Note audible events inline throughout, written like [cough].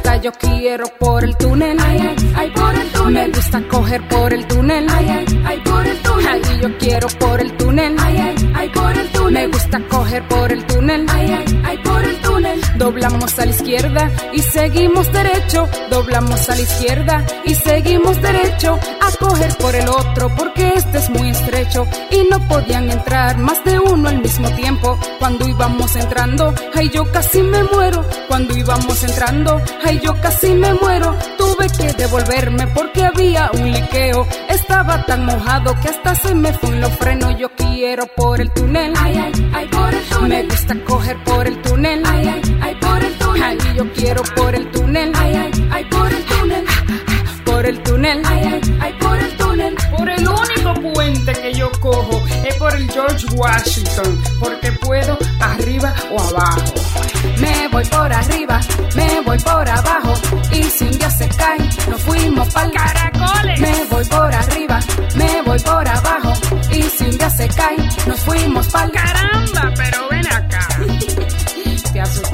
gusta, yo quiero por el túnel. Ay, ay, ay, por el túnel. Me gusta coger por el túnel. Ay, ay, ay, por el túnel. Ay, yo quiero por el túnel. Ay, ay, ay, por el túnel. Me gusta coger por el túnel. Ay, ay, por el túnel. Doblamos a la izquierda y seguimos derecho. Doblamos a la izquierda y seguimos derecho. A coger por el otro porque este es muy estrecho. Y no podían entrar más de uno al mismo tiempo. Cuando íbamos entrando, ay, yo casi me muero. Cuando íbamos entrando, ay, yo casi me muero. Tuve que devolverme porque había un liqueo. Estaba tan mojado que hasta se me fue en los frenos. Yo quiero por el túnel. Ay, ay, ay, por el túnel. Me gusta coger por el túnel. Ay, ay, ay, por el túnel. Ay, yo quiero por el túnel. Ay, ay, ay, por el túnel. Por el túnel. Ay, ay, ay, por el túnel. Por el único puente que yo cojo es por el George Washington, porque puedo arriba o abajo. Me voy por arriba, me voy por abajo. Y si un día se cae, nos fuimos pa'l ¡Caracoles! Me voy por arriba, me voy por abajo. Y si un día se cae, nos fuimos pa'l ¡Caramba!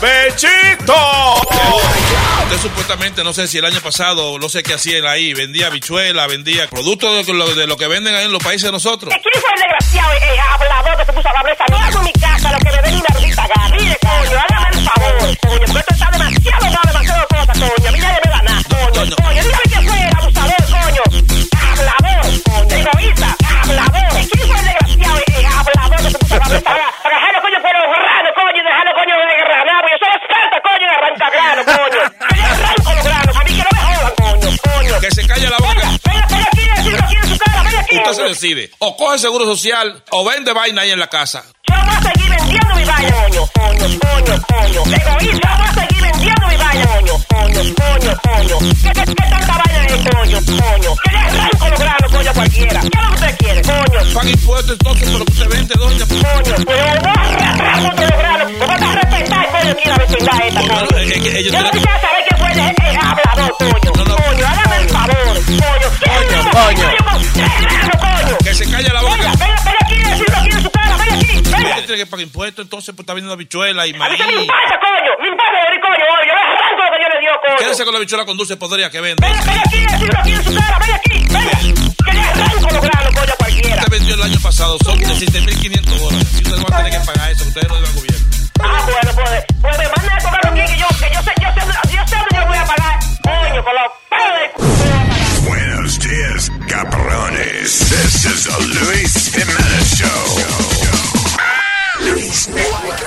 ¡Bechito! Usted supuestamente, no sé si el año pasado, no sé qué hacía él ahí, vendía habichuela, vendía productos de lo, de lo que venden ahí en los países de nosotros. ¿Quién fue el desgraciado eh, hablador que se puso a hablar esa mierda en mi casa? Lo que me den una maldita gana. Mire, coño, hágame el favor, coño, porque esto está demasiado grave, demasiado cosa, coño. A mí nadie me da nada, coño. Coño, dígame quién fue el abusador, coño. Hablador, coño. Egoísta, se decide. O coge seguro social o vende vaina ahí en la casa. Seguir vendiendo mi vaina, coño, coño, coño, coño. Egoísta, voy a seguir vendiendo mi vaina, coño, coño, coño, coño. ¿Qué, qué, qué tanta vaina es, coño, coño? Que le arranco los granos, coño, cualquiera. ¿Qué es lo que usted quiere, coño? Paga impuestos entonces por lo que usted vende, doña. Coño, pues yo voy a arrancar los granos. Me vas a respetar, coño, aquí la vecindad esta, coño. Yo no quisiera saber quién fue el, el hablador, coño. Coño, hágame el favor, coño. ¿Qué Coño. coño? Que se calle la Venga, boca. venga, venga aquí, tiene que pagar impuestos, entonces pues está vendiendo habichuela y A mí maíz. se me importa, coño. Me importa, de coño. Yo le arranco lo que yo le dio, coño. Quédese con la habichuela con dulce podría que vende. Venga, venga aquí, decirlo aquí en su cara. Venga aquí, venga. Que le arranco los granos, coño, cualquiera. Usted vendió el año pasado, son 17.500 dólares. Si ustedes van a tener que pagar eso, ustedes lo deben al gobierno. Ah, bueno, pues, pues me manda a cobrar aquí que yo, que yo sé, yo sé, yo sé dónde yo voy a pagar. Coño, con los pelos pagar. Buenos dias, caparones. This is the Luis Jimenez Show. Luis Network.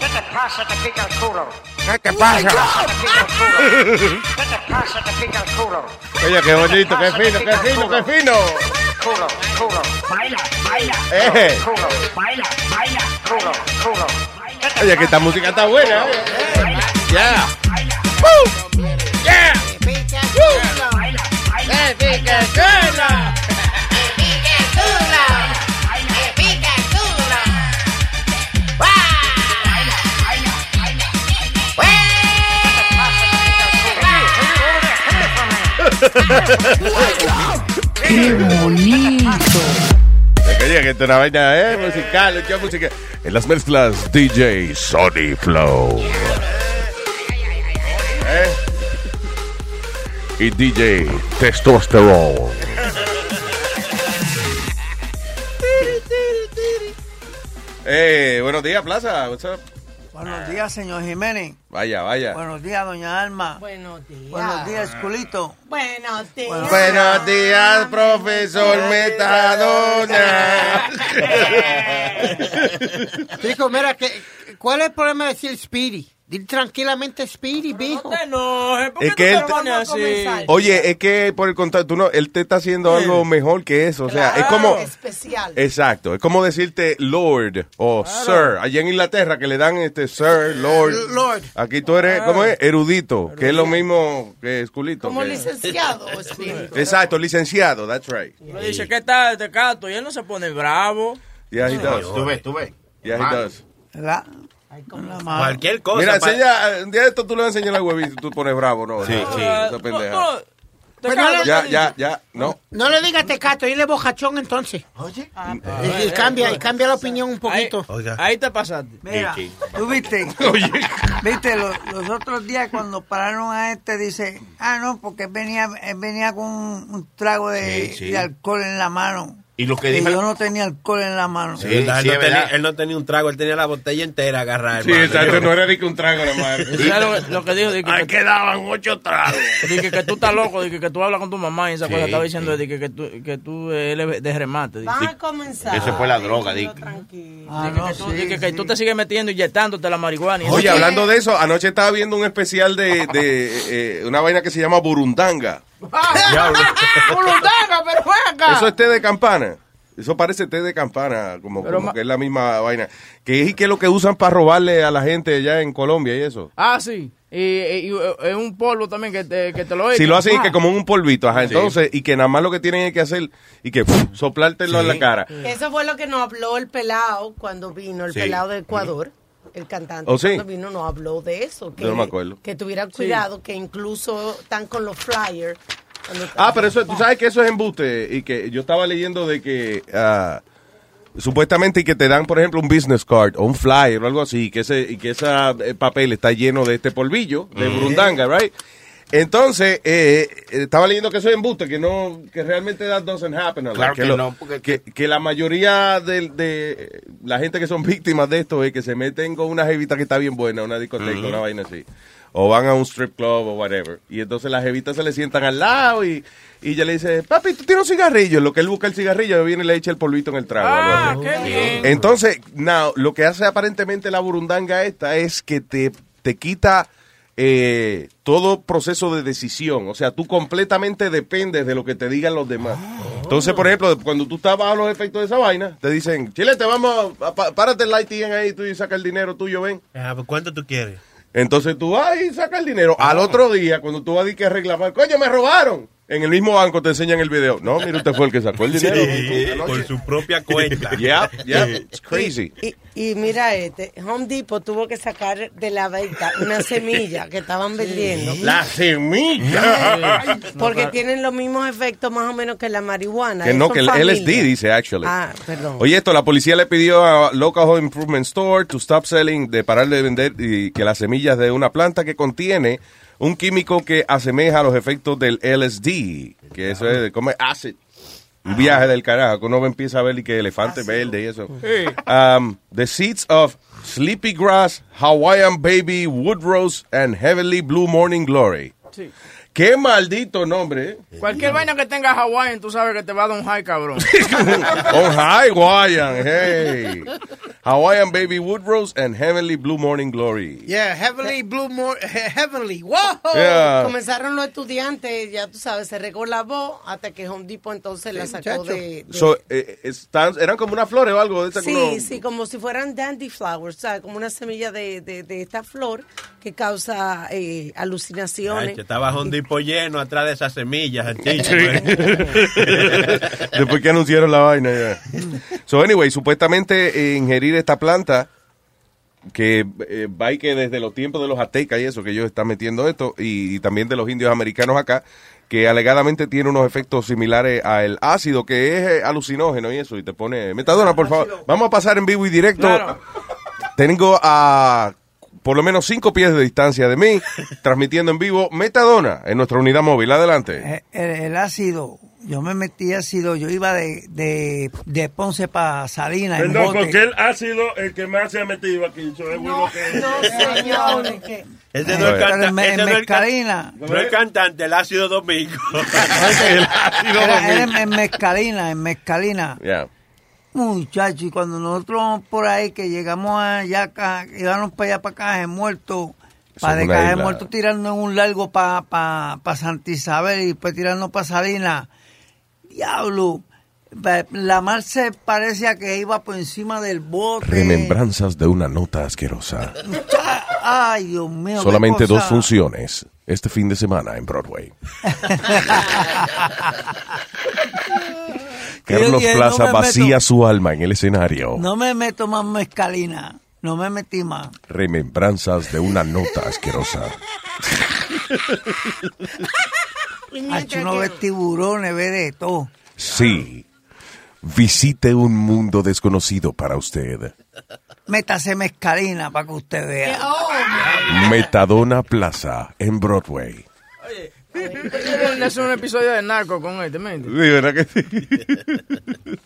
¿Qué te pasa? Te pica el culo. ¿Qué te pasa? Te. ¿Qué te pasa? Te pica el culo. Oye, qué bonito, qué fino, qué fino, qué fino. Culo, culo. Baila, baila. Eh. Culo, baila, baila. Culo, culo. ¿Qué te Oye, que esta música está buena. eh. Ya. Woo. Yeah. ¡Eh, pica el culo! ¡Qué bonito! Oye, que esta es una vaina, eh, musical, qué música. En las mezclas, DJ Sony Flow. ¿Eh? Y DJ Testosterone. Eh, buenos días, Plaza. What's up? Buenos días, señor Jiménez. Vaya, vaya. Buenos días, doña Alma. Buenos días. Buenos días, culito. Buenos días. Buenos días, profesor Metadona. [laughs] Chico, mira, que, ¿cuál es el problema de decir Speedy? Dile tranquilamente Speedy, viejo. No te enojes, ¿por Es que tú te te- así? Oye, es que por el contrario, tú no, él te está haciendo algo mejor que eso. O sea, es como. Especial. Exacto, es como decirte Lord o Sir. Allá en Inglaterra que le dan este Sir, Lord. Lord. Aquí tú eres, ¿cómo es? Erudito, que es lo mismo que esculito. Como que- licenciado, [laughs] Speedy. Exacto, licenciado, that's right. Le dice, ¿qué tal este gato? Y él no se pone bravo. Yeah, he does. Tú ves, tú ves. Yeah, he does. ¿Verdad? Cualquier cosa. Mira, enseña, un día de esto tú le vas a enseñar el huevito y tú pones bravo, ¿no? Sí, sí. esa pendeja. Pues no, le, Ya, ya, ya, no. no le digas tecato, dile bojachón entonces. Oye, Y, y cambia, y cambia la opinión un poquito. Ahí te pasaste. mira, Sí, tú viste, [laughs] viste, los, los otros días cuando pararon a este, dice, ah, no, porque él venía, él venía con un, un trago de, Sí, sí. de alcohol en la mano. Y lo que dijo. yo no tenía alcohol en la mano. Sí, él, no sí, es tenía, él no tenía un trago, él tenía la botella entera agarrada. Sí, exacto, no era ni que un trago más. ¿Sabes lo, lo que dijo? Dije Ahí que, quedaban ocho tragos. dije que tú estás loco, dije que tú hablas con tu mamá y esa Sí, cosa estaba diciendo sí. dije que tú, que tú eh, eres de remate. dije. Van a comenzar. Eso fue la droga, tranquilo. Ah, Dije no, que, tú, sí, dije que sí. tú te sigues metiendo y inyectándote la marihuana. y. Oye, hablando de eso, anoche estaba viendo un especial de, de eh, una vaina que se llama Burundanga. ¡Burundanga, pero fue acá! Eso es té de campana. Eso parece té de campana, como, Pero como ma- que es la misma vaina. Que es que es lo que usan para robarle a la gente allá en Colombia y eso. Ah, sí. Y, y- y, eh, es un polvo también que te, que te lo Si lo hacen y Ah. que como un polvito, ajá, entonces, y que nada más lo que tienen es que hacer y que ¡puf! soplártelo en la cara. Eso fue lo que nos habló el pelado cuando vino, el Sí. pelado de Ecuador. El cantante ¿Oh, sí? cuando vino nos habló de eso. Que, Yo no me acuerdo. Que tuvieran cuidado, que incluso están con los flyers. cuando están- Ah, pero eso, tú sabes que eso es embuste y que yo estaba leyendo de que ah, supuestamente y que te dan, por ejemplo, un business card o un flyer o algo así y que ese y que ese papel está lleno de este polvillo de burundanga, right? Entonces, eh, eh, estaba leyendo que eso es embuste, que no, que realmente that doesn't happen. Claro que lo- no, porque- que, que la mayoría de, de la gente que son víctimas de esto es que se meten con una jevita que está bien buena, una discoteca, una vaina así. O van a un strip club o whatever. Y entonces las jevitas se le sientan al lado y, y ella le dice, papi, tú tienes un cigarrillo. Lo que él busca el cigarrillo, viene y le echa el polvito en el trago. Ah, qué bien. Entonces, now, lo que hace aparentemente la burundanga esta es que te, te quita eh, todo proceso de decisión. O sea, tú completamente dependes de lo que te digan los demás. Entonces, por ejemplo, cuando tú estás bajo los efectos de esa vaina, te dicen, Chile, te vamos a, pa- párate el light ahí tú y saca el dinero tuyo, ven. Ah, pues, ¿Cuánto tú quieres? Entonces tú vas y sacas el dinero. Al otro día, cuando tú vas a que reclamar, coño, me robaron. En el mismo banco te enseñan el video. No, mira, usted fue el que sacó el dinero. Sí, por su propia [laughs] cuenta. Yeah, yeah, it's crazy. Y, y mira este, Home Depot tuvo que sacar de la venta una [laughs] semilla que estaban vendiendo. La semilla. [laughs] Porque tienen los mismos efectos más o menos que la marihuana. Que no, que el familia. LSD dice, actually. Ah, perdón. Oye, esto, la policía le pidió a Local Home Improvement Store to stop selling, de parar de vender y que las semillas de una planta que contiene un químico que asemeja los efectos del LSD, que eso es como acid. Un viaje del carajo, que uno empieza a ver y que elefante verde y eso. Um, the seeds of sleepy grass, Hawaiian baby, wood rose, and heavenly blue morning glory. Sí. Qué maldito nombre, ¿eh? Cualquier vaina que tenga Hawaiian, tú sabes que te va a dar un high, cabrón. [laughs] On Hawaiian, hey. Hawaiian baby wood rose and heavenly blue morning glory. Yeah, Heavenly Blue More, he- [laughs] Heavenly. Wow. Yeah. Comenzaron los estudiantes, ya tú sabes, se regó la voz hasta que Home Depot entonces la sacó de... de- So, eh, están, eran como unas flores o algo de que Sí, sí, como si fueran dandy flowers, ¿sabes? Como una semilla de, de, de esta flor que causa eh, alucinaciones. Ay, estaba un tipo lleno atrás de esas semillas. el chicho, Sí. ¿eh? [laughs] Después que anunciaron la vaina ya. So anyway, supuestamente eh, ingerir esta planta que eh, va y que desde los tiempos de los aztecas y eso que ellos están metiendo esto y, y también de los indios americanos acá que alegadamente tiene unos efectos similares al ácido que es eh, alucinógeno y eso y te pone metadona por favor vamos a pasar en vivo y directo Claro. tengo a por lo menos cinco pies de distancia de mí [laughs] transmitiendo en vivo metadona en nuestra unidad móvil adelante El, el ácido, yo me metí ácido, yo iba de, de, de Ponce para Salinas. Perdón, porque él ha sido el que más se ha metido aquí. Es que- No, [laughs] señores, que... Ese no es Pero canta- en me- ese no es Mezcalina. no es cantante, el ácido domingo. [laughs] Era, era en, en Mezcalina, en Mezcalina. Yeah. Muchacho, y cuando nosotros vamos por ahí, que llegamos allá, acá, íbamos para allá, para Caje Muerto, para de Caje. Muerto tirando en un largo para pa, pa Santa Isabel y después tirando para Salinas. Diablo, la mar se parecía que iba por encima del bote. Remembranzas de una nota asquerosa. Ay, Dios mío. Solamente dos funciones este fin de semana en Broadway. [laughs] Carlos Yo- yo no Plaza me vacía meto- su alma en el escenario. No me meto más mezcalina. No me metí más. Remembranzas de una nota asquerosa. Hacho, uno ve tiburones, ve de todo. Sí. Visite un mundo desconocido para usted. Métase mezcalina para que usted vea. Metadona Plaza en Broadway. Deberían hacer un episodio de narco con este, mente. Sí, ¿verdad que sí? [laughs]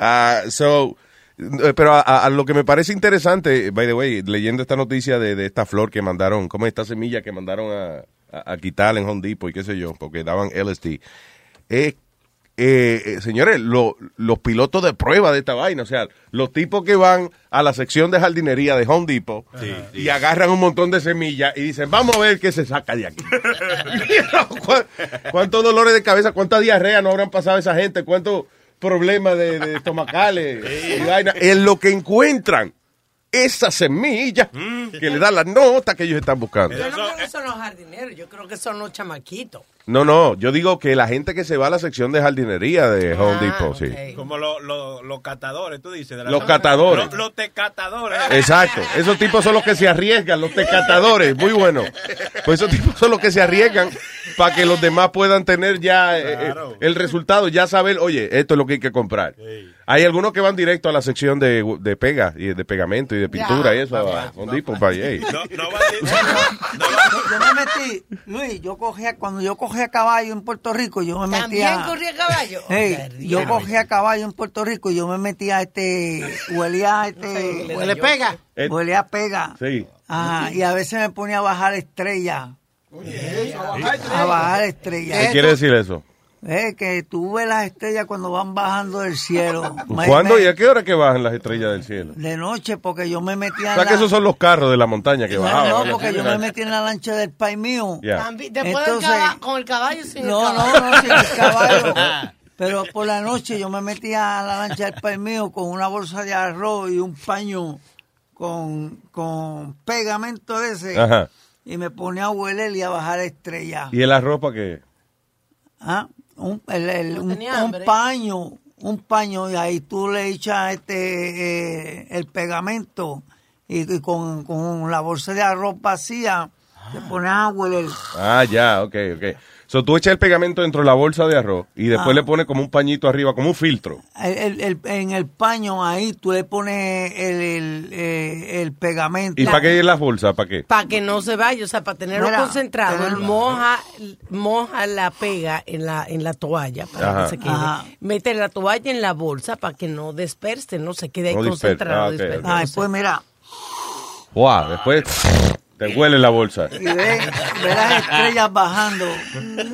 Ah, so, eh, pero a, lo que me parece interesante, by the way, leyendo esta noticia de, de esta flor que mandaron, como esta semilla que mandaron a, a, quitar en Home Depot y qué sé yo, porque daban LSD. Eh, eh, eh, señores, lo- los pilotos de prueba de esta vaina, o sea, los tipos que van a la sección de jardinería de Home Depot y agarran un montón de semillas y dicen, vamos a ver qué se saca de aquí. [laughs] [laughs] ¿Cuán- ¿Cuántos dolores de cabeza, cuánta diarrea no habrán pasado esa gente? ¿Cuántos problemas de, de estomacales? y vaina? En lo que encuentran esa semilla [laughs] que le da la nota que ellos están buscando. Yo no creo que son los jardineros, yo creo que son los chamaquitos. No, no, yo digo que la gente que se va a la sección de jardinería de Home Depot, sí. Como los los- los catadores, tú dices. de la Los zona. catadores. Los, los tecatadores. Exacto. [laughs] Esos tipos son los que se arriesgan, los tecatadores. Muy bueno. Pues esos tipos son los que se arriesgan para que los demás puedan tener ya eh, eh, el resultado, ya saber, oye, esto es lo que hay que comprar. Hay algunos que van directo a la sección de, de pega y de pegamento y de pintura y eso. a Home Depot, para ahí. Yo me metí, Luis, yo cogía, cuando yo cogía caballo en Puerto Rico, yo me metía... ¿También corría caballo? Hey, yo cogía caballo en Puerto Rico, yo me metía a este, huelía a este... Huele pega. Eh, Huelía a pega. Sí. Ajá, y a veces me ponía a bajar estrellas. A bajar estrellas. ¿Qué quiere decir eso? Eh, que tú ves las estrellas cuando van bajando del cielo. [laughs] ¿Cuándo Me- y a qué hora que bajan las estrellas del cielo? De noche, porque yo me metía O en sea que la... esos son los carros de la montaña que No, bajaban. no, porque yo me metí en la lancha del pai mío. Después del Entonces- caba- con el caballo sin No, el no, caballo. no, sin el [laughs] caballo. Pero por la noche yo me metía a la lancha del pai mío con una bolsa de arroz y un paño con, con pegamento ese. Ajá. Y me ponía a hueler y a bajar estrellas. ¿Y el arroz para qué? Ah, un, el- el- un, paño, un paño y ahí tú le echas este eh, el pegamento y, y con, con la bolsa de arroz vacía te pones a hueler. Ah, ya, ok, ok. So, tú echas el pegamento dentro de la bolsa de arroz y después Ah. le pones como un pañito arriba, como un filtro. El- el- el- en el paño ahí tú le pones el, el, eh, el pegamento. ¿Y para qué es la bolsa? ¿Para qué? Para que no se vaya, o sea, para tenerlo Mira, concentrado, él tenerlo. moja, moja la pega en la, en la toalla para Ajá. que se quede. Ajá. Mete la toalla en la bolsa para que no disperse, no se quede ahí No concentrado. Ah. Ay, pues mira, Wow, después te huele la bolsa. y ve, ve las estrellas bajando,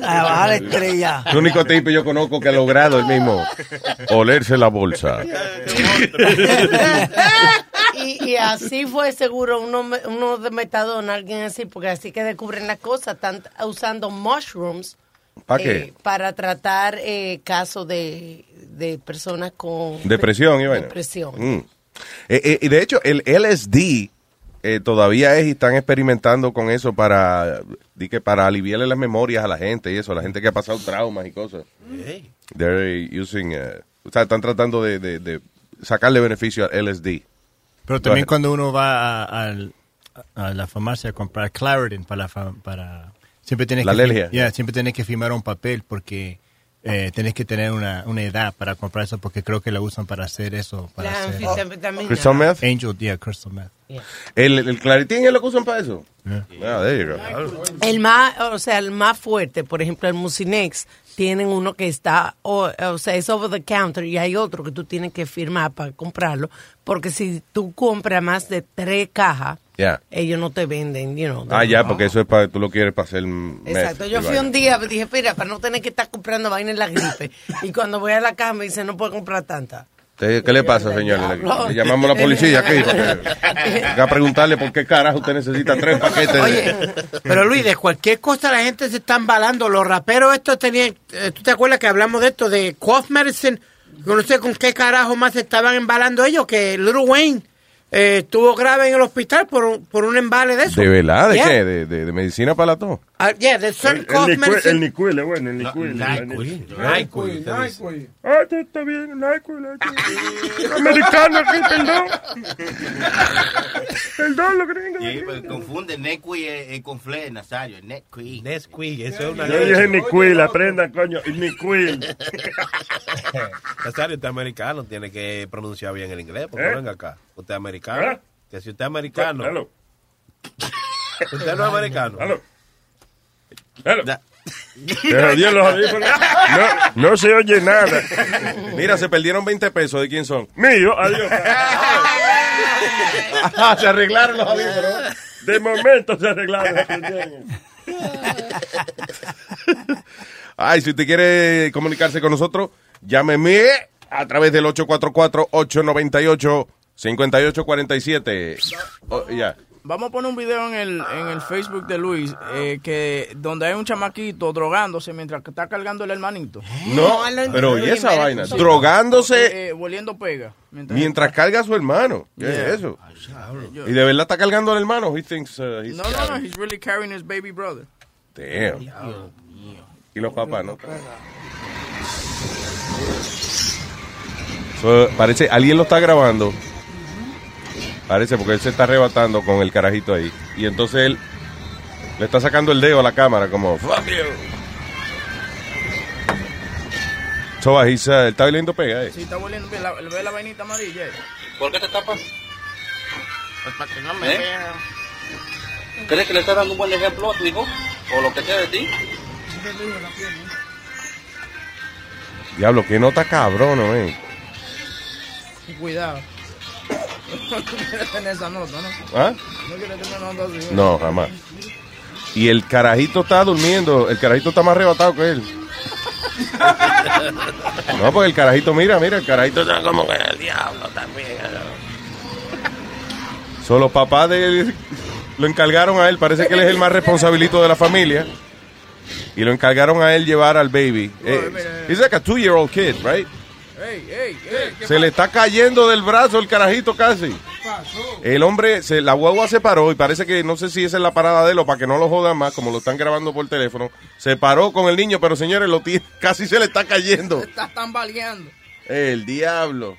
a bajar estrellas. El único tipo yo conozco que ha logrado el mismo olerse la bolsa. [laughs] y, y así fue seguro uno, uno de metadona, alguien así, porque así que descubren las cosas, están usando mushrooms ¿Para eh, qué? para tratar eh, casos de, de personas con Depresión y vaina. Depresión. Mm. Eh, eh, y de hecho, el LSD eh, todavía es y están experimentando con eso para, di que para aliviarle las memorias a la gente y eso, a la gente que ha pasado traumas y cosas. They're using, eh, o sea, están tratando de, de- de sacarle beneficio al LSD. Pero también cuando uno va a, la farmacia a comprar Claritin para, para siempre tienes La que, alergia. yeah, siempre tienes que firmar un papel porque eh, tienes que tener una, una edad para comprar eso porque creo que la usan para hacer eso. Para La hacer anfetamina. Crystal meth? Angel, yeah, crystal meth. ¿El, el claritín es lo que usan para eso? Yeah. Ah, there you go. El más, o sea, el más fuerte, por ejemplo, el Mucinex, tienen uno que está, o, o sea, es over the counter y hay otro que tú tienes que firmar para comprarlo, porque si tú compras más de tres cajas, Ellos no te venden, you know. Ah, ya, porque eso es para, tú lo quieres para hacer Exacto, yo fui un día, dije, mira, para no tener que estar comprando vaina en la gripe. Y cuando voy a la caja me dice, no puedo comprar tanta. ¿Qué le pasa, señor? Le, llamamos a la policía aquí. A preguntarle por qué carajo usted necesita tres paquetes. Oye, pero Luis, de cualquier cosa la gente se está embalando. Los raperos estos tenían, eh, ¿tú te acuerdas que hablamos de esto, de cough medicine? Yo no sé con qué carajo más se estaban embalando ellos, que Little Wayne eh, estuvo grave en el hospital por un, por un embale de eso. ¿De verdad? ¿De Yeah. qué? ¿De, de, de medicina para la tos? Uh, yeah, there's certain El, cough el, Nyquil- medicine. el Nyquil, es bueno, el Nyquil. Nyquil, Nyquil. Nyquil. Ah, está- está bien, el Nyquil. Nyquil. Americano aquí, perdón. [laughs] Perdón, lo gringo. Sí, pues confunde eh, eh, con Fle, Nazario. Nesquik. Nesquik, eso es una Yo dije Nyquil, aprendan, coño. El Nyquil. [laughs] Nazario, usted es americano, tiene que pronunciar bien el inglés, porque ¿Eh? venga acá. Usted es americano. ¿Ah? Que si usted es americano. Usted no es americano. Se [laughs] jodió los audífonos. No, no se oye nada. Mira, se perdieron 20 pesos. ¿De quién son? Mío, adiós. Se arreglaron los audífonos. De momento se arreglaron. Ay, si usted quiere comunicarse con nosotros, llámeme a través del 844-898-5847. Oh, ya. Vamos a poner un video en el, en el Facebook de Luis eh, que donde hay un chamaquito drogándose mientras que está cargando el hermanito. No, pero ¿y esa vaina? Drogándose Eh, eh, pega. Mientras- mientras carga a su hermano. ¿Qué Yeah. es eso? Y de verdad está cargando al hermano. He thinks, uh, he's No, no, no, he's really carrying his baby brother. Damn. Y los papás, ¿no? So, parece, alguien lo está grabando. Parece, porque él se está arrebatando con el carajito ahí. Y entonces él le está sacando el dedo a la cámara, como, fuck you. So, uh, él está oliendo pega, eh. Sí, está oliendo bien. La, ve la vainita amarilla. eh. ¿Por qué te tapas? Pues para que no me ¿Eh? vean. ¿Crees que le estás dando un buen ejemplo a tu hijo? ¿O lo que sea de ti? Diablo, qué nota cabrón, eh. Cuidado. ¿Ah? No quieres tener nota así. No, jamás. Y el carajito está durmiendo. El carajito está más arrebatado que él. [laughs] No, porque el carajito, mira, mira, el carajito está como que el diablo también. Son los papás de él lo encargaron a él. Parece que él es el más responsabilito de la familia. Y lo encargaron a él llevar al baby. Eh, he's like a two-year-old kid, right? Ey, ey, ey. ¿qué Se le está cayendo del brazo el carajito casi. pasó? El hombre, se, la guagua se paró y parece que no sé si esa es la parada de él o para que no lo jodan más, como lo están grabando por teléfono. Se paró con el niño, pero señores, lo tiene, [laughs] casi se le está cayendo. Está tambaleando. El diablo.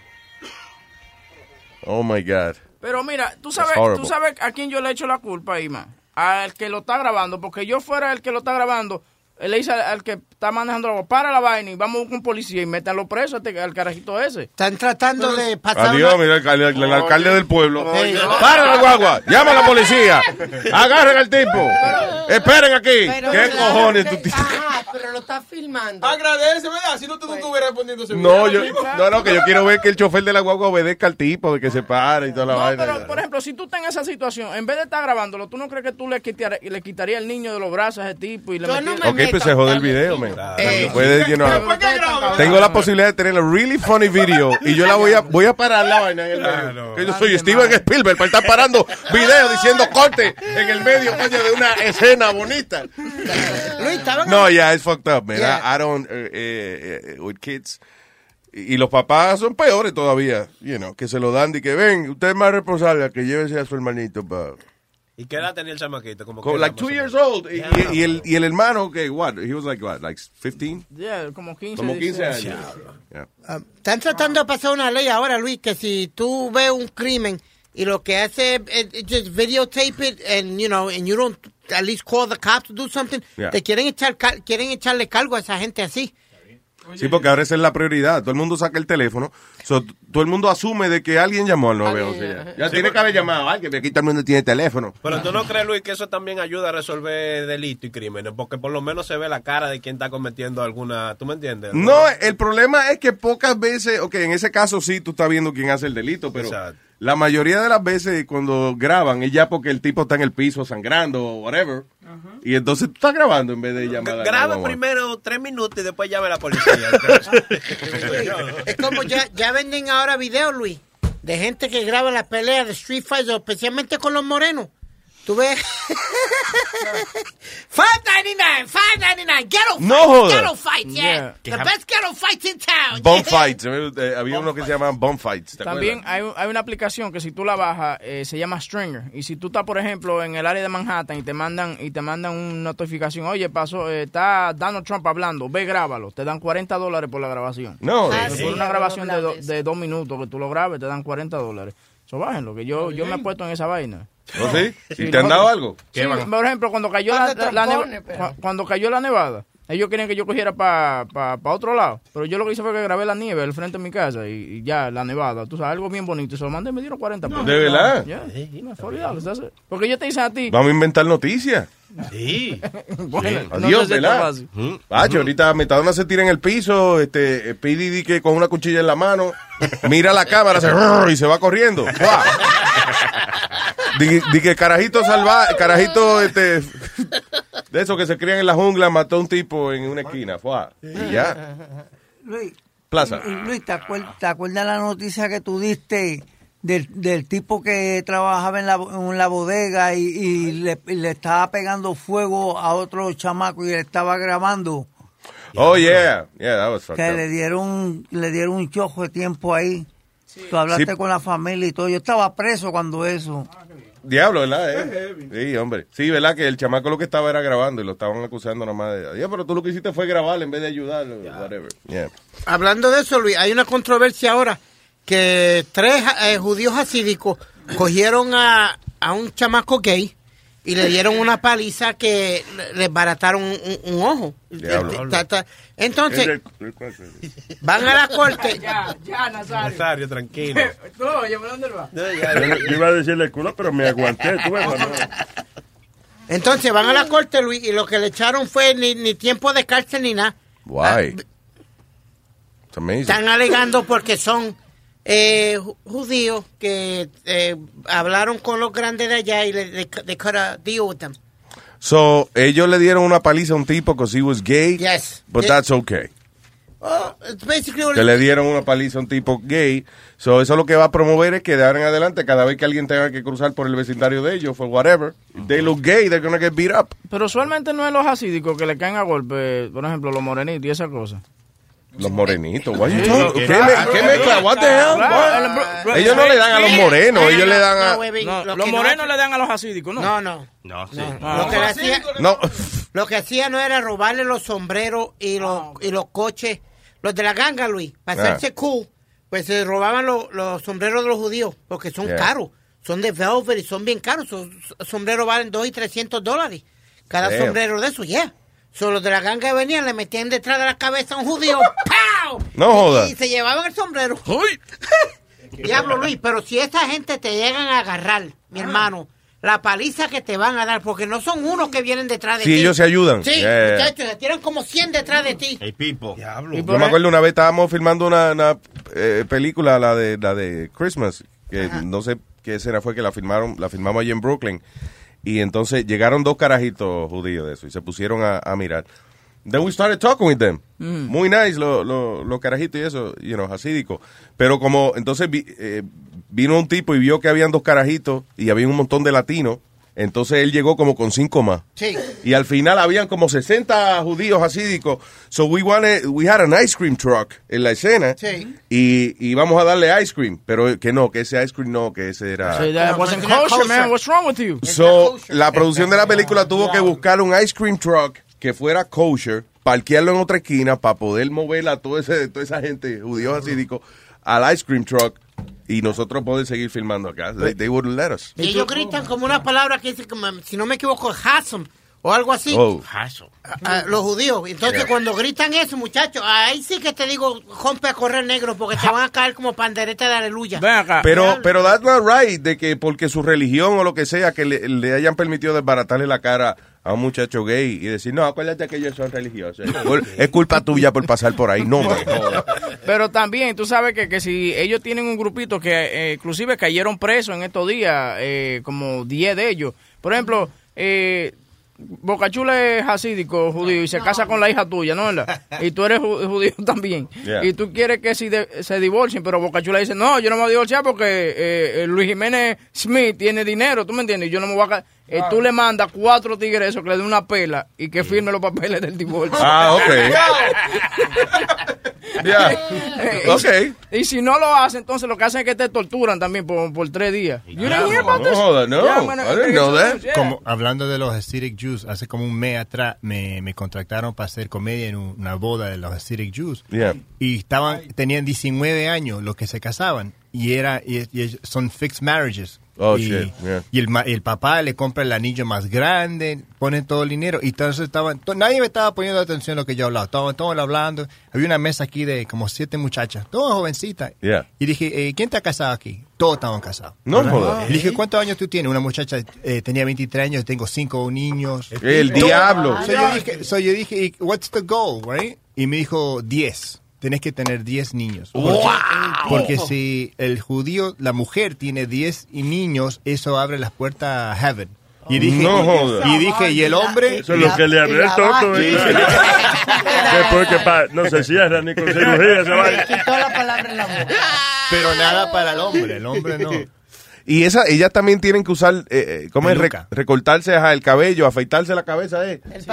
Oh my God. Pero mira, tú sabes, tú sabes a quién yo le echo la culpa man. Al que lo está grabando, porque yo fuera el que lo está grabando, le dice al, al que está manejando la guagua, para la vaina y vamos con policía y métanlo preso este- al carajito ese. Están tratando de pasar Adiós, una- mira el, alcalde- el alcalde del pueblo. Para la guagua, llama a la policía. [laughs] Agarren al tipo. Esperen aquí. Pero ¿Qué claro cojones que- tú tienes? Ajá, pero lo está filmando. Agradece, ¿verdad? Si no, tú no estuvieras respondiendo ese No, yo, no, no, que yo quiero ver que el chofer de la guagua obedezca al tipo, de que se pare y toda la No, vaina. pero por ejemplo, si tú estás en esa situación, en vez de estar grabándolo, ¿tú no crees que tú le quitarías, le quitarías el niño de los brazos a ese tipo y le Yo no metieras- Ok, pues se jode el video, Eh, tengo la posibilidad de tener un really funny video y yo la voy a voy a parar la vaina en el medio. Que yo soy Steven Spielberg para estar parando videos diciendo corte en el medio coño, de una escena bonita. No, yeah, it's fucked up, man. Yeah. I, I don't, eh, eh, with kids. Y y los papás son peores todavía, you know, que se lo dan y que ven, usted es más responsable que llévese a su hermanito para... ¿Y qué edad tenía el chamaquito? Como que like two years old. Y, y- y el, y el hermano, que, what? He was like, what? Like 15? Yeah, como 15, Como 15 16. años. Yeah. Ah, Están tratando de pasar una ley ahora, Luis, que si tú ves un crimen y lo que hace es just videotape it and you know and you don't at least call the cops to do something, Yeah. te quieren echar quieren echarle cargo a esa gente así. Sí, porque ahora esa es la prioridad. Todo el mundo saca el teléfono. So, todo el mundo asume de que alguien llamó al 911. Ya, Ya Sí, tiene que haber llamado a alguien, porque aquí todo el mundo tiene teléfono. Pero tú no crees, Luis, que eso también ayuda a resolver delitos y crímenes, porque por lo menos se ve la cara de quien está cometiendo alguna, ¿tú me entiendes? No, el problema es que pocas veces, ok, en ese caso sí tú estás viendo quién hace el delito, pero Exacto. La mayoría de las veces cuando graban es ya porque el tipo está en el piso sangrando o whatever. Y entonces tú estás grabando en vez de llamar a la Graba 911. primero tres minutos y después llame a la policía. [laughs] Es como ya, ya venden ahora videos, Luis, de gente que graba las peleas de Street Fighter, especialmente con los morenos. Tú ves. [laughs] Five ninety nine, five ninety nine. Ghetto No fights, joda. ghetto fights, yeah. Yeah. The best ghetto fights in town. Bomb fights. eh, había uno que se llamaban bomb fights. ¿te También hay, un- hay una aplicación que si tú la bajas eh, se llama Stringer y si tú estás por ejemplo en el área de Manhattan y te mandan y te mandan una notificación, oye pasó eh, está Donald Trump hablando, ve grábalo, te dan 40 dólares por la grabación. No, Ah, por sí. una grabación de, do- de dos minutos que tú lo grabes te dan 40 dólares. Eso bájenlo, que yo, yo me he puesto en esa vaina. ¿Oh, sí? Sí, ¿Y te han dado algo? Sí, por ejemplo, cuando cayó la, la- la neva- cua- cuando cayó la nevada, ellos querían que yo cogiera para pa, pa otro lado, pero yo lo que hice fue que grabé la nieve al frente de mi casa y, y ya la nevada, tú sabes, algo bien bonito, y se lo mandé y me dieron 40 pesos. ¿De verdad? Ya, no, it. Porque ellos te dicen a ti, Vamos a inventar noticias. Sí. [laughs] bueno, no Adiós, sé si es tan ¿verdad? fácil. Pacho, ahorita Metadona se tira en el piso, este, Pidi di que con una cuchilla en la mano, mira la cámara [laughs] y se va corriendo. [laughs] Di, que carajito salva, carajito este, de esos que se crían en la jungla mató a un tipo en una esquina. ¡Fua! Y ya. Luis, Plaza. Luis, ¿te acuer- te acuerdas la noticia que tú diste del, del tipo que trabajaba en la, en la bodega y, y le, estaba pegando fuego a otro chamaco y le estaba grabando? Oh, yeah. Yeah, that was fucked Que up. le dieron, le dieron un chojo de tiempo ahí. Tú hablaste Sí. con la familia y todo. Yo estaba preso cuando eso. Diablo, ¿verdad? Eh? Sí, hombre. Sí, ¿verdad? Que el chamaco lo que estaba era grabando y lo estaban acusando nomás de... "Ya, pero tú lo que hiciste fue grabar en vez de ayudar. Whatever. Yeah. Hablando de eso, Luis, hay una controversia ahora que tres eh, judíos hasídicos cogieron a, a un chamaco gay y le dieron una paliza que le- les barataron un, ojo. Diablo. Ta- Entonces, van a la corte. Ya, ya, Nazario. Nazario, tranquilo. [laughs] No, ¿por dónde va? Yo, yo iba a decirle culo, pero me aguanté. Tú ves, no. Entonces van a la corte, Luis, y lo que le echaron fue ni, ni tiempo de cárcel ni nada. It's amazing. Están alegando porque son eh, ju- judíos que eh, hablaron con los grandes de allá y le, they, they cut a deal with them. So, ellos le dieron una paliza a un tipo because he was gay. Yes. But Yeah. that's okay. Oh, it's basically what Que le dieron una paliza a un tipo gay. So, eso lo que va a promover es que de ahora en adelante, cada vez que alguien tenga que cruzar por el vecindario de ellos, for whatever, they look gay, they're gonna get beat up. Pero usualmente no es los hasídicos que le caen a golpe, por ejemplo, los morenitos y esa cosa. Los morenitos. You talking- ¿Qué, me- qué mezcla? What the hell? What? Ellos no le dan a los morenos, ellos le dan a... No, los no morenos le dan a los hasídicos, ¿no? No, no. No, sí. Ah. Lo que, le hacía, No. [laughs] lo que hacía no era robarle los sombreros y los, y los coches, los de la ganga, Luis, para Ah. hacerse cool, pues se robaban los, los sombreros de los judíos, porque son Yeah. caros, son de velvet y son bien caros, esos sombreros valen 2 y 300 dólares, cada Damn. sombrero de esos, ya. So, los de la ganga venían, le metían detrás de la cabeza a un judío, [laughs] ¡pau! No joda. Y se llevaban el sombrero. [laughs] Diablo Luis, pero si esa gente te llegan a agarrar, mi hermano, la paliza que te van a dar, porque no son unos que vienen detrás de Sí, ti. ellos se ayudan. Sí, Yeah. muchachos, se tiran como 100 detrás de ti. Hey, people. Y Yo me acuerdo una vez estábamos filmando una, una, eh, película, la de la de Christmas, que no sé qué escena fue que la filmaron, la filmamos allí en Brooklyn. Y entonces llegaron dos carajitos judíos de eso y se pusieron a, a mirar. Then we started talking with them. Mm. Muy nice los lo, carajitos y eso, you know, hasídicos. Pero como entonces vi- eh, vino un tipo y vio que habían dos carajitos y había un montón de latinos, entonces él llegó como con cinco más. Sí. Y al final habían como 60 judíos hasídicos. So we wanted, we had an ice cream truck en la escena. Sí. Y, y íbamos a darle ice cream. Pero que no, que ese ice cream no, que ese era. Sí, that No, wasn't kosher, kosher. man. What's wrong with you? So, la producción de la película tuvo que buscar un ice cream truck que fuera kosher, parquearlo en otra esquina para poder mover a todo ese, toda esa gente, judíos hasídicos, al ice cream truck y nosotros poder seguir filmando acá. They, they wouldn't let us. Y ellos gritan como una palabra que dice, como, si no me equivoco, Hassom o algo así. Oh. a- a los judíos. Entonces, Yeah. cuando gritan eso, muchachos, ahí sí que te digo, rompe a correr negro, porque te van a caer como pandereta de aleluya. Ven acá. Pero, pero that's not right, de que porque su religión o lo que sea, que le, le hayan permitido desbaratarle la cara a un muchacho gay y decir, no, acuérdate que ellos son religiosos. [laughs] Es culpa tuya por pasar por ahí. No, me jodas. [laughs] Pero también, tú sabes que, que si ellos tienen un grupito que eh, inclusive cayeron presos en estos días, eh, como 10 de ellos. Por ejemplo, eh, Bocachula es hasídico, judío, y se casa con la hija tuya, ¿no? ¿verdad? [laughs] Y tú eres ju- judío [laughs] también. Yeah. Y tú quieres que si de- se divorcien, pero Bocachula dice, no, yo no me voy a divorciar porque eh, eh, Luis Jiménez Smith tiene dinero, ¿tú me entiendes? Y Yo no me voy a... eh, tú le mandas cuatro tigres esos que le den una pela y que firme los papeles del divorcio. Ah, ok. [laughs] Ya. Eh, y- Ok. Y si no lo hacen, entonces lo que hacen es que te torturan también por, por tres días. You didn't hear about No, this? joda, no. Yeah, man, I didn't know that. yeah. Como hablando de los acidic Jews, hace como un mes atrás me, me contrataron para hacer comedia en un- una boda de los acidic Jews. Yeah. Y estaban, tenían 19 años los que se casaban y era y, son fixed marriages. Oh, y, shit, yeah. y el, el papá le compra el anillo más grande, ponen todo el dinero y entonces estaban, nadie me estaba poniendo atención a lo que yo hablaba, estaban todos hablando, había una mesa aquí de como siete muchachas, todas jovencitas. Yeah. Y dije, eh, ¿quién está casado aquí? Todos estaban casados. No ¿verdad? jodas. Y dije, ¿cuántos años tú tienes? Una muchacha eh, tenía 23 años, tengo cinco niños. El diablo. So yo dije, so yo dije, "¿Y what's the goal, right? Y me dijo, 10. Tienes que tener 10 niños. Porque, Wow. porque si el judío, la mujer tiene 10 y niños, eso abre las puertas a heaven. Y dije, No y- jodas. y dije, y el hombre... Eso es lo que le abre el toto. Sí. ¿eh? Después que pa- no se cierra ni [laughs] con cirugía se va. Quitó la palabra en la boca. Pero nada para el hombre, el hombre no. [laughs] Y esa, ellas también tienen que usar, eh, eh, ¿cómo es? Re- recortarse ajá, el cabello, afeitarse la cabeza, eh. El.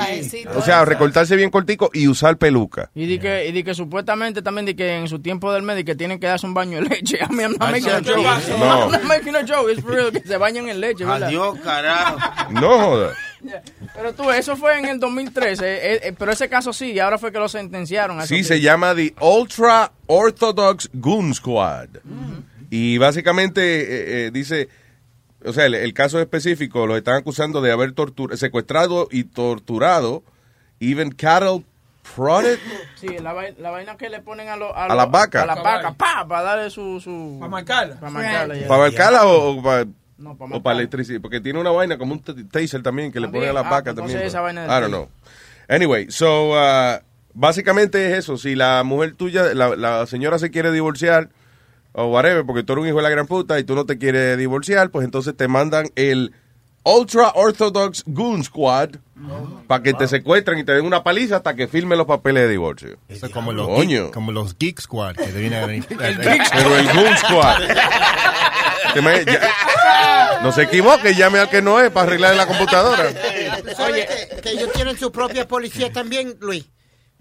O sea, recortarse bien cortico y usar peluca. Y di que, y di que supuestamente también di que en su tiempo del mes di que tienen que darse un baño de leche. [laughs] A mí I'm not making a ¿qué joke. pasa? No. No. I'm not making a joke. It's for real, que se bañan en leche, ¿verdad? Adiós, carajo. No joda. Pero tú, eso fue en el 2013. eh, eh, pero ese caso sí, y ahora fue que lo sentenciaron. Sí, se llama The Ultra Orthodox Goon Squad. Y básicamente eh, eh, dice, o sea, el, el caso específico lo están acusando de haber tortur secuestrado y torturado, even cattle prodded. Sí, la, vai- la vaina que le ponen a, lo- A lo- las vacas. A las vacas, pa, para darle su... su para marcarla. Para marcarla. ¿Para barcarla o, para No, o para electricidad? Porque tiene una vaina como un taser también que le También. ponen a las Ah, vacas también. esa vaina del I don't know. Anyway, so, uh, básicamente es eso. Si la mujer tuya, la, la señora se quiere divorciar o whatever, porque tú eres un hijo de la gran puta y tú no te quieres divorciar, pues entonces te mandan el Ultra Orthodox Goon Squad para que te secuestren y te den una paliza hasta que firme los papeles de divorcio. Eso es como los, geek, como los Geek Squad que te vienen a venir. [laughs] Pero el Goon Squad. [laughs] Me- ya- no se equivoque, llame al que no es para arreglar la computadora. ¿Sabes que, que ellos tienen su propia policía también, Luis?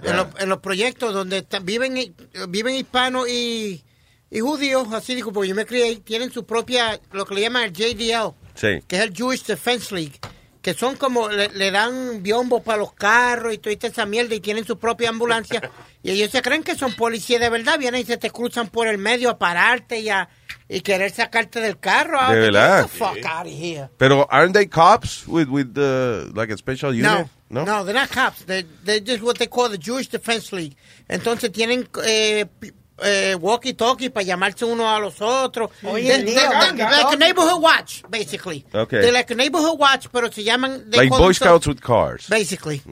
En, los, en los proyectos donde viven, viven hispanos y, y judíos, así digo, porque yo me crié, tienen su propia, lo que le llaman el JDL, Sí. que es el Jewish Defense League, que son como, le, le dan biombo para los carros y toda esa mierda y tienen su propia ambulancia. [laughs] y ellos se creen que son policías de verdad, vienen y se te cruzan por el medio a pararte y a y querer sacarte del carro. De verdad. Get the fuck out of here. Pero aren't they cops with with uh, like a special unit? No, no, they're not cops. They're, they're just what they call the Jewish Defense League. Entonces tienen eh, eh, walkie-talkie para llamarse uno a los otros. Oye, they're ganga. like a neighborhood watch, basically. Okay. They're like a neighborhood watch, pero se llaman... they Like Boy Scouts with cars. Basically.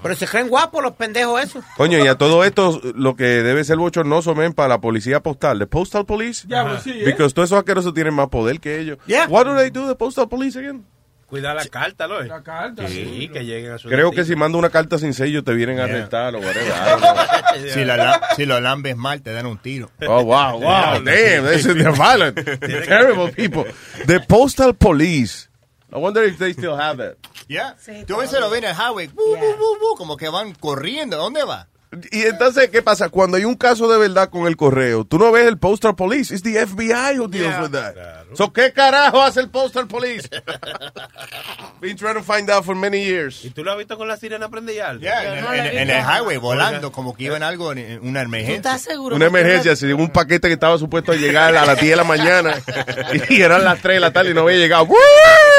Pero se creen guapos los pendejos esos. Coño, y a todo esto, lo que debe ser bochornoso, men, para la policía postal. ¿The Postal Police? Ya, pues sí, ¿eh? Because todos esos asquerosos tienen más poder que ellos. What do they do, the Postal Police again? Cuidar la carta, ¿no? La carta. Sí, que lleguen a su Creo que si manda una carta sin sello te vienen a Yeah. arrestar o whatever. [laughs] [laughs] Si, la, la- si lo lambes mal, te dan un tiro. Oh, wow, [laughs] wow, damn, this is the violent, terrible people. The Postal Police. I wonder if they still have that. Ya. Tú a veces lo ven en el highway, bu, bu, bu, bu, como que van corriendo. ¿Dónde va? Y entonces, ¿qué pasa? Cuando hay un caso de verdad con el correo, tú no ves el Postal Police. It's the FBI who deals with that. So, ¿qué carajo hace el Postal Police? [laughs] Been trying to find out for many years. ¿Y tú lo has visto con la sirena prendida? Ya, en, en- en el highway, volando, como que iban algo en, en una emergencia. Una emergencia, si un paquete que estaba supuesto a llegar a las 10 de la mañana [laughs] y eran las 3 de la tarde y no había llegado. ¡Woo! [laughs]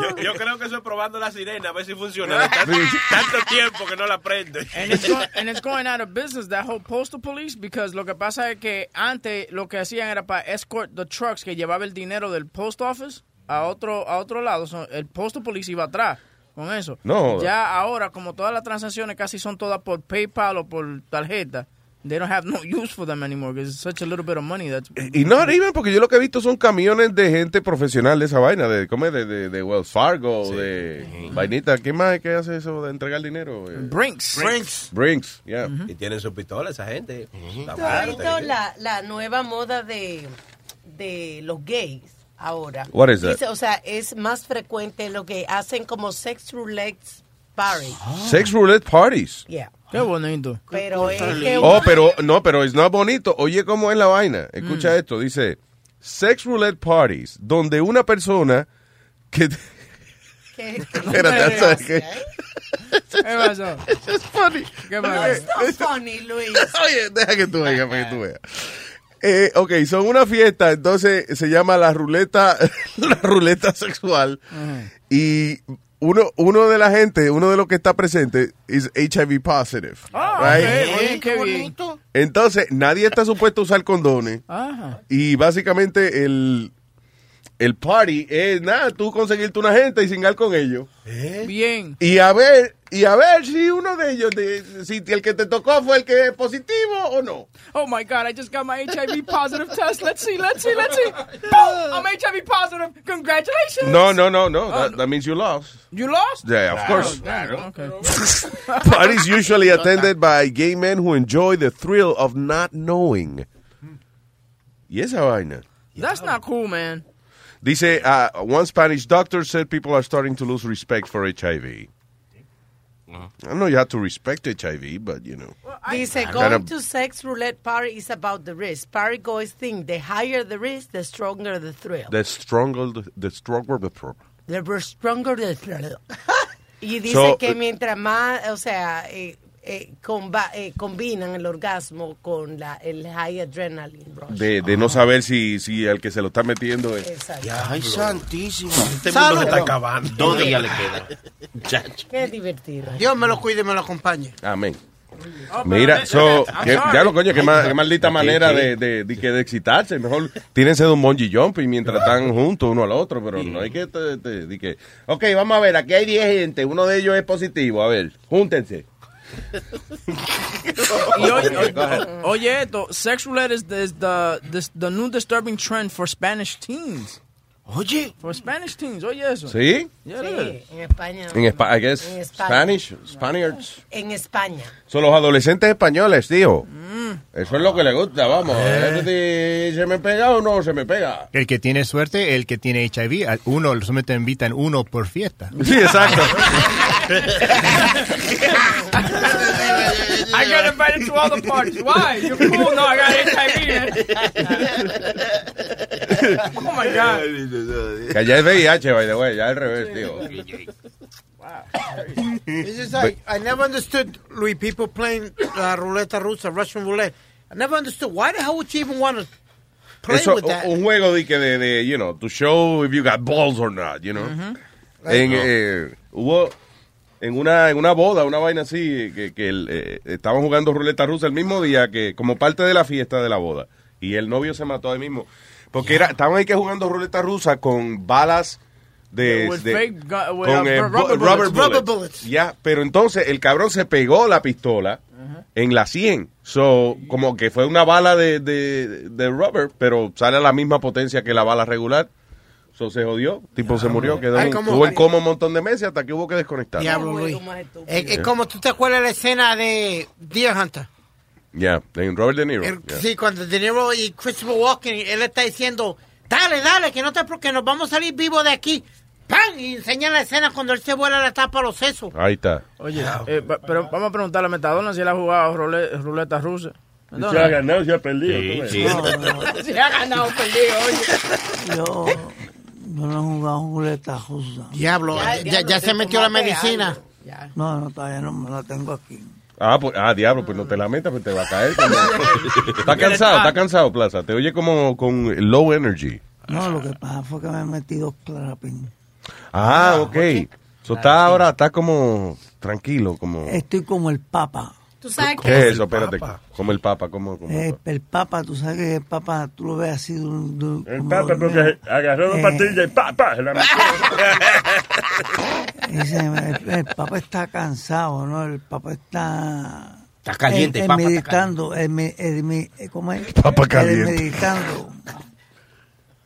Yo, [laughs] yo creo que eso es probando la sirena, a ver si funciona. Tanto, tanto tiempo que no la prende. And it's, go- and it's going out of business, that whole postal police, because lo que pasa es que antes lo que hacían era para escort the trucks que llevaba el dinero del post office a otro a otro lado. So, el postal police iba atrás con eso. No. Ya ahora, como todas las transacciones casi son todas por PayPal o por tarjeta, they don't have no [laughs] use for them anymore because it's such a little bit of money that's Y no even porque yo lo que he visto son camiones de gente profesional de esa vaina, de, ¿cómo es? de, de, de Wells Fargo, de vainita. ¿Qué más que hace eso de entregar dinero? Eh, Brinks. Brinks. Brinks, yeah. Y tienen su pistola esa gente. Está ¿Tú has fuerte. visto la, la nueva moda de, de los gays? ahora. What is that? Dice, o sea, es más frecuente lo que hacen como sex roulette party. Sex roulette parties. Yeah. Qué bonito. Pero es que Oh, pero no, pero es no bonito. Oye, ¿cómo es la vaina? Escucha esto. Dice, sex roulette parties, donde una persona que... [laughs] Espérate, ¿sabes qué? ¿Qué pasó? Es funny. ¿Qué No, pasó? it's not funny, Luis. [laughs] Oye, deja que tú veas, para que tú veas. Eh, ok, son una fiesta, entonces se llama la ruleta, [laughs] la ruleta sexual. Y uno, uno de la gente, uno de los que está presente, es HIV positive. Ah, right? ok. Oye, qué bien. Entonces, nadie está supuesto a usar condones. Ajá. Y básicamente el, el party es nada, tú conseguirte una gente y singar con ellos. Bien. Y a ver, y a ver si uno de ellos, de- si el que te tocó fue el que es positivo o no. Oh my God, I just got my HIV positive test. Let's see, let's see, let's see. Boom! I'm HIV positive. Congratulations. No, no, no, no. That, that means you lost. You lost? Yeah, of course. Okay. [laughs] Parties usually attended by gay men who enjoy the thrill of not knowing. Y esa vaina. That's not cool, man. Dice, uh, one Spanish doctor said people are starting to lose respect for HIV. I know you have to respect HIV, but you know. Dice, I going to sex roulette party is about the risk. Party goers think the higher the risk, the stronger the thrill. The stronger, the, the stronger the problem. The stronger the thrill. [laughs] y dice So, que eh, mientras más, o sea, eh, eh, comba- eh, combinan el orgasmo con la, el high adrenaline rush. De, de no saber si, si el que se lo está metiendo es. Exacto. Ay, santísimo. Este mundo se está acabando. Dos días le quedan. Qué divertido. Dios me lo cuide y me lo acompañe. Amén. Oh, Mira, so, que, ya lo coño, qué, ma- qué maldita ¿Qué, manera de, de, de, que de excitarse. Mejor tírense de un bungee jump y mientras están juntos uno al otro, pero no hay que, te- que, ok, vamos a ver, aquí hay 10 gente, uno de ellos es positivo, a ver, júntense. Y oye, oye, oye esto, sex roulette is, the, is the, this- the new disturbing trend for Spanish teens. Oye. For Spanish teens, oye eso. ¿Sí? Yeah, Sí, en España. En España, I guess, En España. Spanish, Spaniards. En España. Son los adolescentes españoles, tío. Mm. Eso es lo que le gusta, vamos. Sí, ¿Se me pega o no se me pega? El que tiene suerte, el que tiene HIV, uno solamente invitan uno por fiesta. Sí, exacto. [laughs] I got invited to all the parties. Why? You're cool. No, I got HIV. man. oh my God. Que allá es VIH, by the way, ya al revés, tío. It's just like, I never understood, Louis, people playing uh, ruleta rusa, Russian roulette. I never understood. Why the hell would you even want to play Eso, with that? un juego de que de, de, you know, to show if you got balls or not, you know. En, eh, hubo en una, en una boda, una vaina así, que, que eh, estaban jugando ruleta rusa el mismo día que, como parte de la fiesta de la boda. Y el novio se mató ahí mismo. Porque era, estaban ahí que jugando ruleta rusa con balas de, With de- fake gu- with, con uh, eh, rubber bu- bullets. Ya, pero entonces el cabrón se pegó la pistola en la 100. So, como que fue una bala de, de, de rubber, pero sale a la misma potencia que la bala regular. So, se jodió, tipo se murió, quedó Ay, en- como- estuvo en coma un montón de meses hasta que hubo que desconectar. Diablo, Luis. Es, es como tú te acuerdas de la escena de Deer Hunter. Ya, en Robert De Niro. El-. Sí, cuando De Niro y Christopher Walken, él está diciendo, dale, dale, que no te que nos vamos a salir vivos de aquí. ¡Pam! Y enseña la escena cuando él se vuela la tapa a los sesos. Ahí está. Oye, eh, pero vamos a preguntarle a Metadona si él ha jugado rule- ruleta rusa. Si ha ganado, si ha perdido. Sí, tú ves. sí. Si [laughs] ha ganado perdido, oye. Yo, yo no he jugado ruleta rusa. Diablo, Ya, ya, diablo, ya se metió la medicina. Ya. No, no, todavía no me la tengo aquí. Ah, pues, ah, diablo, pues no te la metas, pues te va a caer. [laughs] está cansado, está cansado, Plaza. Te oye como con low energy. No, lo que pasa fue que me he metido clarapín. Ah, ok. So, está ahora, está como tranquilo, como... Estoy como el Papa. ¿Tú sabes ¿Qué qué? es eso? Espérate. Como el Papa, como... como Eh, el Papa, tú sabes que el Papa, tú lo ves así de un... de un- El como papa porque agarró dos Eh. pastillas y pa, pa, se la metió. [laughs] El, el Papa está cansado, ¿no? El Papa está... Está caliente, eh, eh, Papa está meditando, eh, me- eh, me- eh, ¿cómo es? Papa Eh, caliente. meditando,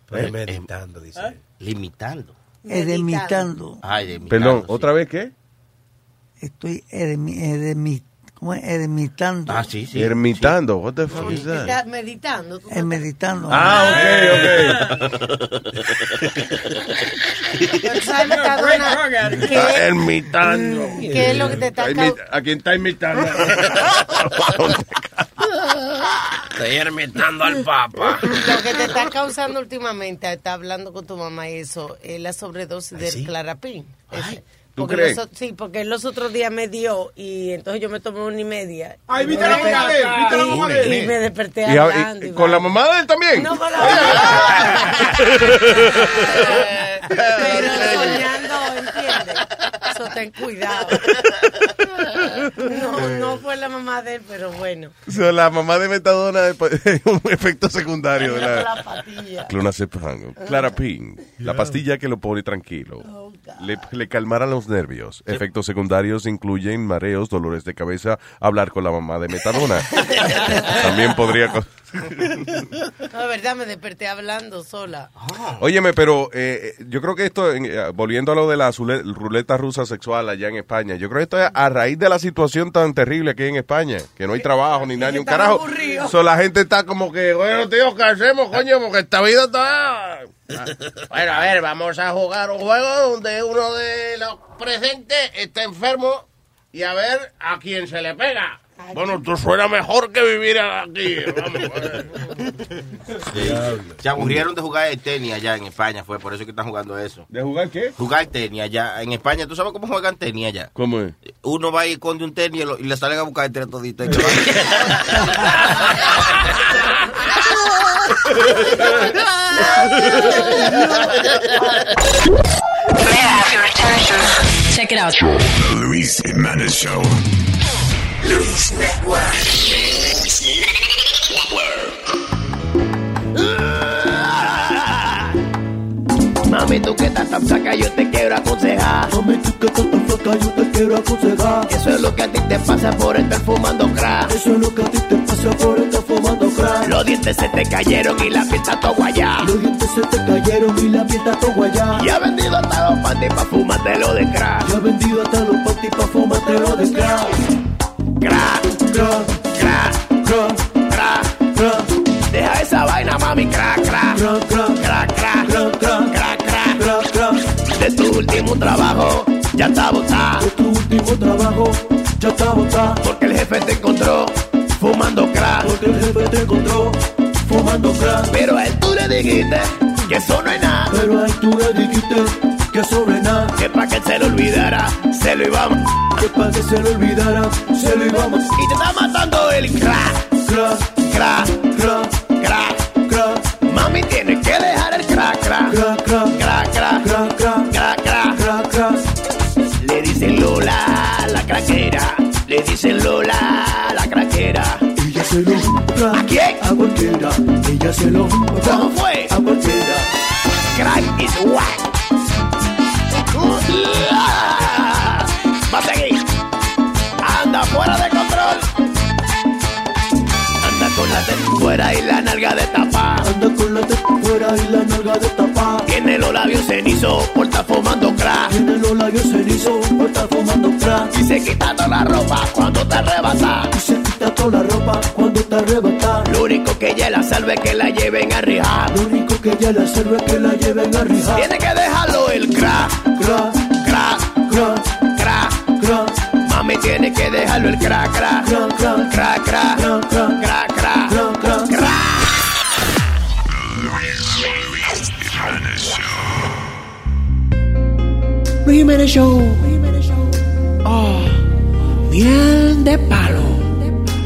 Premeditando, dice. Limitando. edemitando. Ay, Perdón. ¿otra vez qué? Estoy edemi, edemi- ¿cómo es? Ermitando. Ah, sí, sí. Ermitando. What the fuck is that? Está meditando. tú Es meditando. Ah, ok, ok. Está ermitando. ¿Qué es lo que te está ¿A quién está imitando? Estoy ermitando al papa. Lo que te está causando últimamente, está hablando con tu mamá y eso, es la sobredosis del clarapín. Ese. ¿Tú Porque crees? los sí, porque él los otros días me dio y entonces yo me tomé una y media. Ay, Y ¿viste me la de él? Y me desperté Y a- y- hablando. y ¿Con la mamá de él también? No, con la mamá. [laughs] Pero soñando, ¿entiendes? Eso ten cuidado. No, no fue la mamá de él, pero bueno. So, la mamá de Metadona es [laughs] un efecto secundario de La la patilla. clonazepam, Clarapin, la pastilla que lo pone tranquilo. Le, le calmará los nervios. Efectos secundarios incluyen mareos, dolores de cabeza, hablar con la mamá de Metadona. [laughs] También podría... co- No, de verdad, me desperté hablando sola. Óyeme, pero eh, yo creo que esto, eh, volviendo a lo de la ruleta rusa sexual allá en España, yo creo que esto es a raíz de la situación tan terrible aquí en España, que no hay trabajo ni nada, ni un carajo. So, la gente está como que, bueno, tío, ¿qué hacemos, coño? Porque esta vida está... [laughs] Bueno, a ver, vamos a jugar un juego donde uno de los presentes está enfermo y a ver a quién se le pega. Bueno, tú suena mejor que vivir aquí. Vamos, Se aburrieron de jugar el tenis allá en España, fue por eso que están jugando eso. ¿De jugar qué? Jugar tenis allá en España. ¿Tú sabes cómo juegan tenis allá? ¿Cómo es? Uno va y esconde un tenis y, le salen a buscar entre toditos. [laughs] Check it out. The Luis Jimenez Show. Luis Mami, tú que estás tan flaca, yo te quiero aconsejar. Mami, tú que estás tan flaca, yo te quiero aconsejar. Eso es lo que a ti te pasa por estar fumando crack. Eso es lo que a ti te pasa por estar fumando crack. Los dientes se te cayeron y la piel está todo guayá. Los dientes se te cayeron y la piel está todo guayá. Y ha vendido hasta los panties pa' fumártelo de crack. Y ha vendido hasta los panties pa' fumártelo de crack cra, cro, cra, cro, cra. Deja esa vaina, mami, cra, cra, cro, cro, cra, cra, cro, cro, cra, cra, cro, cro. De tu último trabajo ya está botado. De tu último trabajo ya está botado. Porque el jefe te encontró fumando crack. Porque el jefe te encontró fumando crack. Pero a él tú le dijiste que eso no es nada. Pero a él tú le dijiste que eso no es nada. Que para que se lo olvidara, se lo íbamos. Que para que se lo olvidara, se lo íbamos. Y te está matando el crack. Crack, crack, crack, crack, crack. Mami tiene que dejar el crack, crack, crack, crack, crack, crack, crack, crack, crack, crack, crack. Le dicen Lola la craquera, le dicen Lola la craquera. Ella se lo ¿A quién? A cualquiera. Ella se lo ¿Cómo fue? A cualquiera. Crack is whack. Va a seguir. Anda fuera de control. Anda con la teta fuera y la nalga de tapa. Anda con la teta fuera y la nalga de tapa. Tiene los labios cenizos por estar fumando crack. Tiene los labios cenizos por estar fumando crack. Y se quita toda la ropa cuando te arrebata. Lo único que ella la salve es que la lleven a rijar. Lo único que ella la salve es que la lleven a rijar. Tiene que dejarlo el crack. Crack, crack, crack, crack, crack. Mami tiene que dejarlo el crack, crack, crack, crack, crack, crack, crack, crack, crack, crack, crack. Luis Jiménez Show. Oh, miel de palo.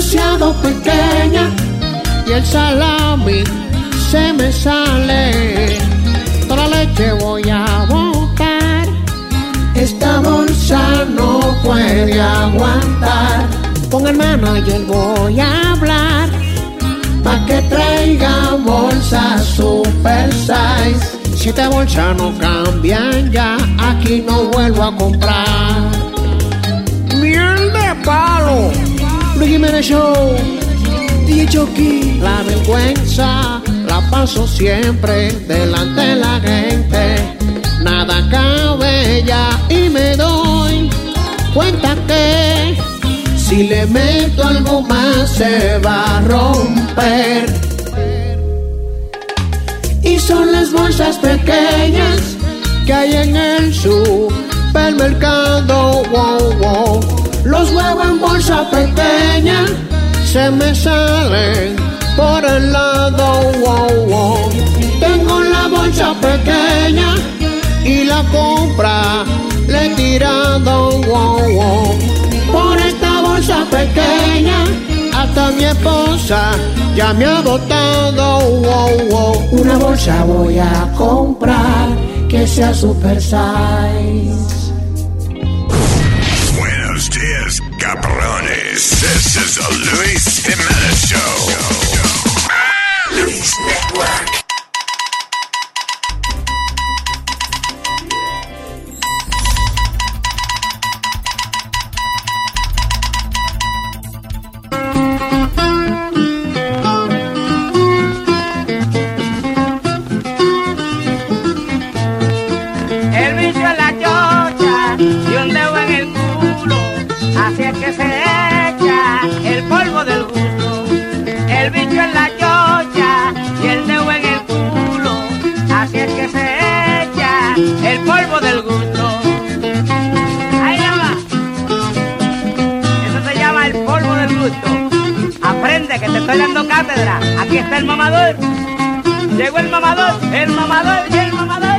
Demasiado pequeña y el salami se me sale. Toda leche voy a botar. Esta bolsa no puede aguantar. Con el manager voy a hablar pa' que traiga bolsas super size. Si te bolsas no cambian ya, aquí no vuelvo a comprar. Miel de palo, Luis Jiménez Show, DJ Chucky. La vergüenza la paso siempre delante de la gente. Nada cabe ya y me doy cuenta que si le meto algo más se va a romper. Y son las bolsas pequeñas que hay en el supermercado. Wow, wow. Los huevos en bolsa pequeña se me salen por el lado. Wow. Tengo la bolsa pequeña y la compra le he tirado. Wow. Por esta bolsa pequeña hasta mi esposa ya me ha botado. Una bolsa voy a comprar que sea super size. Cabrones. This is the Luis Jimenez Show. Luis Network. Aquí está el mamador. Llegó el mamador, el mamador el mamador.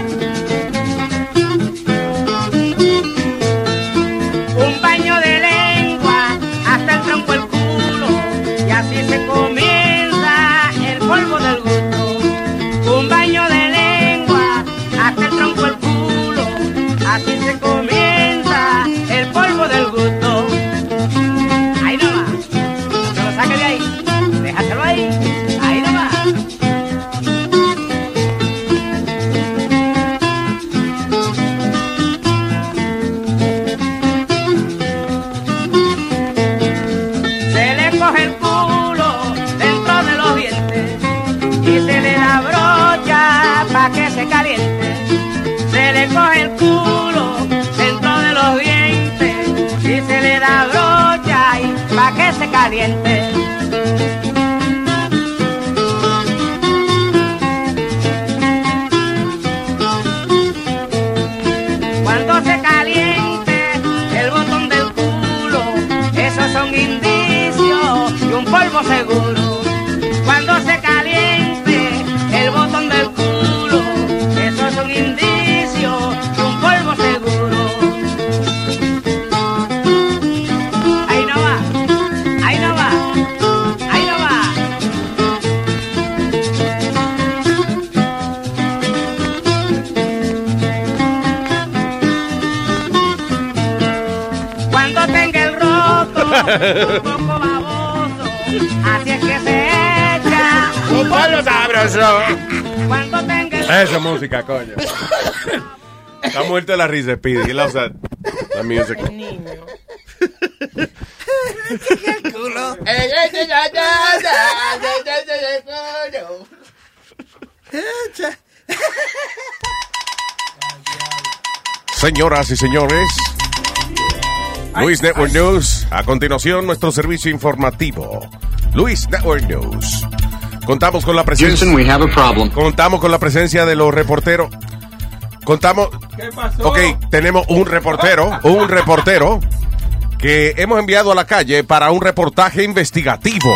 Poco baboso, así es que se echa Un palo sabroso. Cuando tenga el Esa música, coño. Está muerta la risa, Speedy. He loves that, that music. Señoras y señores, Luis Network News. A continuación, nuestro servicio informativo. Luis Network News. Contamos con la presencia. Houston, we have a problem. Contamos con la presencia de los reporteros. Contamos. ¿Qué pasó? Ok, tenemos un reportero, un reportero que hemos enviado a la calle para un reportaje investigativo.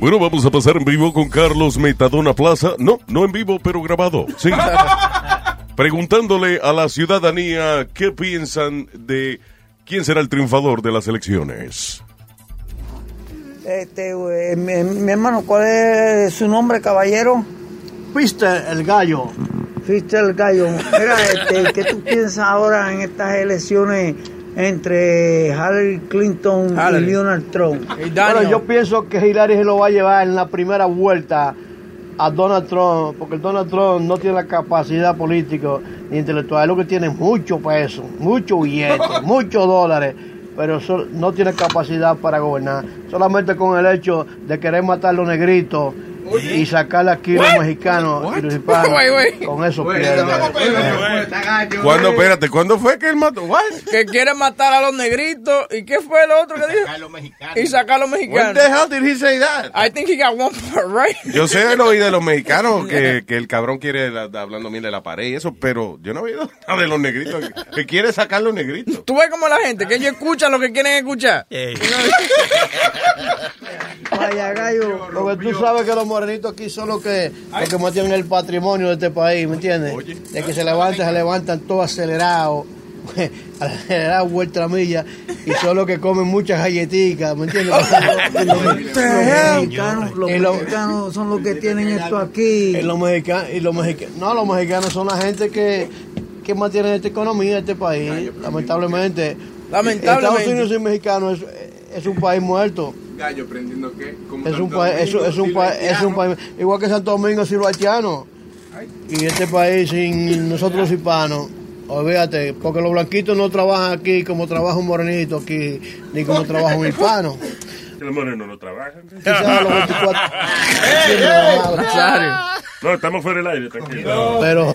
Bueno, vamos a pasar en vivo con Carlos Metadona Plaza. No, no en vivo, pero grabado. Sí. [laughs] Preguntándole a la ciudadanía qué piensan de quién será el triunfador de las elecciones. Este, eh, mi, mi hermano, ¿cuál es su nombre, caballero? Viste el gallo. Fistel Gallo, mira, este, ¿qué tú piensas ahora en estas elecciones entre Hillary Clinton Hillary. y Donald Trump? Bueno, yo pienso que Hillary se lo va a llevar en la primera vuelta a Donald Trump, porque el Donald Trump no tiene la capacidad política ni intelectual, es lo que tiene mucho peso, mucho billete, [laughs] muchos dólares, pero no tiene capacidad para gobernar. Solamente con el hecho de querer matar a los negritos y sacarle aquí los mexicanos y los hispanos, con eso. ¿Cuándo, espérate, cuándo fue que él mató? What? Que quiere matar a los negritos. ¿Y qué fue lo otro que dijo? Y sacar a los mexicanos. What the hell did he say that? I think he got one part right. Yo sé lo oí de los mexicanos que, que el cabrón quiere la- la- hablando bien de la pared y eso, pero yo no he oído [laughs] nada de los negritos que, que quiere sacar los negritos. Tú ves como la gente, que ellos escuchan lo que quieren escuchar. [laughs] Vaya gallo, porque tú sabes que los morenitos aquí son los que, los que mantienen el patrimonio de este país, ¿me entiendes? De que se levantan, se levantan todos [laughs] acelerados, acelerados vuelta la milla, y son los que comen muchas galletitas, ¿me entiendes? Los mexicanos, los Y lo- mexicanos son los que tienen esto aquí. Y los mexicanos, y los mexicanos, no, los mexicanos son la gente que, que mantiene esta economía de este país, lamentablemente. Lamentablemente. Estados Unidos sin mexicanos es, es un país muerto. Gallo, prendiendo qué? Como Es un país, es, es un país, es un país, igual que Santo Domingo sin los haitianos. Y este país sin nosotros los hispanos, olvídate, porque los blanquitos no trabajan aquí como trabaja un morenito aquí, ni como trabaja un hispano. [laughs] Los morenos no trabajan. Quizás los 24. No, estamos fuera del aire, tranquilo. Pero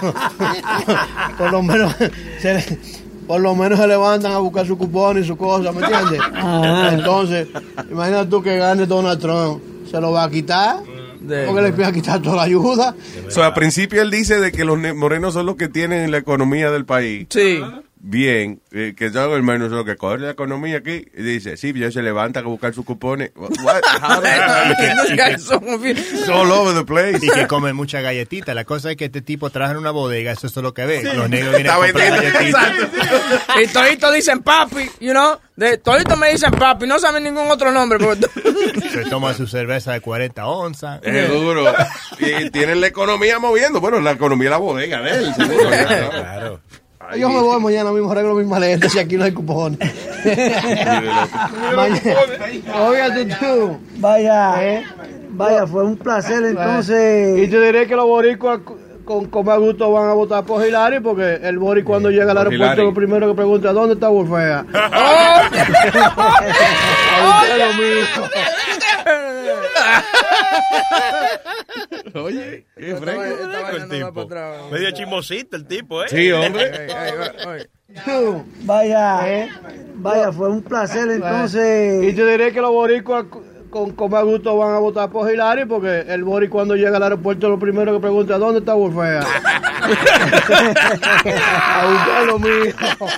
[laughs] por lo menos se le- por lo menos se levantan a buscar su cupón y su cosa, ¿me entiendes? Ajá. [laughs] Entonces, imagina tú que gane Donald Trump, se lo va a quitar, porque le va a quitar toda la ayuda. So, al principio él dice de que los morenos son los que tienen la economía del país. Sí. Bien, eh, que son los hermanos son los que cogen la economía aquí. Y dice, sí, ya se levantan a buscar sus cupones. What? [laughs] All over the place. Y que comen mucha galletita. La cosa es que este tipo trabaja en una bodega, eso es lo que ve. Los negros vienen a comprar galletitas. Y toditos dicen papi, you know. De, toditos me dicen papi, no saben ningún otro nombre. porque- [laughs] Se toma su cerveza de 40 onzas. Seguro. Y tienen la economía moviendo. Bueno, la economía de la bodega de él, seguro. [laughs] Claro. Yo me voy mañana mismo, arreglo mis maletas si aquí no hay cupones. Oiga tú, tú. Vaya, vaya, fue un placer entonces. Y te diré que los boricuas con, con más gusto van a votar por Hillary porque el bori cuando llega al aeropuerto Hillary. lo primero que pregunta ¿dónde está Wolfea? [laughs] lo mismo. [laughs] Oye, qué Medio chismosito el tipo, ¿eh? Sí, hombre. [laughs] Tú, Vaya, vaya, fue un placer entonces. Y te diré que los boricuas con, con más gusto van a votar por Hillary porque el bori cuando llega al aeropuerto lo primero que pregunta ¿dónde está Wolfea? [laughs] a buscar lo mismo.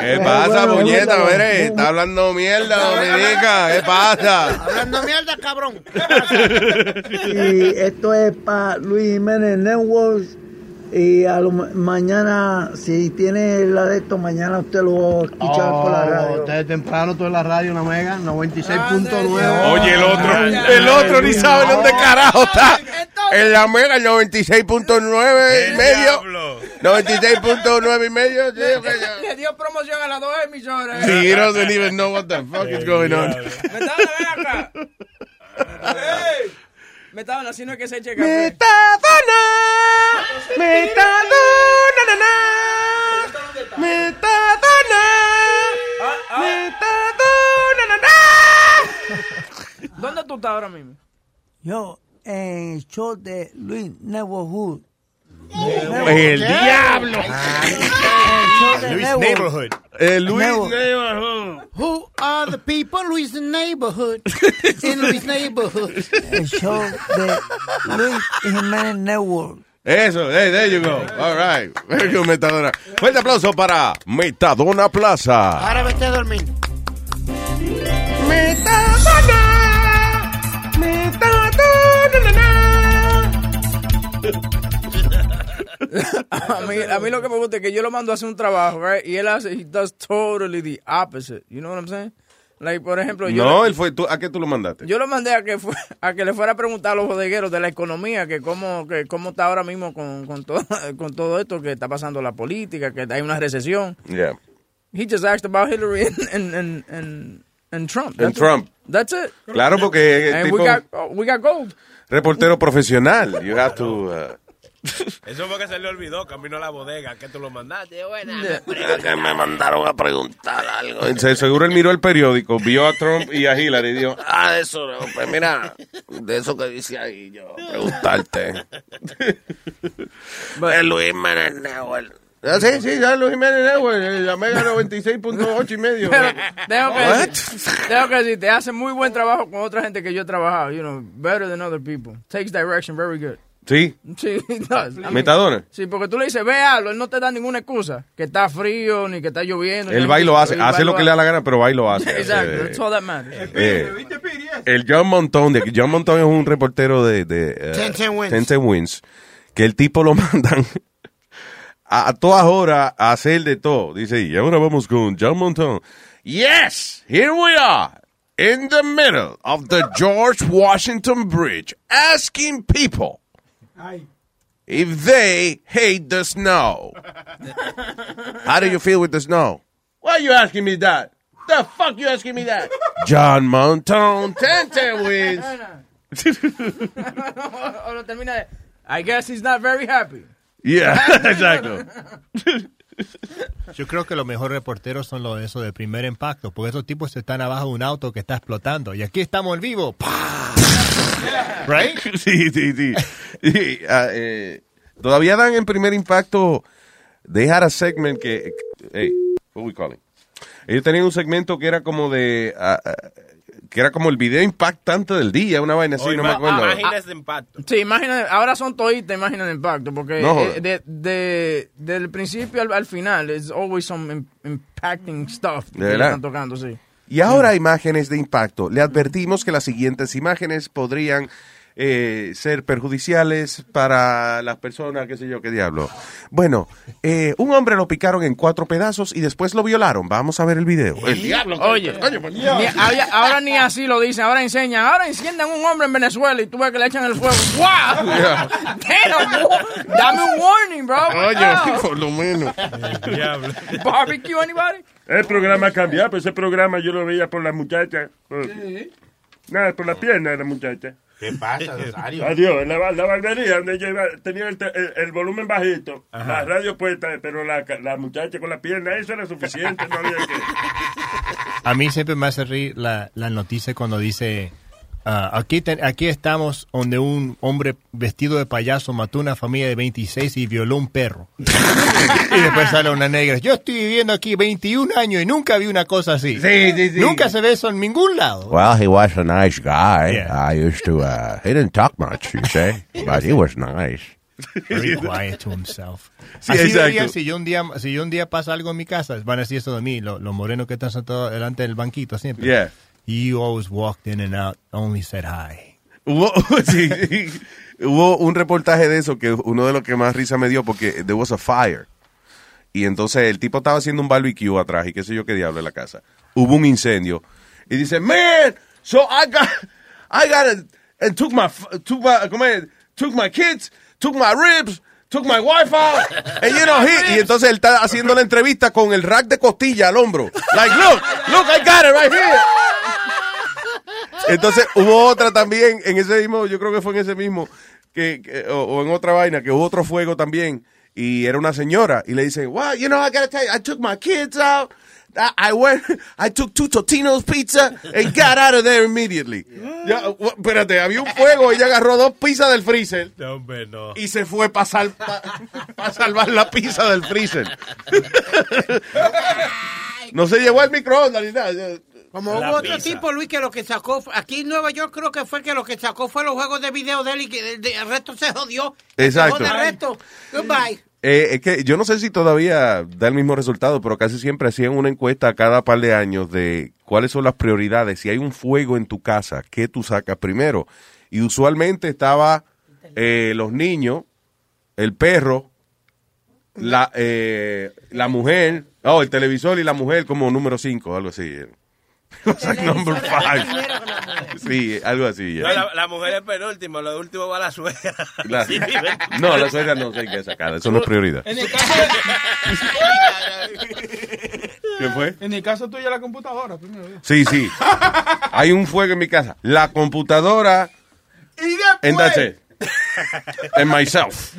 ¿Qué pasa, muñeta? Mire, está hablando mierda, Dominica. ¿Qué pasa? Hablando mierda, cabrón. [laughs] Y esto es para Luis Jiménez Networks. Y a lo ma- mañana, si tiene la de esto, mañana usted lo va a escuchar por la radio. Desde temprano todo en la radio, una mega, 96.9. Oye, el otro, el otro ni sabe dónde carajo está. En la mega, el 96.9 y medio. 96.9 y medio. Sí, ya. Le dio promoción a las dos emisoras. Sí, he doesn't even know what the fuck is going on. Metadona, ven acá. [laughs] Ey, Metadona, si no es que se eche café. Metadona, metadona, na, na. metadona, metadona, na, na. ¿Dónde tú estás ahora mismo? Yo, en el show de Luis Network. El diablo. Luis Neighborhood. El Luis Neighborhood. Who are the people? Luis Neighborhood. In [laughs] Luis Neighborhood. El show de Luis Jiménez Network. Eso, hey, there you go. All right. Very good, Metadona. Fuerte aplauso para Metadona Plaza. Ahora vete a dormir. [laughs] a, mí, a mí lo que me gusta es que yo lo mando a hacer un trabajo, right? Y él hace, he does totally the opposite. You know what I'm saying? Like, por ejemplo, yo, No, él fue, tú, ¿a qué tú lo mandaste? yo lo mandé a que fue, [laughs] a que le fuera a preguntar a los bodegueros de la economía que cómo que cómo está ahora mismo con, con todo [laughs] con todo esto que está pasando la política, que hay una recesión. Yeah. He just asked about Hillary and and and, Trump. And That's it. Trump. That's it. Claro, porque And tipo- we got oh, we got gold. Reportero profesional. You have to... uh, Eso fue que se le olvidó, camino a la bodega, que tú lo mandaste. Buena. que me mandaron a preguntar algo. Se- Seguro él miró el periódico, vio a Trump y a Hillary y dijo, Ah, eso, no, pues mira, de eso que dice ahí yo, preguntarte. [laughs] es Luis Network. Ah, sí, sí, ya Luis Jiménez Network, eh, la Mega 96.8 y medio. Pero tengo que, What? decir, tengo que decir, te hace muy buen trabajo con otra gente que yo he trabajado, you know, better than other people. Takes direction very good. Sí. Sí. [laughs] I mean, Metadona. Sí, porque tú le dices, ve algo, él no te da ninguna excusa, que está frío, ni que está lloviendo. Él va y lo hace, hace lo que le da la gana, pero va y lo hace. [laughs] Exacto, Eh, that's all that matters. eh, el John Montón, de, John Montón es un reportero de, de eh, Ten Ten Wins. Ten Ten Wins, que el tipo lo [laughs] mandan a, a todas horas a hacer de todo. Dice, y ahora vamos con John Montón. Yes, here we are, in the middle of the George Washington Bridge, asking people if they hate the snow. [laughs] How do you feel with the snow? Why are you asking me that? The fuck you asking me that? [laughs] John Montone, Ten Ten [laughs] Wins. o lo termina de, I guess he's not very happy. Yeah, exacto. Yo creo que los mejores reporteros son los de esos de primer impacto, porque esos tipos están abajo de un auto que está explotando. Y aquí estamos en vivo. ¡Pah! Right? [laughs] Sí, sí, sí. Ah, eh, todavía dan en primer impacto. They had a segment que. Hey, what we calling? Ellos tenían un segmento que era como de. ah, ah, que era como el video impactante del día, una vaina así, no me acuerdo. Imágenes de impacto. Sí, imagina, ahora son toditas imágenes de impacto, porque No, eh, de, de- del principio al, al final, it's always some im- impacting stuff que están tocando, sí. Y ahora imágenes de impacto. Le advertimos que las siguientes imágenes podrían eh, ser perjudiciales para las personas, qué sé yo, qué diablo. Bueno, eh, un hombre lo picaron en cuatro pedazos y después lo violaron. Vamos a ver el video. El diablo. Oye, coño, por ni- ahora, ahora ni así lo dicen, ahora enseñan, ahora enciendan un hombre en Venezuela y tú ves que le echan el fuego. ¡Wow! Yeah. Damn, wo- dame un warning, bro. Oye, [laughs] por lo menos. Barbecue, anybody? El programa ha cambiado, pero ese programa yo lo veía por la muchacha. por- Nada, por la pierna de la muchacha. ¿Qué pasa, Rosario? Adiós, en la, la barbería donde ella iba, tenía el, te- el- el volumen bajito, la radio puesta, pero la, la muchacha con la pierna, eso era suficiente, no había que... [laughs] A mí siempre me hace reír la, la noticia cuando dice, ah, aquí, te- aquí estamos donde un hombre vestido de payaso mató una familia de 26 y violó un perro. [laughs] y después sale una negra, yo estoy viviendo aquí 21 años y nunca vi una cosa así. Sí, sí, sí. Nunca se ve eso en ningún lado. Well, he was a nice guy. Yeah. I used to, uh, he didn't talk much, you say, [laughs] but he was nice. Very quiet to himself. [laughs] Sí, Así dirían, si yo un día si yo un día pasa algo en mi casa, van a decir eso de mí, lo- los morenos que están sentados delante del banquito siempre. Yeah. You always walked in and out, only said hi. Hubo, sí, [laughs] sí. Hubo un reportaje de eso que uno de los que más risa me dio porque there was a fire. Y entonces el tipo estaba haciendo un barbecue atrás y qué sé yo qué diablo en la casa. Hubo un incendio. Y dice, man, so I got, I got it, and took my, f- took my, ¿cómo es? took my kids, took my ribs, took my wife out, and you know, he, [laughs] y entonces él está haciendo la entrevista con el rack de costilla al hombro. Like, look, look, I got it right here. Entonces hubo otra también en ese mismo, yo creo que fue en ese mismo, que, que- o, o en otra vaina, que hubo otro fuego también y era una señora y le dicen, well, you know, I gotta tell you, I took my kids out, I, I went, [laughs] I took two Totino's pizza and got out of there immediately. Ya, w- espérate, había un fuego, ella agarró dos pizzas del freezer No, hombre, no. y se fue para salvar la pizza del freezer. [laughs] no se llevó el microondas ni nada. Como hubo otro pizza. tipo, Luis, que lo que sacó, aquí en Nueva York creo que fue que lo que sacó fue los juegos de video de él y que el, el resto se jodió. Exacto. Se el resto. Goodbye. Eh, es que yo no sé si todavía da el mismo resultado, pero casi siempre hacían una encuesta cada par de años de cuáles son las prioridades. Si hay un fuego en tu casa, ¿qué tú sacas primero? Y usualmente estaba eh, los niños, el perro, la, eh, la mujer, oh, el televisor y la mujer como número cinco, algo así. Was like number five. Sí, algo así. No, yeah. la, la mujer es penúltimo, lo último va la suegra. La- [laughs] no, la suegra no sé qué sacar, eso no es prioridad. En el caso ¿Qué fue? En el caso tuyo, la computadora. primero. Sí, sí. Hay un fuego en mi casa. La computadora. Y And that's it. And myself.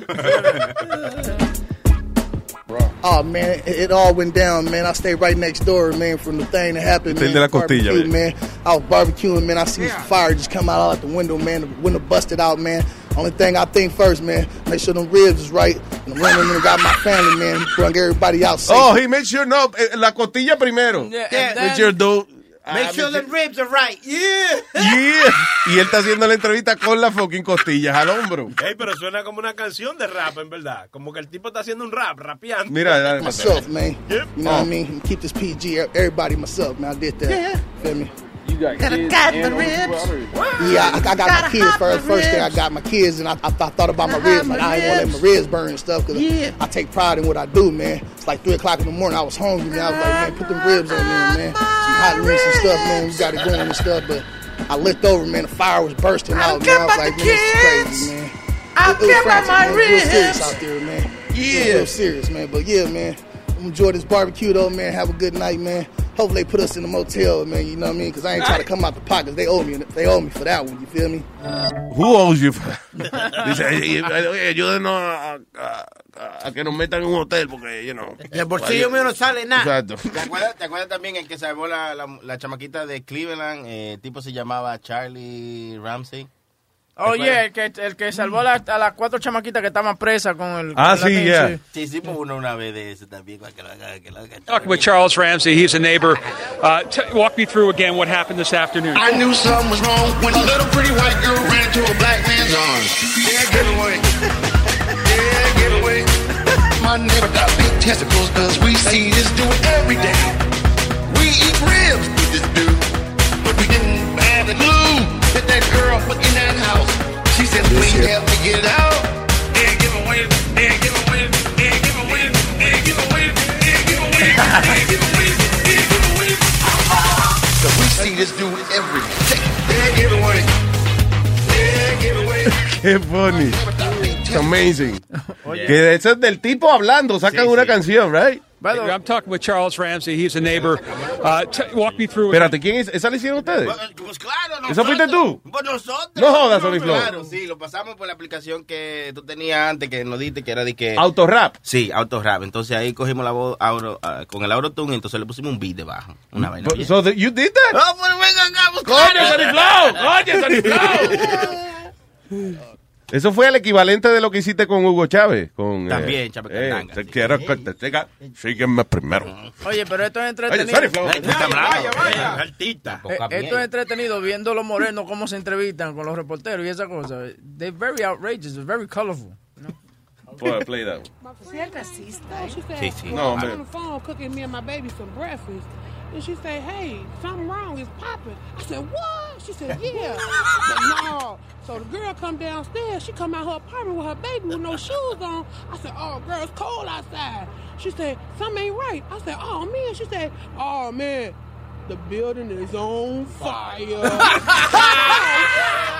Oh man, it, it all went down, man. I stayed right next door, man, from the thing that happened. Usted Man, de la costilla, Barbecue, man. man. I was barbecuing, man. I see some fire just come out out the window, man. The window busted out, man. Only thing I think first, man, make sure them ribs is right. And the women that got my family, man. Bring everybody out safe. Oh, he made sure no, eh, la costilla primero. Yeah. With your do- Make Ah, sure me- the ribs are right. Yeah. Yeah. Y él está haciendo la entrevista con las fucking costillas al hombro. Ey, pero suena como una canción de rap, en verdad. Como que el tipo está haciendo un rap, rapeando. Mira, dale, myself, man. Yep. You know Oh. what I mean? Keep this PG. Everybody myself, man. I did that. Yeah. Feel me? You got Gotta kids got and the ribs. Yeah, I, I got Gotta my kids first. First thing I got my kids, and I, I, I thought about my ribs. hide Like my I ain't want to let my ribs burn and stuff. Cause Yeah. I take pride in what I do, man. It's like three o'clock in the morning. I was hungry, man. I was like, man, put them ribs on there, man. Some hot links and stuff, man. We got it going and stuff. But I looked over, man. The fire was bursting I out, don't man. I was like, man, this is crazy, man. I It- it was care about frantic, my man. It was serious ribs. out there, man. It was Yeah. real serious, man. But yeah, man. Enjoy this barbecue though, man. Have a good night, man. Hopefully they put us in the motel, man. You know what I mean? Because I ain't trying to come out the pockets. They owe me. They owe me for that one. You feel me? Who owes you? [laughs] Dice, "Ey, ey, oye, ayúdenos a, a- a- a que nos metan en un hotel porque, you know. El bolsillo mío no sale nada. Exacto. ¿Te acuerdas, te acuerdas también el que salvó la, la, la chamaquita de Cleveland? Eh, el tipo se llamaba Charlie Ramsey. Oye, el que, el que salvó a, la- a las cuatro chamaquitas que estaban presas con el... Ah, con sí, tenis, yeah. sí. Sí, hicimos uno una vez de eso también. para que lo haga- que lo haga. Talking with Charles Ramsey. He's a neighbor. Uh, walk me through again what happened this afternoon. I knew something was wrong when a little pretty white girl ran into a black man's arms. Yeah, get away. Yeah, get away. My neighbor got big testicles cause we see this dude every day. That girl put in that house. She said, please help me get out. Yeah, give away. Yeah, give away. Yeah, give away. Yeah, give away. Yeah, give away. Yeah, give away. Yeah, give away. Cause we see this dude every day. Yeah, give away. Yeah, give away. Qué funny. It's amazing. [laughs] Que eso es del tipo hablando, sacan una canción, right? I'm talking with Charles Ramsey. He's a neighbor. Uh, walk me through. Espérate, ¿quién es? ¿Esa la hicieron ustedes? Pues claro, ¿Esa fuiste tú? Pues nosotros. No jodas, Sony Flow. Claro, sí, lo pasamos por la aplicación que tú tenías antes, que nos diste, que era de que... Autorap. Sí, autorap. Entonces ahí cogimos la voz auto, ah, con el autotune y entonces le pusimos un beat debajo. Una vaina. bien. So that you did that? Oh, pues venga acá, ¡Coño. Sony Flow! ¡Coño, Sony [laughs] Flow! [laughs] Eso fue el equivalente de lo que hiciste con Hugo Chávez. Con, eh, También, Chávez eh, te quiero que te siga. Sígueme primero. Oye, pero esto es Oye, entretenido. sorry, Flow. Vaya. Altita. Eh, Esto es entretenido viendo los morenos cómo se entrevistan con los reporteros y esa cosa. They're very outrageous, they're very colorful. Play- play that one. Sí, sí. No, man. And she said, hey, something wrong, it's popping. I said, what? She said, yeah. Said, no. So the girl come downstairs. She come out her apartment with her baby with no shoes on. I said, oh, girl, it's cold outside. She said, something ain't right. I said, oh, man. She said, oh, man, the building is on fire. [laughs]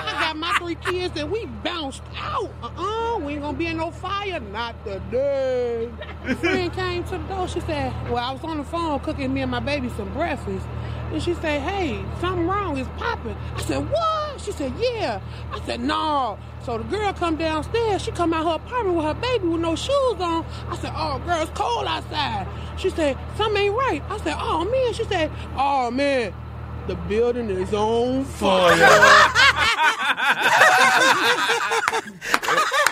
I got my three kids and we bounced out. Uh-uh, we ain't gonna be in no fire, not today. A friend came to the door. She said, well, I was on the phone cooking me and my baby some breakfast. And she said, hey, something wrong, it's popping. I said, what? She said, yeah. I said, no. So the girl come downstairs. She come out her apartment with her baby with no shoes on. I said, oh, girl, it's cold outside. She said, something ain't right. I said, oh, man. She said, oh, man, the building is on fire. [laughs]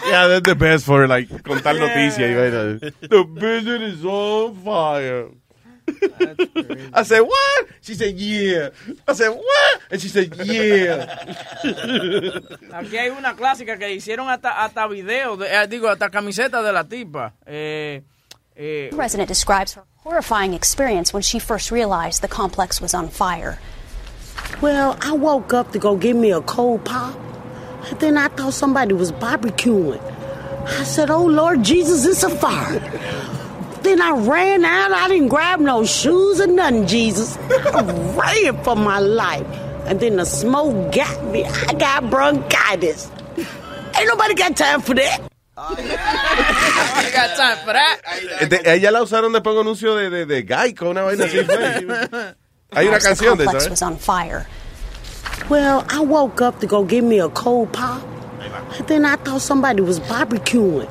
Yeah, that's the best for like contar noticias y vaina. The building is on fire. [laughs] I said, what? She said, yeah. I said, what? And she said, yeah. [laughs] Aquí hay una clásica que hicieron hasta, hasta video, de- eh, digo, hasta camiseta de la tipa. Eh, eh, The resident describes her horrifying experience when she first realized the complex was on fire. Well, I woke up to go get me a cold pop. And then I thought somebody was barbecuing. I said, Oh Lord Jesus, it's a fire. Then I ran out. I didn't grab no shoes or nothing, Jesus. I ran for my life. And then the smoke got me. I got bronchitis. Ain't nobody got time for that. I got time for that. Eh, de- ella la usaron después en un anuncio de, de, de Geico, una vaina así fue. Hay una canción de complex eso, was ¿eh? on fire. Well, I woke up to go get me a cold pop. And then I thought somebody was barbecuing.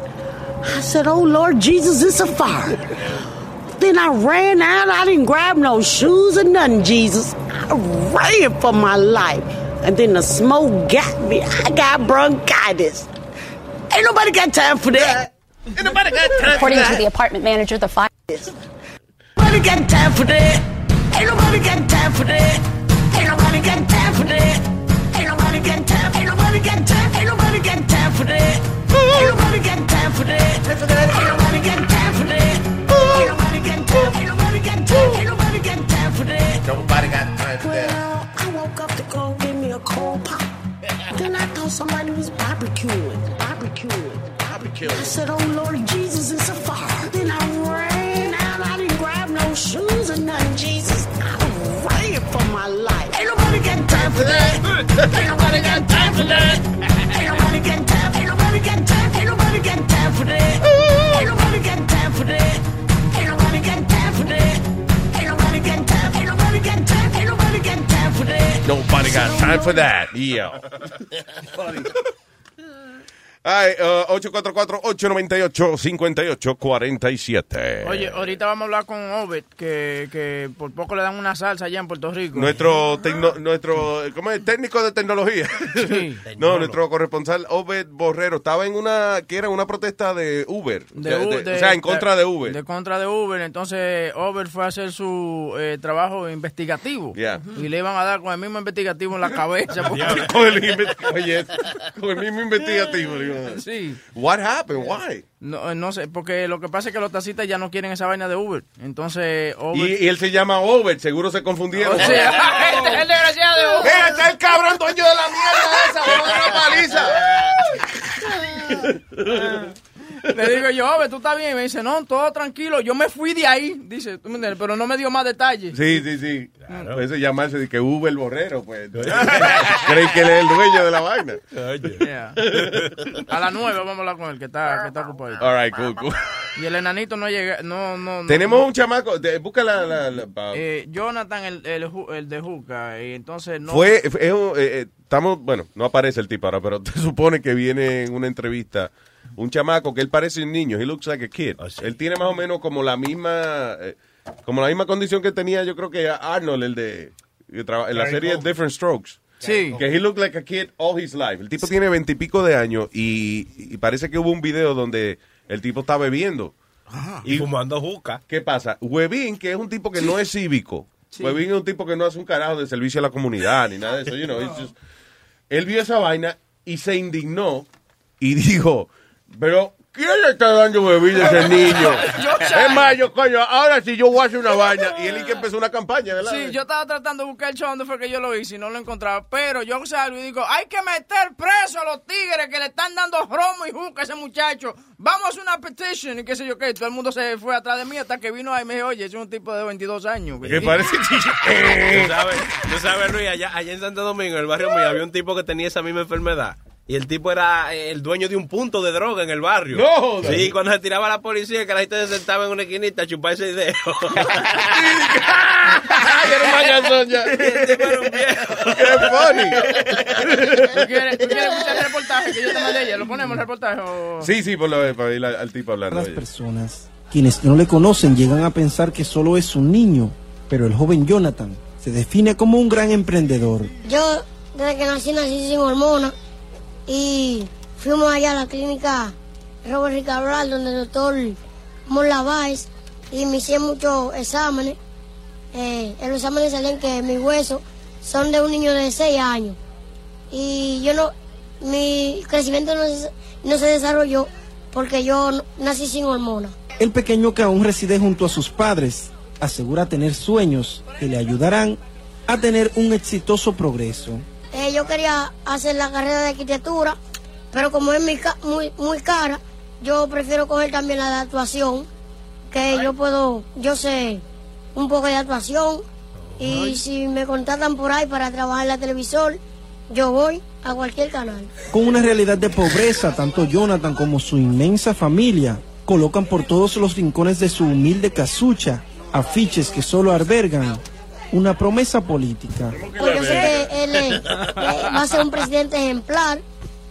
I said, Oh Lord Jesus, it's a fire. Then I ran out. I didn't grab no shoes or nothing, Jesus. I ran for my life. And then the smoke got me. I got bronchitis. Ain't nobody got time for that. Ain't nobody got time According to the apartment manager, the fire. Nobody got time for that. Ain't nobody got time for that. Ain't nobody got time for that. Ain't nobody got time. Ain't nobody got time. Ain't nobody got time for that. Ain't nobody got time for that. Ain't nobody got time for that. Well, I woke up to go get me a cold pop. Then I thought somebody was barbecuing, barbecuing, Barbecue. I said, Oh Lord Jesus, it's a fire. Then I ran out. I didn't grab no shoes or nothing, Jesus. I ran for my life. Ain't nobody got time for that. [laughs] Ain't nobody got time for that. Nobody got time for that. Yeah. [laughs] Ay, uh, 844-898-5847. Oye, ahorita vamos a hablar con Obed, que, que por poco le dan una salsa allá en Puerto Rico. Nuestro, tecno- nuestro ¿cómo es? técnico de tecnología. [laughs] no, nuestro corresponsal Obed Borrero estaba en una, que era una protesta de Uber. De De- U- de- de- o sea, en contra de Uber. De contra de Uber. Entonces, Uber fue a hacer su eh, trabajo investigativo. Yeah. Y le iban a dar con el mismo investigativo en la cabeza. [laughs] porque- con, el oye, con el mismo investigativo. dar. [laughs] Sí. What happened? Why? No, eh, no sé, porque lo que pasa es que los taxistas ya no quieren esa vaina de Uber. Entonces, Uber... Y, y él se llama Uber, seguro se confundieron. O sea, [laughs] [laughs] es el desgraciado de Uber. Mira, está el cabrón dueño de la mierda esa, vamos a dar una paliza. Le digo yo, Uber, tú estás bien. Y me dice, no, todo tranquilo. Yo me fui de ahí. Dice, ¿tú me entiendes? Pero no me dio más detalles. Sí, sí, sí. Por eso llamarse de que Uber Borrero, pues. [laughs] Creí que él es el dueño de la vaina. Yeah. A las nueve vamos a hablar con él, que está, que está ocupado. All right, cool, cool. Y el enanito no llega, no, no, no. Tenemos un chamaco, de- busca la... la- la- pa- Eh, Jonathan, el, el, de Juca, y entonces no. Fue, fue- es un- eh, eh, estamos, bueno, no aparece el tipo ahora, pero [laughs] te supone que viene en una entrevista un chamaco que él parece un niño, he looks like a kid. Él tiene más o menos como la misma, eh, como la misma condición que tenía yo creo que Arnold, el de, en la serie. Different Strokes. Sí. Que he looked like a kid all his life. El tipo tiene veintipico de años y, y parece que hubo un video donde el tipo está bebiendo. Y fumando juca. ¿Qué pasa? Huevín, que es un tipo que no es cívico. Huevín es un tipo que no hace un carajo de servicio a la comunidad ni nada de eso. You know, just- él vio esa vaina y se indignó y [laughs] dijo, pero ¿quién le está dando bebida a ese [laughs] niño? es más, yo, coño, ahora sí yo voy a hacer una vaina. Y él y que empezó una campaña, ¿verdad? Sí, yo estaba tratando de buscar el show donde fue que yo lo hice y no lo encontraba. Pero yo salgo y digo, hay que meter preso a los tigres que le están dando romo y juca a ese muchacho. Vamos a hacer una petition y qué sé yo qué. Todo el mundo se fue atrás de mí hasta que vino ahí y me dijo, oye, ese es un tipo de 22 años. Que parece [laughs] Tú sabes, tú sabes, Luis, allá, allá en Santo Domingo, en el barrio mío, había un tipo que tenía esa misma enfermedad. Y el tipo era eh, el dueño de un punto de droga en el barrio. No. Sí, cuando se tiraba la policía, que la gente se sentaba en una esquinita a chupar ese dedo. [laughs] [laughs] era un ya. ¡Qué funny! ¿Tú quieres, tú quieres escuchar el reportaje que yo te mandé ayer? ¿Lo ponemos el reportaje o...? Sí, sí, por lo, para ir al, al tipo hablando. Las personas, quienes no le conocen, llegan a pensar que solo es un niño, pero el joven Jonathan se define como un gran emprendedor. Yo, desde que nací, nací sin hormonas. Y fuimos allá a la clínica Robert Ricabral, donde el doctor Mola Báez, y me hicieron muchos exámenes. Eh, en los exámenes salían que mis huesos son de un niño de 6 años. Y yo no, mi crecimiento no se, no se desarrolló porque yo nací sin hormonas. El pequeño que aún reside junto a sus padres asegura tener sueños que le ayudarán a tener un exitoso progreso. Eh, yo quería hacer la carrera de arquitectura, pero como es muy, muy, muy cara, yo prefiero coger también la de actuación, que yo puedo, yo sé un poco de actuación y si me contratan por ahí para trabajar en la televisor, yo voy a cualquier canal. Con una realidad de pobreza, tanto Jonathan como su inmensa familia colocan por todos los rincones de su humilde casucha afiches que solo albergan una promesa política. Pues yo sé que él eh, va a ser un presidente ejemplar,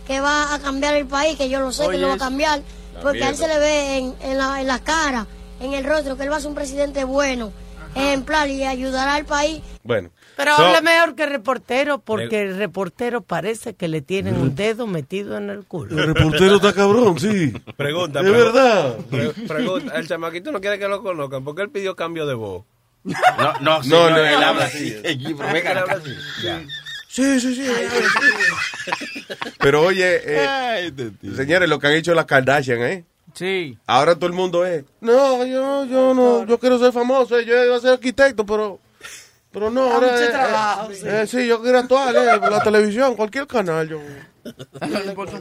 que va a cambiar el país, que yo lo sé que lo va a cambiar, porque a él se le ve en, en la, en la cara, en el rostro, que él va a ser un presidente bueno, ejemplar y ayudará al país. Bueno. Pero So- habla mejor que reportero, porque el reportero parece que le tienen un dedo metido en el culo. El reportero está cabrón, sí. Pregunta. Es pregu- verdad. pre- pregunta. El chamaquito no quiere que lo conozcan porque él pidió cambio de voz. No, no, No, señor, no, él habla sí. así. Venga, habla acá. así. Ya. Sí, sí, sí. [laughs] Pero oye, eh, señores, lo que han hecho las Kardashian, ¿eh? Sí. Ahora todo el mundo es. No, yo, yo no, yo quiero ser famoso, yo iba a ser arquitecto, pero. Pero no, ahora. mucho eh, trabajo, eh, sí. eh, sí, yo quiero actuar, eh, por la televisión, cualquier canal. Yo.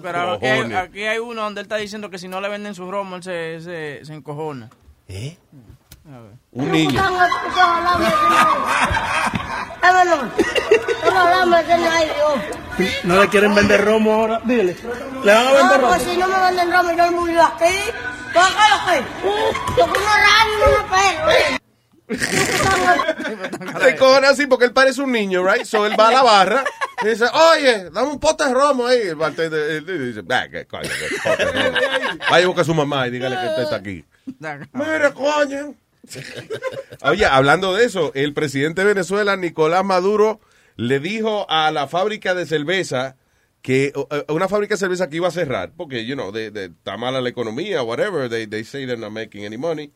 Carajo. Aquí hay, aquí hay uno donde él está diciendo que si no le venden su romo, él se, se, se encojona. ¿Eh? Un niño. No le quieren vender romo ahora. Dile. Le van a vender No, romo. pues si no me venden romo, yo me voy aquí. Yo perro. Se cojan así porque él parece un niño, right? So él va a la barra y dice, oye, dame un pote de romo ahí. El bartender dice, "Ah, qué coño, qué pote de romo". Vaya a buscar a su mamá y dígale que usted está aquí. Mira, coño. [laughs] Oye, hablando de eso, el presidente de Venezuela, Nicolás Maduro, le dijo a la fábrica de cerveza que uh, una fábrica de cerveza que iba a cerrar, porque, you know, de, de- está mala la economía, whatever, they, they say they're not making any money.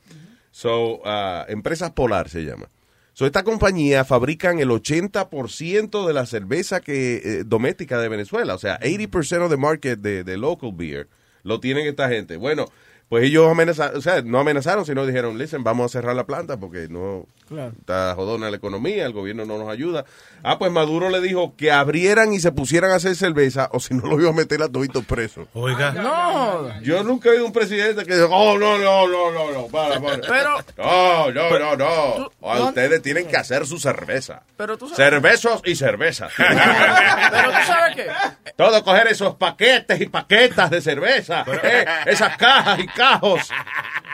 So, uh, Empresas Polar se llama. So, esta compañía fabrican el 80% de la cerveza que, eh, doméstica de Venezuela. O sea, 80% of the market de, de local beer lo tienen esta gente. Bueno, pues ellos amenazaron, o sea, no amenazaron, sino dijeron, listen, vamos a cerrar la planta porque no Claro. está jodona la economía, el gobierno no nos ayuda. Ah, pues Maduro le dijo que abrieran y se pusieran a hacer cerveza o si no lo iba a meter a toditos presos. Oiga. No. Yo nunca he oído un presidente que diga, oh, no, no, no, no, no, para, para. Pero- No, no, no, no. Tú- no- Ustedes tienen que hacer su cerveza. Pero tú sabes. Cervezos y cerveza. [laughs] Pero tú sabes qué. Todo coger esos paquetes y paquetas de cerveza, eh, esas cajas y cajos, [laughs]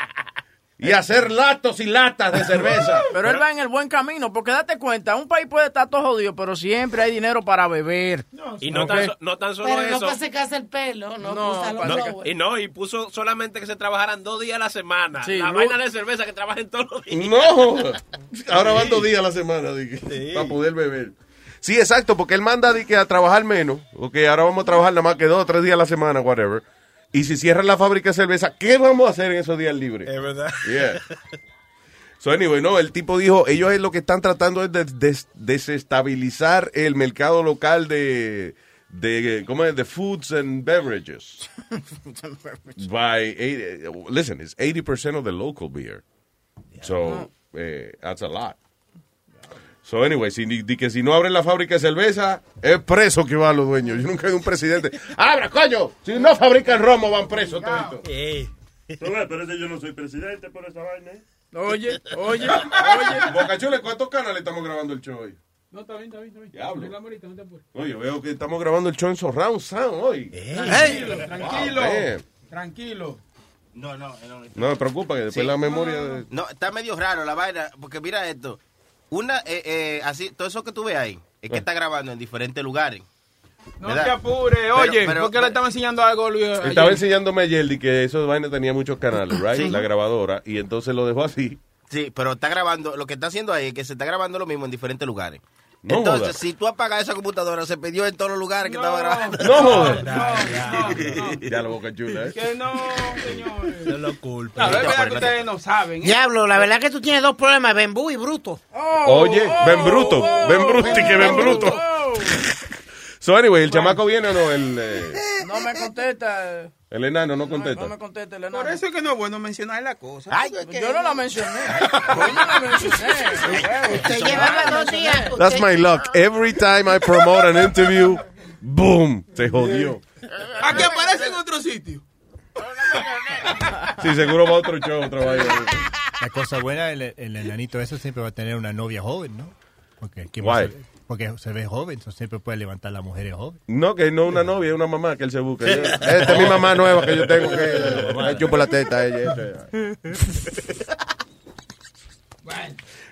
y hacer latos y latas de cerveza. [laughs] Pero él va en el buen camino, porque date cuenta, un país puede estar todo jodido, pero siempre hay dinero para beber. Y no, tan, so- no tan solo Pero no eso. para secarse el pelo, no, No, para usar los para No, y no, y puso solamente que se trabajaran dos días a la semana. Sí, la vaina de cerveza que trabajen todos los días. No, ahora van dos días a la semana dije, para poder beber. Sí, exacto, porque él manda di que a trabajar menos, ok, ahora vamos a trabajar nada más que dos o tres días a la semana, whatever. Y si cierran la fábrica de cerveza, ¿qué vamos a hacer en esos días libres? Es verdad. Yeah. So anyway, no, el tipo dijo, ellos es lo que están tratando es de des- desestabilizar el mercado local de, de ¿cómo es? De foods and beverages. [laughs] By, eight- listen, it's 80% of the local beer. So, eh, that's a lot. So anyway, si, di que si no abren la fábrica de cerveza, es preso que van los dueños. Yo nunca he un presidente. ¡Abra, coño! Si no fabrican romo, van presos todos. Ves, pero ese yo no soy presidente por esa vaina. ¿eh? Oye, oye, oye. [laughs] Bocachule, ¿cuántos canales estamos grabando el show hoy? No, está bien, está bien, está bien. Diablo. Arreglamos ahorita, no te apures. Oye, veo que estamos grabando el show en Surround Sound hoy. Tranquilo, tranquilo. Wow. Tranquilo. No, no, no. No me preocupa que después Sí. la memoria... de- No, está medio raro la vaina, porque mira esto. Una, eh, eh, así, todo eso que tú ves ahí, es que está grabando en diferentes lugares. No ¿Verdad? te apures. Pero- Oye, pero- ¿por qué le estaba enseñando algo, Luis? Estaba enseñándome a Yeldi que esos vainas tenía muchos canales, right? Sí. La grabadora. Y entonces lo dejó así. Sí, pero está grabando, lo que está haciendo ahí es que se está grabando lo mismo en diferentes lugares. No Entonces, si tú apagas esa computadora, se perdió en todos los lugares que estaba grabando. [laughs] No jodas. No, no. Ya la boca chula, ¿eh? Que no, señores. No lo culpa. La verdad es que ustedes no saben. ¿eh? Diablo, la verdad que tú tienes dos problemas, Bembú y Bruto. Oye, ven bruto, ven bruto y que ven bruto. [laughs] So anyway, ¿el chamaco viene o no? El, eh, [laughs] No me contesta. el enano no No contesta. me contesta el Por enano. eso es que no es bueno mencionar la cosa. Ay, Yo no la mencioné. [laughs] Yo no la mencioné. Usted llevaba dos días. That's my luck. Every time I promote an interview, boom, se jodió. Aquí aparece en otro sitio. Sí, seguro va a otro show, otra vaina. La cosa buena, el, el enanito ese siempre va a tener una novia joven, ¿no? Porque, ¿quién Why? va a ser- porque se ve joven, so siempre puede levantar a las mujeres jóvenes. No, que no una novia, es una mamá que él se busca. Esta es mi mamá nueva que yo tengo que me chupo la teta a ella.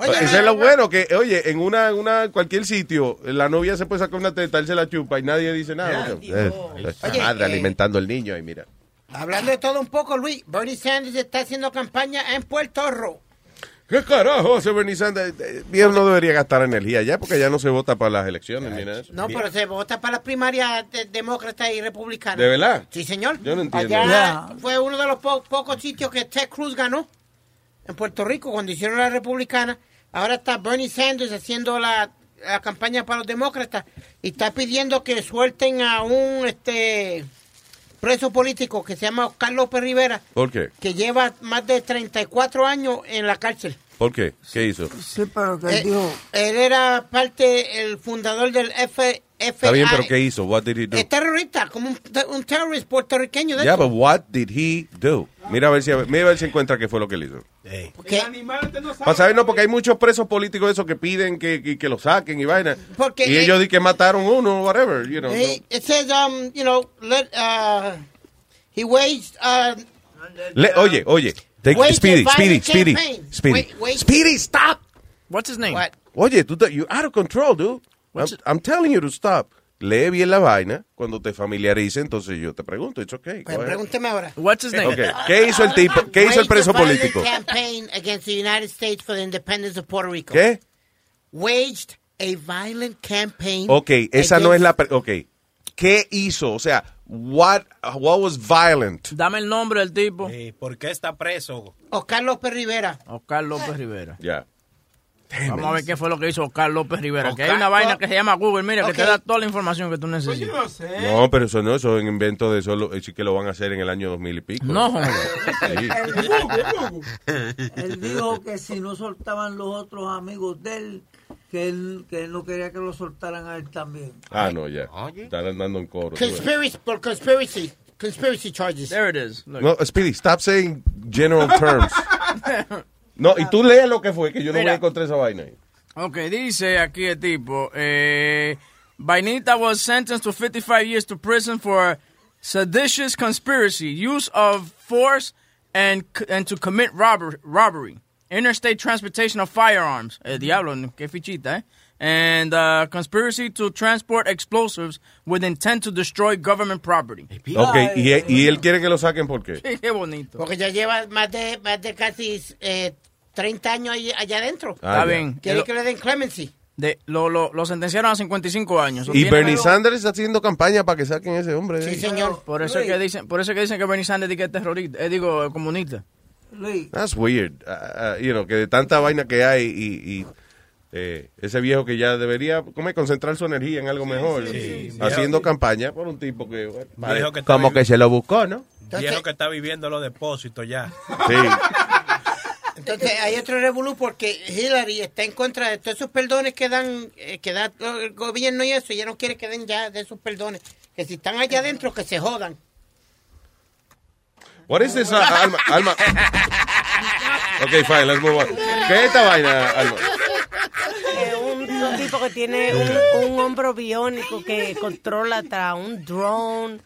Eso es lo bueno, que, oye, en una, en una cualquier sitio, la novia se puede sacar una teta, él se la chupa y nadie dice nada. Oye, madre eh, alimentando al niño y mira. Hablando de todo un poco, Luis, Bernie Sanders está haciendo campaña en Puerto Rico. ¿Qué carajo hace Bernie Sanders? Eh, Viejo no debería gastar energía ya porque ya no se vota para las elecciones ni nada de eso. No, pero se vota para las primarias de- demócratas y republicanas. ¿De verdad? Sí, señor. Yo no entiendo. Allá fue uno de los po- pocos sitios que Ted Cruz ganó en Puerto Rico cuando hicieron la republicana. Ahora está Bernie Sanders haciendo la, la campaña para los demócratas y está pidiendo que suelten a un este preso político que se llama Oscar López Rivera, ¿Por qué? que lleva más de 34 años en la cárcel. ¿Por qué? ¿Qué hizo? Sí, pero que él Él era parte, el fundador del F, Está bien, pero. ¿qué hizo? What did he do? Es terrorista, como un, un terrorista puertorriqueño. De Yeah, estos. but what did he do? Mira a ver si, mira a ver si encuentra qué fue lo que él hizo. ¿Qué? Para saber, no, porque hay muchos presos políticos de esos que piden que, que, que lo saquen y vaina. Porque, y eh, ellos di que mataron uno, whatever, you know. He- it says, um, you know, let, uh, he waged, uh, Le- oye, oye, take- waged a Speedy, Speedy, violent Speedy, campaign. Speedy. Wa- waged- Speedy, stop. What's his name? Oye, tú te- you're out of control, dude. I'm, I'm telling you to stop. Lee bien la vaina. Cuando te familiarice, entonces yo te pregunto. It's okay. Pues pregúnteme ahora. What's his name? Okay. ¿Qué hizo el tipo? ¿Qué hizo el Waged a preso violent político? campaign against the United States for the independence of Puerto Rico. ¿Qué? Waged a violent campaign. Ok, esa no es la... Ok. ¿Qué hizo? O sea, what, what was violent? Dame el nombre del tipo. ¿Por qué está preso? Oscar López Rivera. Oscar López Rivera. Ya. Vamos a ver qué fue lo que hizo Oscar López Rivera. que hay Oscar- una vaina que se llama Google, mira, que te da toda la información que tú necesitas. No, pero eso no, eso es un invento de solo, sí que lo van a hacer en el año 2000 y pico. No. [laughs] Sí. Él dijo que si no soltaban los otros amigos de él, que él, que él no quería que lo soltaran a él también. Ah, no, ya. Están andando en coro. Conspiracy, por conspiracy. Conspiracy charges. There it is. No, Speedy, stop saying general terms. No, y tú lees lo que fue, que yo no voy Mira. a encontrar esa vaina ahí. Ok, dice aquí el tipo, eh, Vainita was sentenced to 55 years to prison for seditious conspiracy, use of force, and, and to commit robber, robbery, interstate transportation of firearms, el diablo, qué fichita, eh? And uh, conspiracy to transport explosives with intent to destroy government property. Ok, y, y él quiere que lo saquen, ¿por qué? [laughs] Qué bonito. Porque ya lleva más de, más de casi eh, 30 años ahí- allá adentro. Ah, Está bien. Quiere Lo- que le den clemency. de- lo, lo, lo sentenciaron a 55 años. Y Bernie Sanders está haciendo campaña para que saquen a ese hombre. de ahí. señor. Por eso, es que dicen, por eso es que dicen que Bernie Sanders es terrorista, eh, digo, comunista. That's weird. Uh, uh, you know, que de tanta vaina que hay y, y, eh, ese viejo que ya debería como concentrar su energía en algo mejor, sí. haciendo Viejo- campaña por un tipo que, bueno, Viejo que como que se lo buscó, ¿no? Viejo que está viviendo los depósitos ya. Sí. [laughs] Entonces hay otro revolú porque Hillary está en contra de todos esos perdones que dan eh, que da el gobierno y eso. Y ella no quiere que den ya de esos perdones. Que si están allá adentro, que se jodan. What is this, uh, Alma? Alma? Ok, fine, let's move on. ¿Qué es esta vaina, Alma? Es un, tipo que tiene un, un hombro biónico que controla hasta un drone.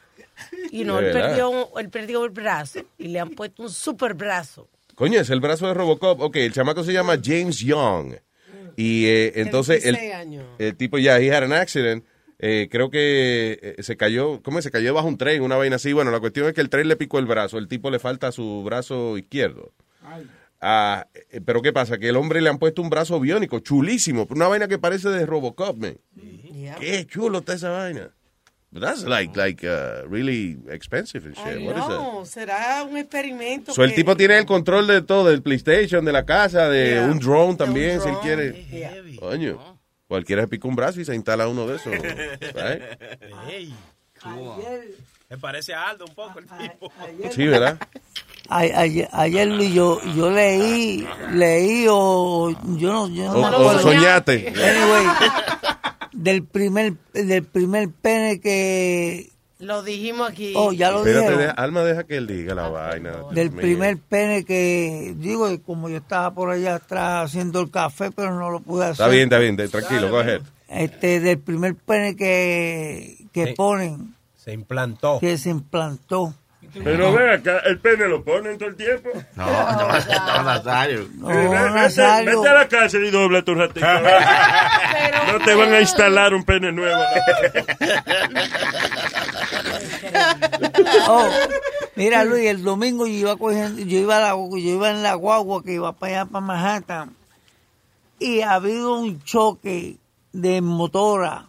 Y no, él perdió, él perdió el brazo y le han puesto un super brazo. Coño, es el brazo de Robocop. Ok, el chamaco se llama James Young. Y eh, entonces el, 26 años. el tipo ya, he had an accident. Eh, creo que eh, se cayó, ¿cómo es? Se cayó bajo un tren, una vaina así. Bueno, la cuestión es que el tren le picó el brazo. El tipo le falta su brazo izquierdo. Ah, eh, pero ¿qué pasa? Que el hombre le han puesto un brazo biónico, chulísimo. Una vaina que parece de Robocop, man. Qué chulo está esa vaina. But that's like, like uh, really expensive and shit. What is that? No, será un experimento. So, el tipo tiene el control de todo, del PlayStation, de la casa, de Yeah. un drone también, si él quiere. yeah. Coño, cualquiera se pica un brazo y se instala uno de esos. right? Ey, Me parece a Aldo un poco el tipo. Sí, ¿verdad? [laughs] Ay- Ayer, ayer Luis, yo, yo leí, leí o yo no, yo no O- me o soñate. Anyway, del primer, del primer pene que, Lo dijimos aquí. Oh, ya lo Espérate, dijeron. deja- Alma, deja que él diga la vaina. Del Mío. primer pene que, digo, y como yo estaba por allá atrás haciendo el café, pero no lo pude hacer. Está bien, está bien, de- tranquilo, ahead. Este, del primer pene que, que Sí. ponen, Se implantó. que se implantó. Pero ve acá, el pene lo ponen todo el tiempo. No, no, no, [laughs] Nazario. No, ve- vete, Nazario. vete a la cárcel y dobla tu ratito. [laughs] no te van a instalar un pene nuevo. [laughs] Oh, mira Luis, el domingo yo iba cogiendo, yo iba, la- yo iba en la guagua que iba para allá para Manhattan y ha habido un choque de motora.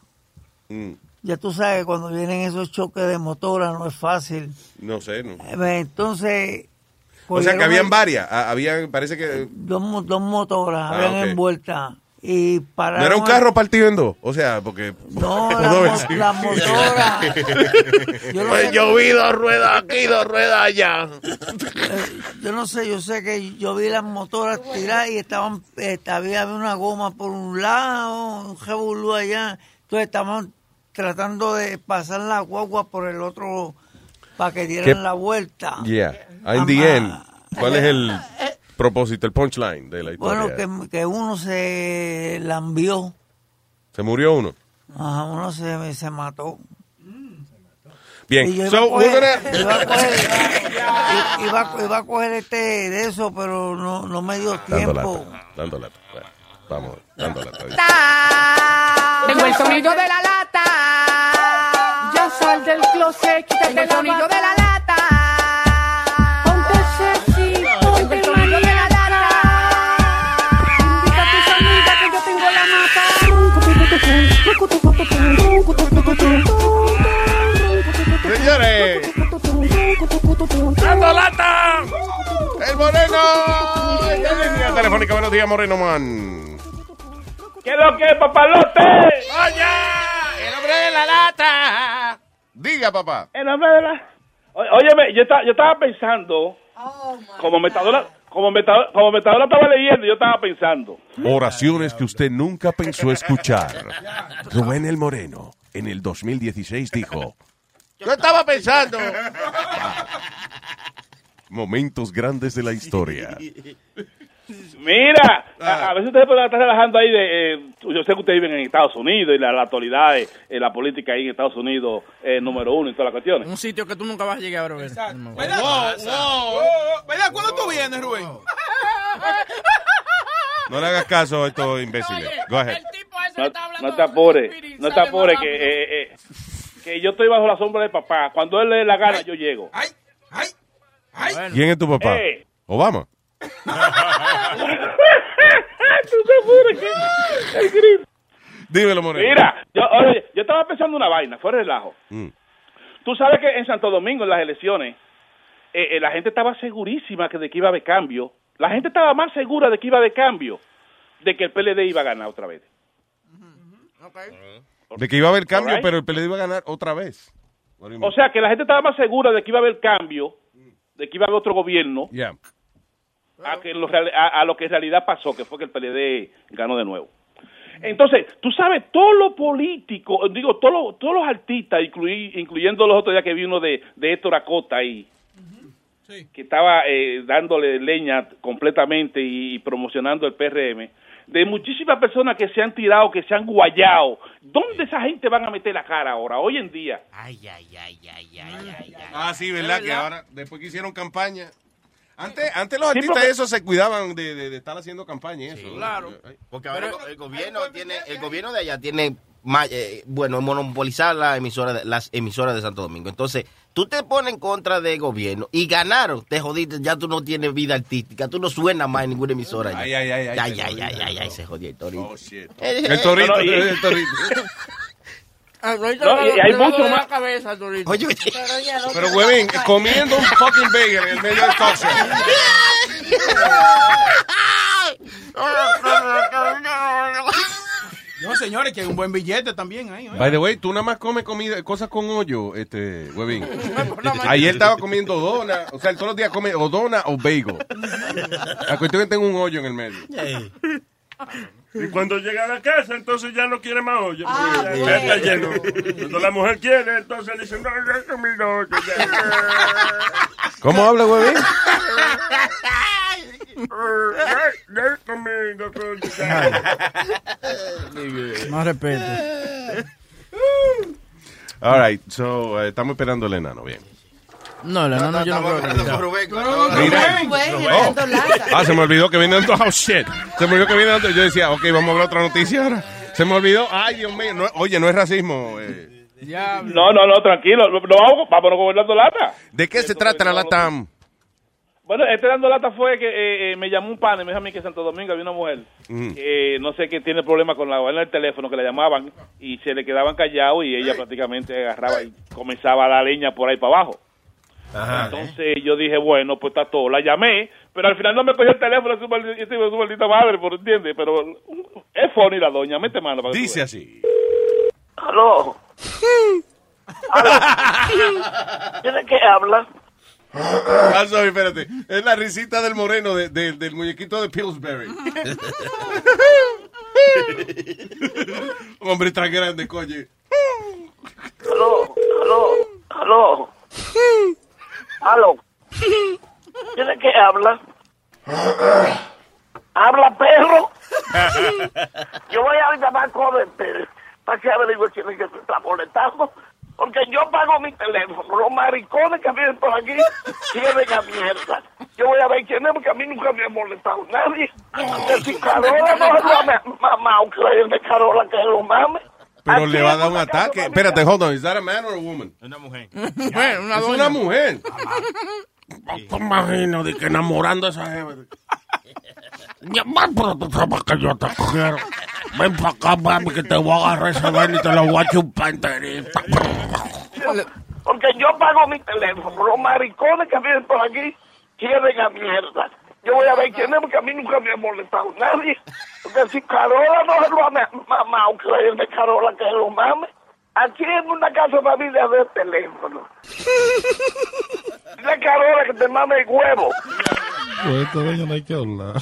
Mm, Ya tú sabes, cuando vienen esos choques de motora no es fácil. no sé, no. Eh, Entonces... O sea que habían varias. ah, Había, parece que. Dos, dos motoras Ah, habían ok. envueltas y pararon... No era un carro partido en dos. O sea, porque. No, [laughs] la mo- la motora. [laughs] Yo no Pues sé- yo vi dos ruedas aquí, dos ruedas allá. Eh, yo no sé, yo sé que yo vi las motoras tirar y estaban, eh, había una goma por un lado, un revolú allá, entonces estaban tratando de pasar la guagua por el otro para que dieran ¿Qué? la vuelta. Yeah. In the end, ¿cuál es el propósito, el punchline de la historia? Bueno, que, que uno se la envió, Se murió uno. Ajá, uno se, se mató. Bien. Y So, coger, gonna- iba, a coger, i- iba- iba a coger este de eso, pero no, no me dio Dando tiempo. lata, dando lata. Bueno, vamos, dando lata. Tengo el sonido de la lata. Ya sal del closet, quítate el sonido de la lata. Señores, ¡Dando lata! ¡El Moreno! Línea telefónica, buenos días, Moreno Man. ¿Qué es lo que es, papalote? ¡Oye! ¡El hombre de la lata! Diga, papá. El hombre de la... Óyeme, yo, estaba- yo estaba pensando, como metadora, como metadora, como metadora estaba leyendo, yo estaba pensando. Oraciones que usted nunca pensó escuchar. Rubén el Moreno, en el 2016 dijo, Yo estaba pensando. momentos grandes de la historia. Mira, a, a veces ustedes pueden estar relajando ahí de... eh, yo sé que ustedes viven en Estados Unidos y la, la actualidad, eh, eh, la política ahí en Estados Unidos es número uno en todas las cuestiones. Un sitio que tú nunca vas a llegar a ver. ¿Verdad? ¿Verdad? ¿Cuándo tú vienes, Rubén? [laughs] No le hagas caso a estos imbéciles. Go ahead. No, no te apures, no te apures, que, eh, eh, que yo estoy bajo la sombra de papá. Cuando él le dé la gana, yo llego. ¿Quién es tu papá? Eh. Obama. Dímelo, Moreno. Mira, yo, oye, yo estaba pensando una vaina, fue relajo. Mm. Tú sabes que en Santo Domingo, en las elecciones, eh, eh, la gente estaba segurísima que de que iba a haber cambio. La gente estaba más segura de que iba a haber cambio, de que el PLD iba a ganar otra vez. De que iba a haber cambio, pero el PLD iba a ganar otra vez. O sea, que la gente estaba más segura de que iba a haber cambio, de que iba a haber otro gobierno, Yeah. A, que lo, a, a lo que en realidad pasó, que fue que el PLD ganó de nuevo. Entonces, tú sabes, todos los políticos, digo, todos los, todos los artistas, incluí- incluyendo los otros días que vi uno de, de Héctor Acota ahí, que estaba eh, dándole leña completamente y, y promocionando el PRM, de muchísimas personas que se han tirado, que se han guayado. ¿Dónde esa gente van a meter la cara ahora, hoy en día? Ah, sí, ¿verdad? Que ahora, después que hicieron campaña. Antes, antes los Sí, artistas porque- esos se cuidaban de, de- de estar haciendo campaña y eso. Claro. Porque ahora el, gobierno tiene, el gobierno de allá tiene, eh, bueno, monopolizar la emisora de- las emisoras de Santo Domingo. Entonces, tú te pones en contra del gobierno y ganaron, te jodiste, ya tú no tienes vida artística, tú no suenas más en ninguna emisora. Ay, ay, ay, ay, Ay, ay, ay, ay, ay, se jodió el torito. Oh, shit. El torito, [laughs] el torito. [laughs] No, y hay mucho más. Oye, Pero, huevín, comiendo un fucking bagel en el medio del talk show. No, señores, que hay un buen billete también ahí. By the way, tú nada más comes comida, cosas con hoyo, este, huevín. [laughs] Ayer estaba comiendo dona, o sea, él todos los días come o dona o bagel. La cuestión es que tengo un hoyo en el medio. Y cuando llega a la casa, entonces ya no quiere más olla. Ah, ya- bueno. está lleno. Cuando la mujer quiere, entonces dice, no, ya comí la olla. ya". ¿Cómo habla, huevín? Más respeto. All right, so, eh, estamos esperando al enano, bien. No, el enano yo no creo que Mira. Oh. Ah, se me olvidó que viene dando. Oh, shit. Se me olvidó que viene dando. Yo decía, ok, vamos a hablar otra noticia ahora. Se me olvidó. Ay, Dios mío. no- oye, no es racismo. eh. No, no, no, tranquilo. No, vamos, vámonos con el dando lata. ¿De qué se trata la lata? Bueno, este dando lata fue que eh, eh, me llamó un pan y me dijo a mí que en Santo Domingo había una mujer Mm. que no sé qué tiene problema con la en el teléfono, que la llamaban y se le quedaban callados y ella prácticamente agarraba y comenzaba la leña por ahí para abajo. Entonces yo dije, bueno, pues está todo. La llamé, pero al final no me cogió el teléfono, su, maldi- su, su maldita madre, por entiende. Pero es funny la doña, mete mano. para Dice así. Aló. ¿De qué habla? Ah, sorry, espérate. Es la risita del moreno de- de- del muñequito de Pillsbury. Hombre tan grande, coño. Aló, aló, aló. Aló. ¿De [laughs] qué habla? ¿Habla perro? [laughs] Yo voy a llamar con Pérez para que averigüe quién es que se está molestando. Porque yo pago mi teléfono. Los maricones que vienen por aquí quieren a mierda. Yo voy a ver quién es porque a mí nunca me ha molestado nadie. Que si Carola no es la mamá, que es de Carola que lo mame. Pero le va a dar un ataque. Espérate, hold on. ¿Is that a man or a woman? Una mujer. Bueno, una es una mujer. te imagino de que enamorando a esa jeva. Ya, va, pero tú sabes que yo te quiero. Ven para acá, mami, que te voy a agarrar esa vaina y te la voy a chupar enterita. Porque yo pago mi teléfono. Los maricones que vienen por aquí quieren a mierda. Yo voy a ver quién es, porque a mí nunca me ha molestado nadie. Porque si Carola no es lo ma- mamá, que es de Carola que lo mame. Aquí en una casa familia de teléfono. Dile Carola que te mame el huevo. Pues esta doña no hay que hablar.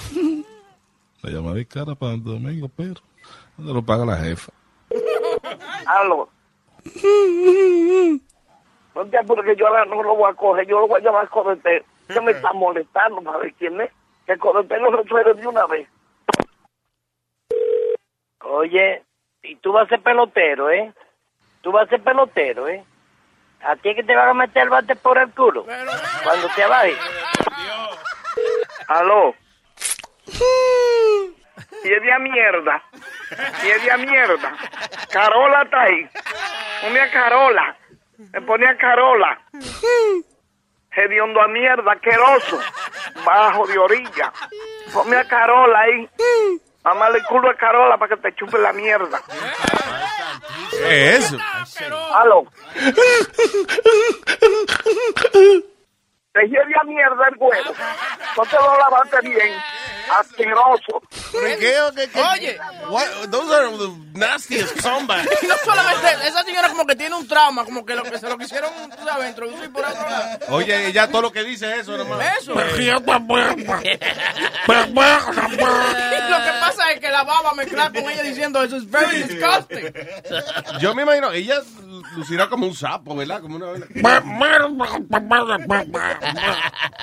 La llamada es cara para Santo Domingo, pero ¿dónde lo paga la jefa? Aló. No te apures que yo ahora no lo voy a coger, yo lo voy a llamar a. Que me está molestando para ver quién es. Que Codete lo resuelve de una vez. Oye, y tú vas a ser pelotero, ¿eh? Tú vas a ser pelotero, ¿eh? ¿A ti es que te van a meter el bate por el culo? Cuando te bajes. Aló. Y es de a mierda. Y es de a mierda. Carola está ahí. Ponme a Carola. Me pone a Carola. Hediondo a mierda, asqueroso. Bajo de orilla. Ponme a Carola ahí. Mamá el culo a Carola para que te chupe la mierda. ¿Qué es eso? Aló. Te lleve a mierda el huevo. No te lo lavaste bien. Asqueroso. Oye, What? Those are the nastiest comebacks. Y [laughs] no solamente esa señora como que tiene un trauma, como que lo que se lo quisieron, tú sabes, introducir por otro lado. Oye, ya todo lo que dice es eso, hermano. Eso. lo que pasa es que la baba mezclar con ella diciendo eso es very disgusting. Yo me imagino, ella lucirá como un sapo, ¿verdad? Como una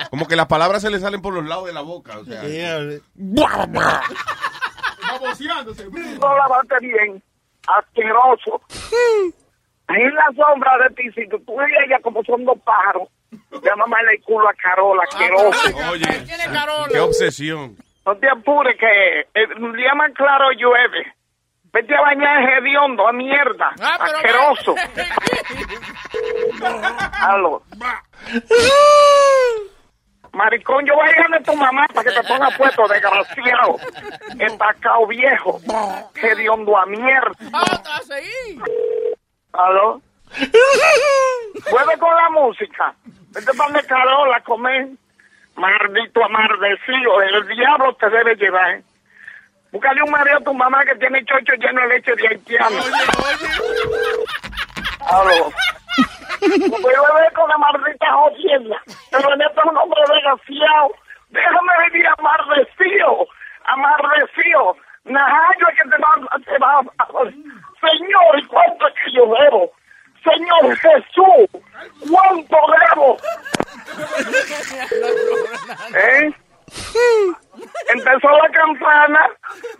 Como que las palabras se le salen por los lados de la boca, o sea. No lavaste bien. Asqueroso. En la sombra de ti, si tú y ella como son dos pájaros, ya mamá el culo a Carola, asqueroso. Oye, qué obsesión. No te apures que el día más claro llueve. Vete a bañar hediondo, a mierda. Asqueroso. [laughs] Aló. [laughs] Maricón, yo voy a ir a tu mamá para que te ponga puesto, desgraciado. [laughs] Empacao viejo. Hediondo a mierda. ¡Hasta seguir! ¿Aló? [laughs] Vuelve con la música. Vete para mi Carola a comer. Maldito amardecido. El diablo te debe llevar. Búscale un marido a tu mamá que tiene chocho lleno de leche de haitiano. Aló. Voy a ver con la maldita jodienda. Pero en esto es un hombre desgraciado. Déjame vivir amardecido. Amardecido. Najayo es que te va, te va a... Señor, ¿y cuánto es que yo debo? Señor Jesús, ¿cuánto debo? [laughs] ¿Eh? Empezó la campana.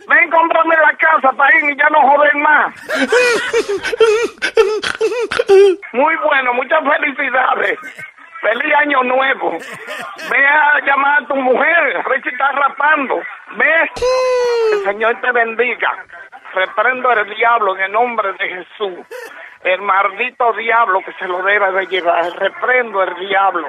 Ven, cómprame la casa ir y ya no joden más. Muy bueno, muchas felicidades. Feliz año nuevo. Ve a llamar a tu mujer, si está rapando. Ve. El Señor te bendiga. Reprendo al diablo en el nombre de Jesús. El maldito diablo que se lo debe de llevar. Reprendo el diablo.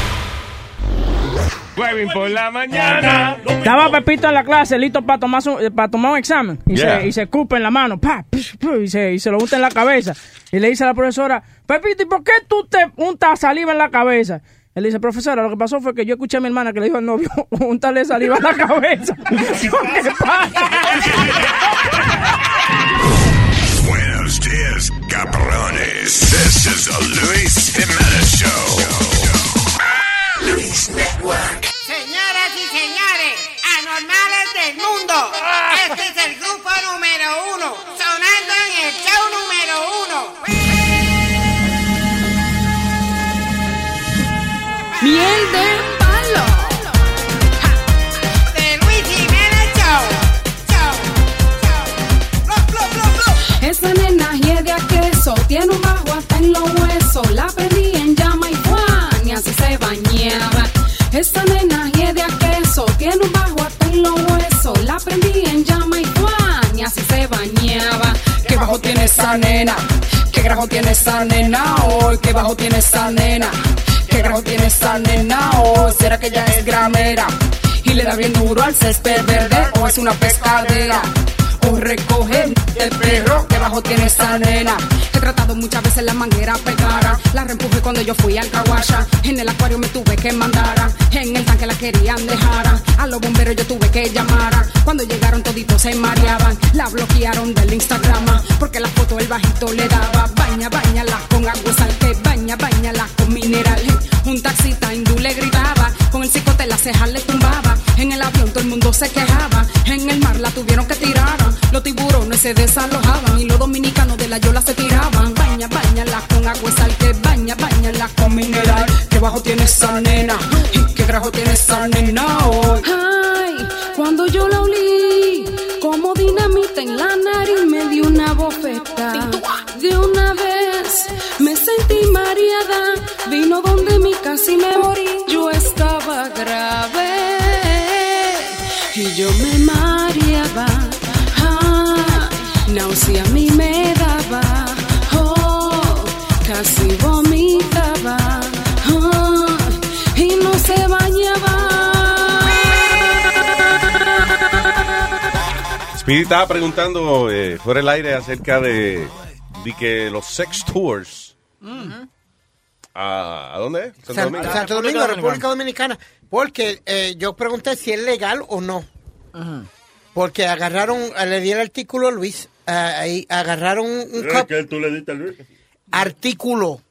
Huevín por la mañana. Estaba Pepito en la clase, listo para tomar, su- eh, para tomar un examen. Y, Yeah. se, y se escupe en la mano, pa, pish, pu, y, se, y se lo unta en la cabeza. Y le dice a la profesora, Pepito, ¿y por qué tú te untas saliva en la cabeza? Él dice, profesora, lo que pasó fue que yo escuché a mi hermana que le dijo al novio, [laughs] untarle saliva en la cabeza. [laughs] ¿Qué pasa? Buenos dias, cabrones. This is the Luis Jimenez Show. Señoras y señores, anormales del mundo, este es el grupo número uno, sonando en el show número uno. Miel de palo. De Luis Jiménez Show. Esa nena a queso, tiene un bajo hasta en los huesos. La pedí en llama y Esa nena hiede a queso, tiene un bajo en los huesos. La prendí en llama y Juan, y así se bañaba. ¿Qué bajo tiene esa nena? ¿Qué grajo tiene esa nena hoy? ¿Qué bajo tiene esa nena? ¿Qué grajo tiene esa nena hoy? ¿Será que ella es gramera? Y le da bien duro al césped verde o es una pescadera. O recoger el perro que bajo tiene esa nena. He tratado muchas veces la manguera pegara. La reempujé cuando yo fui al Kawasha. En el acuario me tuve que mandara. En el tanque la querían dejar. A los bomberos yo tuve que llamar. Cuando llegaron toditos se mareaban. La bloquearon del Instagram. Porque la foto el bajito le daba. Baña, bañala con agua salte. Baña, bañala con mineral. Un taxista hindú le gritaba. Con el cicote la ceja le tumbaba. En el avión todo el mundo se quejaba. Los tiburones se desalojaban. Y los dominicanos de la yola se tiraban. Baña, bañala con agua salte. Baña, bañala con mineral. ¿Qué bajo tiene esa nena? ¿Y qué grajo tiene esa nena hoy? Ay, cuando yo la olí, como dinamita en la nariz me dio una bofeta. De una vez me sentí mareada, vino donde mi casi me morí. Yo estaba grave y yo me mareaba. Náusea a mí me daba, oh, casi vomitaba. Ay, y no se bañaba. Speedy estaba preguntando eh, fuera del aire acerca de, de que los sex tours. ¿A, ¿a dónde? ¿Santo San- Domingo? Santo Domingo, República Dominicana. Porque eh, yo pregunté si es legal o no. Porque agarraron, le di el artículo a Luis, ahí agarraron un ¿Es cup- que tú le diste a Luis? artículo.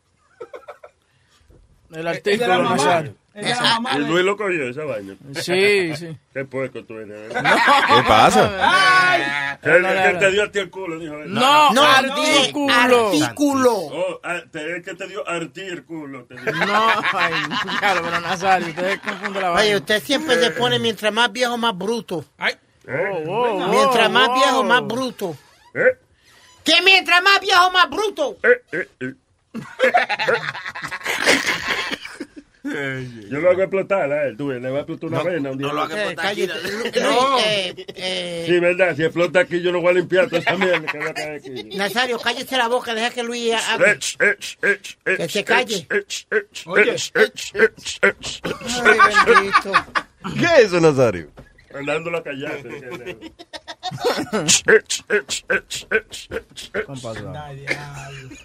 El artículo, Nazario. Y Luis lo cogió esa vaina. Sí, sí. Qué puerco tú eres. ¿Qué pasa? El, que te dio a ti el culo, dijo. No, No, artículo. artículo. Oh, ah, te- el que te dio a ti el culo. te dio. No, ay, claro, pero Nazario, ustedes confunden la Oye, vaina. usted siempre se pone mientras más viejo, más bruto. oh, mientras oh, más oh. viejo, más bruto. ¿Eh? Que mientras más viejo, más bruto. [laughs] Yo lo hago explotar a él, tú ves, le va a explotar una vena un día. Eh. No, eh, eh, Sí, verdad, si explota aquí yo no voy a limpiar toda esa mierda que va a caer aquí. Nazario, cállese la boca, deja que Luis hable. Ech, ech, ech, Que se calle. ech, ech, Oye. ech, ech, ech, ech. Ay, bendito. ¿Qué es eso, Nazario? Mandándola a callar.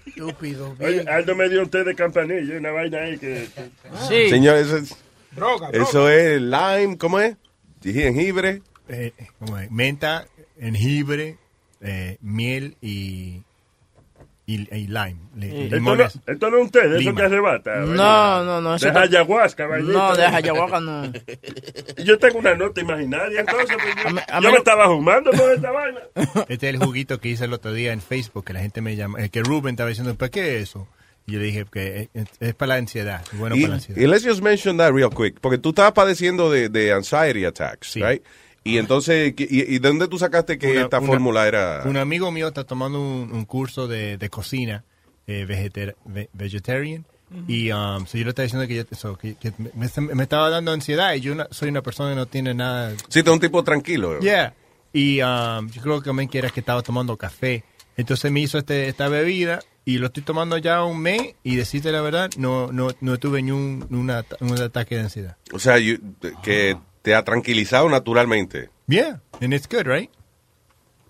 Estúpido. Oye, Aldo me dio té de campanilla, una vaina ahí que... Señor, eso es... Eso es lime, ¿cómo es? Jengibre. Eh, ¿cómo es? Menta, jengibre, eh, miel y, y, y lime. li- Esto no, esto no es de eso Lima. que arrebata. No, no, no. eso De te- ayahuasca. No, de ayahuasca no. [laughs] Yo tengo una nota imaginaria, entonces. pues, yo A mí- a yo me estaba fumando con esta vaina. [laughs] Este es el juguito que hice el otro día en Facebook, que la gente me llama, eh, que Ruben estaba diciendo, ¿para qué es eso? Y yo le dije que es, es para la ansiedad, bueno Y, para la ansiedad. y let's just mention that real quick. Porque tú estabas padeciendo de, de anxiety attacks, right? Y entonces, ¿y, y de dónde tú sacaste que Una- esta una- fórmula era...? Un amigo mío está tomando un, un curso de, de cocina eh, vegetar- ve- vegetarian. Y um, so yo le estaba diciendo que, yo- so, que- que me, me estaba dando ansiedad y yo una- soy una persona que no tiene nada. Sí, tú un tipo tranquilo. Yeah. Y um, yo creo que también que era que estaba tomando café. Entonces me hizo este, esta bebida y lo estoy tomando ya un mes y decirte la verdad, no, no, no tuve ni un, una- un ataque de ansiedad. O sea, you- que te ha tranquilizado naturalmente. Yeah, and it's good, right?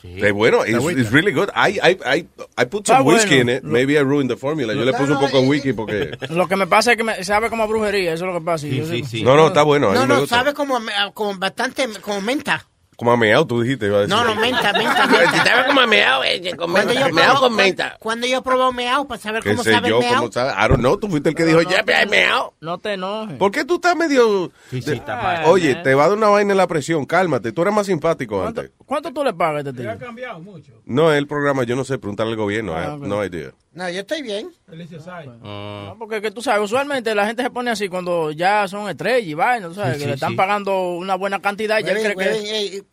Es bueno, Está it's, it's really good. I, I, I, I put some Está whiskey bueno. in it. Maybe I ruined the formula. Yo le puse un poco de whisky porque... Lo que me pasa es que me sabe como a brujería, eso es lo que pasa. yo sé- No, no, está bueno. No, no, sabe como, como bastante, como menta. Como a meado, tú dijiste. iba a decir. No, no, menta, menta, [laughs] menta. Sabe como a meao, eh, con Cuando menta. yo Meao con menta. Cuando yo probé meao para saber ¿Qué cómo sé sabe yo? el meao. ¿Cómo sabe? I don't know. Tú fuiste el que dijo, ya, ya, meao. No te enojes. ¿Por qué tú estás medio... de- mal. Oye, Eh. te va a dar una vaina en la presión. Cálmate. Tú eres más simpático antes. ¿Cuánto tú le pagas a este tío? Ha cambiado mucho. No, es el programa. Yo no sé. Preguntarle al gobierno. I Ah, have ok. no idea. No, yo estoy bien. Felices hay. No, porque que tú sabes, usualmente la gente se pone así cuando ya son estrellas y vaina, tú sabes, Sí, que sí, le están sí. pagando una buena cantidad y ya él cree que...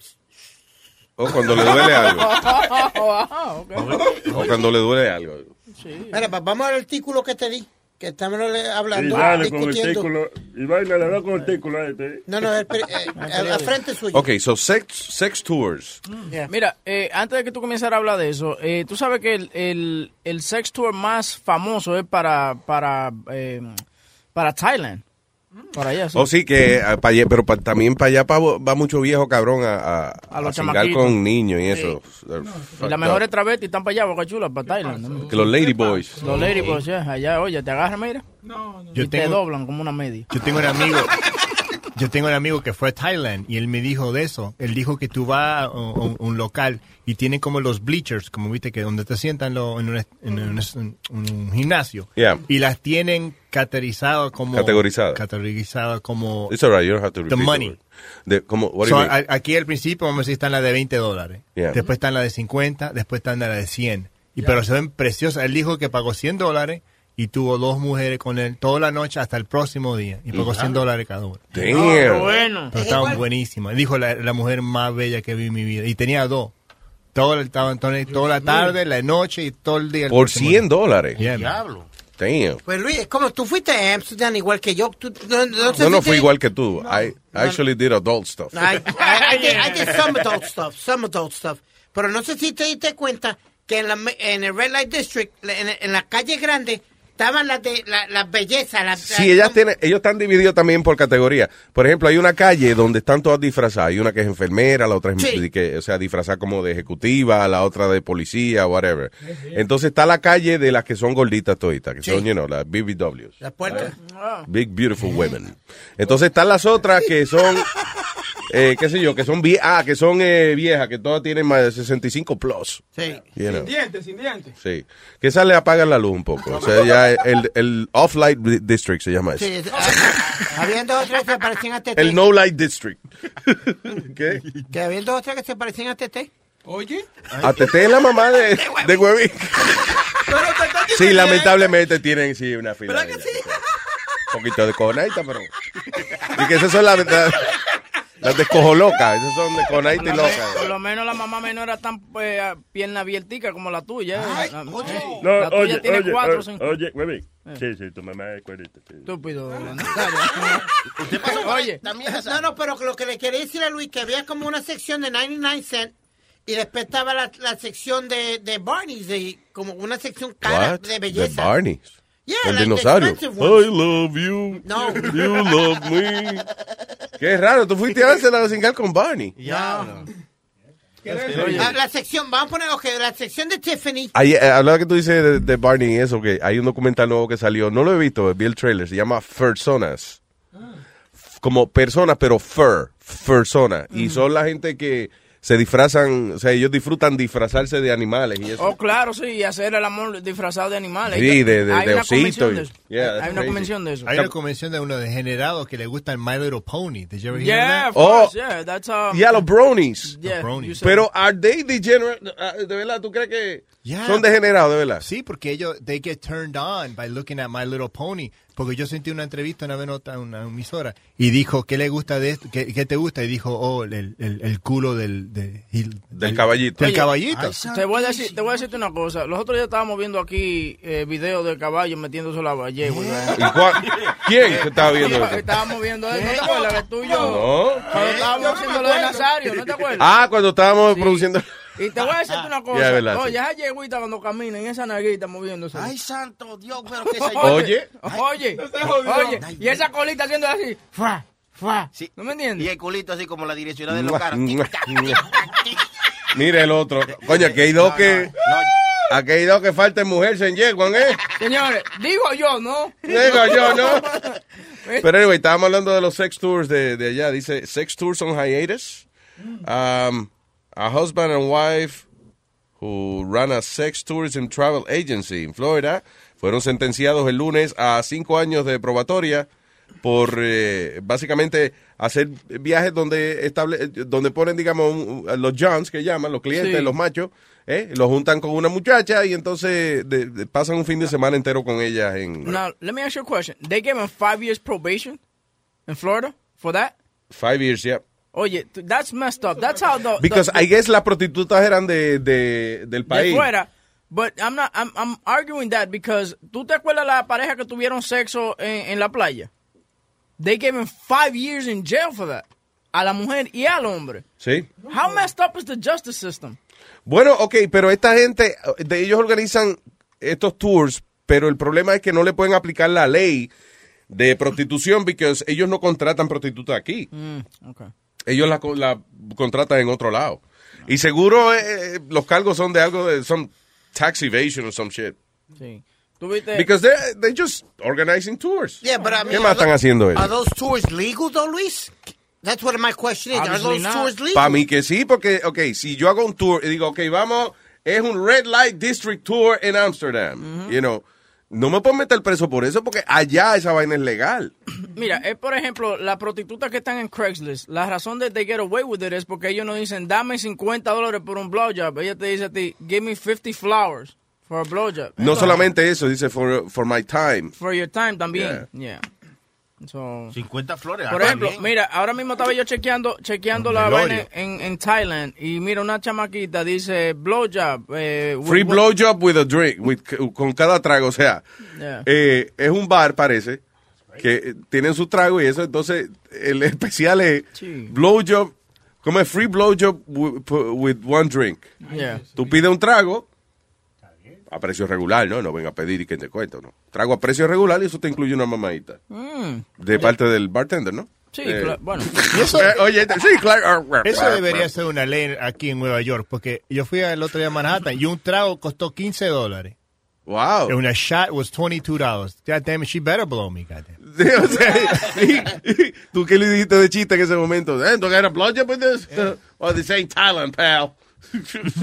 O cuando le duele algo. [laughs] Ah, ok. O cuando le duele algo. Mira, pa- vamos al artículo que te di, que estamos le- Y hablando, dale con el discutiendo. tículo. Y vaina le da con el tículo a este. No, no, el, eh, [laughs] al, frente suyo. Ok, so sex, sex tours. Mira, eh, antes de que tú comenzaras a hablar de eso, eh, tú sabes que el, el, el sex tour más famoso es para para eh, para Thailand. Para allá, sí. O Oh, sí, que ah, pa' allá- pero pa- también para allá pa- va mucho viejo cabrón a, a, A los chamaquitos. con niños y eso. Y fucked las mejores travestis están para allá, Boca Chula, para Thailand. ¿no? Que los lady boys. Los lady boys, yeah, allá, oye, te agarran, mira. Yo y te tengo- doblan como una media. Yo tengo un amigo. [laughs] Yo tengo un amigo que fue a Thailand y él me dijo de eso. Él dijo que tú vas a un, un local y tienen como los bleachers, como viste, que donde te sientan lo- en, un, en un- un gimnasio. Yeah. Y las tienen categorizado como... Categorizadas. Categorizado como... It's alright, you don't have to The repeat money. word. De, como, what do So, you mean? a- aquí al principio, vamos a decir, están las de 20 dólares. Yeah. Después están las de 50, después están las de 100. Y, Pero se ven preciosas. Él dijo que pagó 100 dólares y tuvo dos mujeres con él toda la noche hasta el próximo día. Y pagó 100 dólares cada una. Damn. Oh, bueno. Pero estaban buenísimas. Dijo la, la mujer más bella que vi en mi vida. Y tenía dos. Todo, estaban toda, toda la tarde, la noche y todo el día. el Por próximo 100 día. dólares. Yeah. Diablo. Damn. Pues Luis, es como tú fuiste a Amsterdam igual que yo. Tú, no, no, No, no fui igual que tú. I actually did adult stuff. I, I- I did, I did [laughs] some adult stuff, some adult stuff. Pero no sé si te diste cuenta que en, la, en el Red Light District, en, en la calle grande, estaban las de la- las bellezas. Las, Sí, ellas tienen, ellos están divididos también por categoría. Por ejemplo, hay una calle donde están todas disfrazadas. Hay una que es enfermera, la otra es Sí. o sea, disfrazada como de ejecutiva, la otra de policía, whatever. Entonces está la calle de las que son gorditas toditas, que Sí. son, you know, las BBWs. las puertas. Big Beautiful Women. Entonces están las otras que son, [laughs] eh, qué sé yo, que son, vie ah, que son eh, viejas, que todas tienen más de 65 plus. Sí. You know. Sin dientes, sin dientes. Sí. Que esa le apagan la luz un poco. O sea, ya el, el Off-Light District se llama eso. Sí, es- ah, habían dos o tres que se parecían a Tete. El No Light District. [laughs] ¿Qué? Que habían dos o tres que se parecían a Tete. Oye. A Tete es la mamá de, [laughs] de Huevín. Sí, lamentablemente tienen sí una fila. ¿Verdad que ellas. Un poquito de conaita, pero. Y que esas son las, las, las de cojo loca. Esas son de conaita y loca. por lo menos la mamá menor era tan pues, pierna abiertica como la tuya. eh. La- eh, No, la tuya oye, tiene oye, cuatro o oye, cinco. oye, huevín. Sí, sí, tu mamá es cuerita. sí. Estúpido. [laughs] Oye, no, no, pero lo que le quería decir a Luis que había como una sección de 99 cent y después estaba la, la sección de, de Barney's, de, como una sección cara What? de De belleza. Yeah, el like dinosaurio. I love you. No. You love me. [laughs] Qué raro, tú fuiste a dársela a cingar con Barney. No. La, la sección, vamos a poner, ok, la sección de Tiffany. Ahí, eh, hablaba que tú dices de, de Barney y eso, que hay un documental nuevo que salió, no lo he visto, vi el trailer, se llama Personas. como personas, pero fur, persona. Y son la gente que se disfrazan, o sea, ellos disfrutan disfrazarse de animales y eso. Oh, claro, sí, y hacer el amor disfrazado de animales. Sí, de- de- Hay de una osito de eso. Yeah, Hay una crazy. convención de eso. Hay una convención de unos degenerados que le gustan My Little Pony. Did you ever hear Yeah, of of that? Oh. course, yeah, that's um, Ya los bronies. Yeah, Pero are they degenerate? Ah, ¿De verdad tú crees que Yeah. son degenerados, de verdad? Sí, porque ellos, they get turned on by looking at My Little Pony. Porque yo sentí una entrevista una vez en una emisora y dijo, ¿qué le gusta de esto? ¿Qué, qué te gusta? Y dijo, oh, el, el, el culo del... de- Del caballito. Del Oye, caballito. Te voy, a decir, te voy a decirte una cosa. Los otros días estábamos viendo aquí eh, videos de caballos metiéndose la valle. ¿Y cuál- ¿Quién que estaba viendo eso? Estábamos viendo eso. ¿No te acuerdas? El tuyo. No. Cuando estábamos haciendo lo de Nazario, ¿no te acuerdas? Ah, cuando estábamos produciendo. Y te voy a decirte una cosa. Ya, es verdad, Oye, sí. esa yeguita cuando camina en esa naguita moviéndose. Ay, santo Dios, pero qué [laughs] Oye. Oye, oye, y esa colita haciendo así, fa, fa. ¿No me entiendes? Y el culito así como la dirección de los [laughs] caras. [laughs] Mire el otro. Coño, aquí hay dos que. Aquí hay dos que faltan mujer, se yeguan, ¿eh? Señores, digo yo, ¿no? Digo yo, ¿no? Pero anyway, estábamos hablando de los sex tours de, de allá. Dice, sex tours on hiatus. Um, a husband and wife who run a sex tourism travel agency in Florida fueron sentenciados el lunes a cinco años de probatoria por eh, básicamente hacer viajes donde estable, donde ponen, digamos, un- los Johns que llaman, los clientes, Sí. los machos, ¿eh? los juntan con una muchacha y entonces de- de- pasan un fin de semana entero con ellas en Now, let me ask you a question. They gave him five years probation in Florida for that? five years, yeah. Oye, that's messed up. That's how the... Because the- I guess las prostitutas eran de, de- del de país. fuera. But I'm not, I'm, I'm arguing that because, ¿tú te acuerdas la pareja que tuvieron sexo en, en la playa? They gave him five years in jail for that. A la mujer y al hombre. Sí. How messed up is the justice system? Bueno, ok, pero esta gente, de ellos organizan estos tours, pero el problema es que no le pueden aplicar la ley de prostitución porque ellos no contratan prostitutas aquí. Mm, okay. Ellos la, la contratan en otro lado. Y seguro eh, los cargos son de algo de some tax evasion or some shit. Sí. Because they're, they're just organizing tours. Yeah, but I mean, ¿Qué más are están haciendo Are ellos? those tours legal, though, Luis? That's what my question is. Are those not. tours legal? Para mí que sí, porque, ok, si yo hago un tour y digo, ok, vamos, es un Red Light District Tour en Amsterdam, you know, no me puedo meter preso por eso porque allá esa vaina es legal. [clears throat] Mira, es por ejemplo, las prostitutas que están en Craigslist, la razón de they get away with it es porque ellos no dicen, dame 50 dólares por un blowjob. Ella te dice a ti, give me 50 flowers for a blowjob. No Entonces, solamente eso, dice for, for my time. For your time también. Yeah. So, 50 flores. por ejemplo, bien. mira, ahora mismo estaba yo chequeando, chequeando la vaina en, en Thailand y mira, una chamaquita dice blowjob. Eh, Free blowjob with a drink, with- con cada trago, o sea, Yeah. eh, es un bar, parece, que tienen su trago y eso, entonces el especial es Sí. blowjob, como es free blowjob with, with one drink. Yeah. Tú pides un trago a precio regular, ¿no? No venga a pedir y que te cuento, ¿no? Trago a precio regular y eso te incluye una mamadita. Mm. De parte del bartender, ¿no? Sí, Eh, cla- bueno. [laughs] Eh, Oye, sí, claro. Eso debería ser una ley aquí en Nueva York, porque yo fui el otro día a Manhattan y un trago costó 15 dólares. Wow. And a shot was $22. God damn it, she better blow me, goddamn. [laughs] Sí, o sea, y- y- ¿Tú qué le dijiste de chiste en ese momento? Eh, ¿Tú eres blowjob with this? Oh, this ain't Thailand, pal.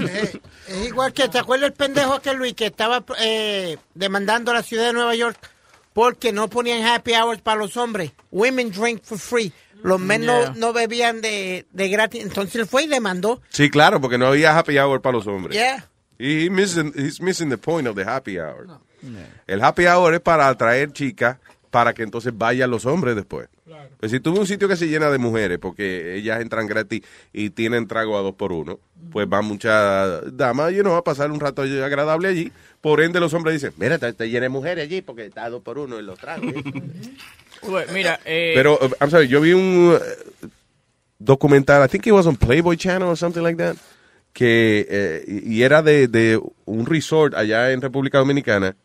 Eh, es igual que, ¿te acuerdas el pendejo aquel Luis que estaba eh, demandando a la ciudad de Nueva York porque no ponían happy hours para los hombres? Women drink for free. Los men Yeah. no, bebían de, de gratis. Entonces él fue y demandó. Sí, claro, porque no había happy hour para los hombres. Yeah. Y he missing, he's missing the point of the happy hour. El happy hour es para atraer chicas para que entonces vayan los hombres después. Pues si tú ves un sitio que se llena de mujeres porque ellas entran gratis y tienen trago a dos por uno, pues van muchas damas y uno va a pasar un rato agradable allí. Por ende, los hombres dicen, mira, te, llena de mujeres allí porque está a dos por uno en los tragos. [laughs] Pues, Mira, eh, Pero, I'm sorry, yo vi un uh, documental, I think it was on Playboy Channel or something like that, que, eh, y y era de, de un resort allá en República Dominicana,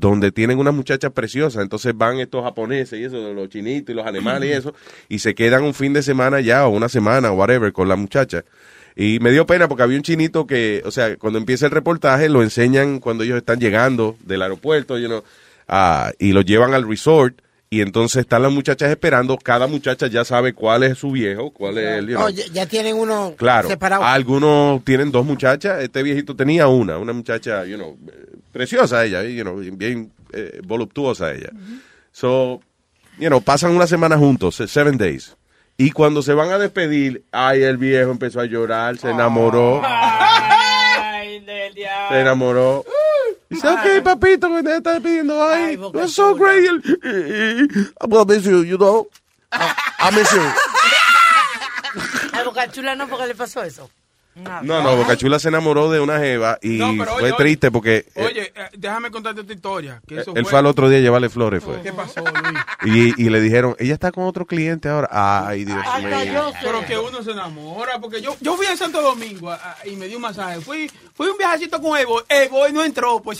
donde tienen unas muchachas preciosas, entonces van estos japoneses y eso, los chinitos y los alemanes y eso, y se quedan un fin de semana ya, o una semana, o whatever, con la muchacha. Y me dio pena porque había un chinito que, o sea, cuando empieza el reportaje, lo enseñan cuando ellos están llegando del aeropuerto, you know, ah, y lo llevan al resort Y entonces están las muchachas esperando. Cada muchacha ya sabe cuál es su viejo, cuál es el. you know. Oh, ya, ya tienen uno Claro, separado. algunos tienen dos muchachas. Este viejito tenía una, una muchacha, you know, preciosa ella, you know, bien eh, voluptuosa ella. So, you know, pasan una semana juntos, se- seven days. Y cuando se van a despedir, ay, el viejo empezó a llorar, se enamoró, [laughs] se enamoró. Dice, ok, papito, que te está despidiendo. Ay, that's so great. I'm gonna miss you, you know. I miss you. A Boca Chula no, porque le pasó eso. Nada. No, no, Bocachula se enamoró de una jeva y No, pero fue oye, triste porque eh, Oye, eh, déjame contarte esta historia. Que eso él fue al otro día a llevarle flores, fue. ¿Qué pasó, Luis? Y, y le dijeron, ella está con otro cliente ahora. Ay, Dios mío. Pero que uno se enamora, porque yo, yo fui a Santo Domingo a- a- y me dio un masaje. Fui, fui un viajecito con Evo, Evo y no entró, pues.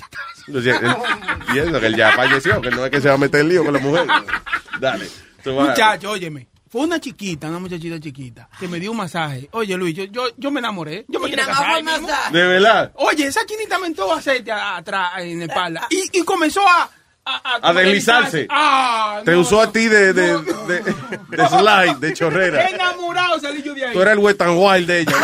O sea, él- y eso, que él ya falleció, que no es que se va a meter en lío con la mujer. [laughs] Dale. Muchacho, óyeme. Fue una chiquita, una muchachita chiquita, que me dio un masaje. Oye, Luis, yo, yo, yo me enamoré. Yo me más casar. De verdad. Oye, esa quinita me entró aceite atrás en la espalda. Y, y comenzó a... A, A deslizarse. Ah, Te no, usó a ti de, de, de, [laughs] de slide, de chorrera. Enamorado salí yo de ahí. Tú eras el wet and wild de ella. [laughs]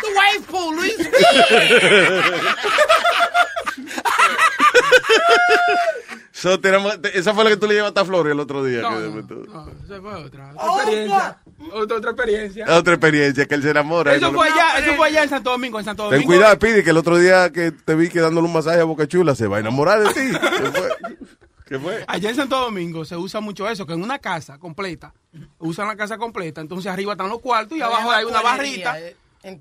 Tu wife pool, Luis. [laughs] So, te enamo- te- esa fue la que tú le llevaste a Flores el otro día. No, que- no, esa fue otra. Otra experiencia. Otra, otra experiencia. Otra experiencia, que él se enamora. Eso fue lo- allá, eso fue allá en Santo Domingo, en Santo Ten Domingo. cuidado, Pidi, que el otro día que te vi que dándole un masaje a Boca Chula se va a enamorar de ti. [laughs] ¿Qué fue? ¿Qué fue? Allá en Santo Domingo se usa mucho eso, que en una casa completa, usan la casa completa, entonces arriba están los cuartos y abajo hay una barrita. eh,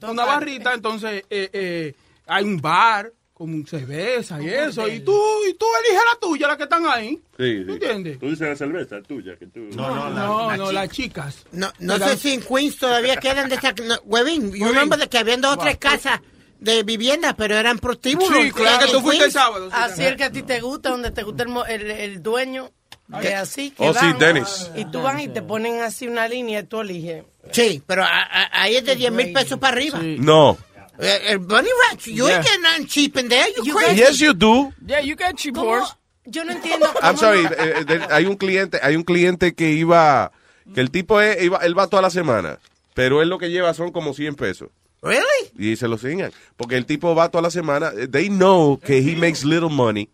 Una barrita, entonces eh, eh, hay un bar con cerveza y eso, y tú, y tú eliges la tuya, la que están ahí. Sí, ¿Tú entiendes? Tú dices la cerveza tuya, que tú... No, no, no, no, las chicas. No, no sé si en Queens todavía quedan de esas... No, Huevín, yo remember de que habían dos o tres casas de vivienda, pero eran prostíbulos. Sí, claro que tú fuiste el sábado. Así el que a ti te gusta, donde te gusta el, mo- el, el dueño, que así que Oh, sí, van, Dennis. Y tú van y te ponen así una línea y tú eliges. Sí, pero a- a- ahí es de 10 mil pesos para arriba. No. Eh, El Bunny Ranch, you ain't Yeah. getting nothing cheap in there, you crazy. Yes, you do. Yeah, you get cheap horse. Yo no entiendo. I'm sorry, eh, eh, hay un cliente, hay un cliente que iba, que el tipo es, iba, él va toda la semana, pero él lo que lleva son como 100 pesos. Really? Y se lo siguen. Porque el tipo va toda la semana. eh, They know que he makes little money.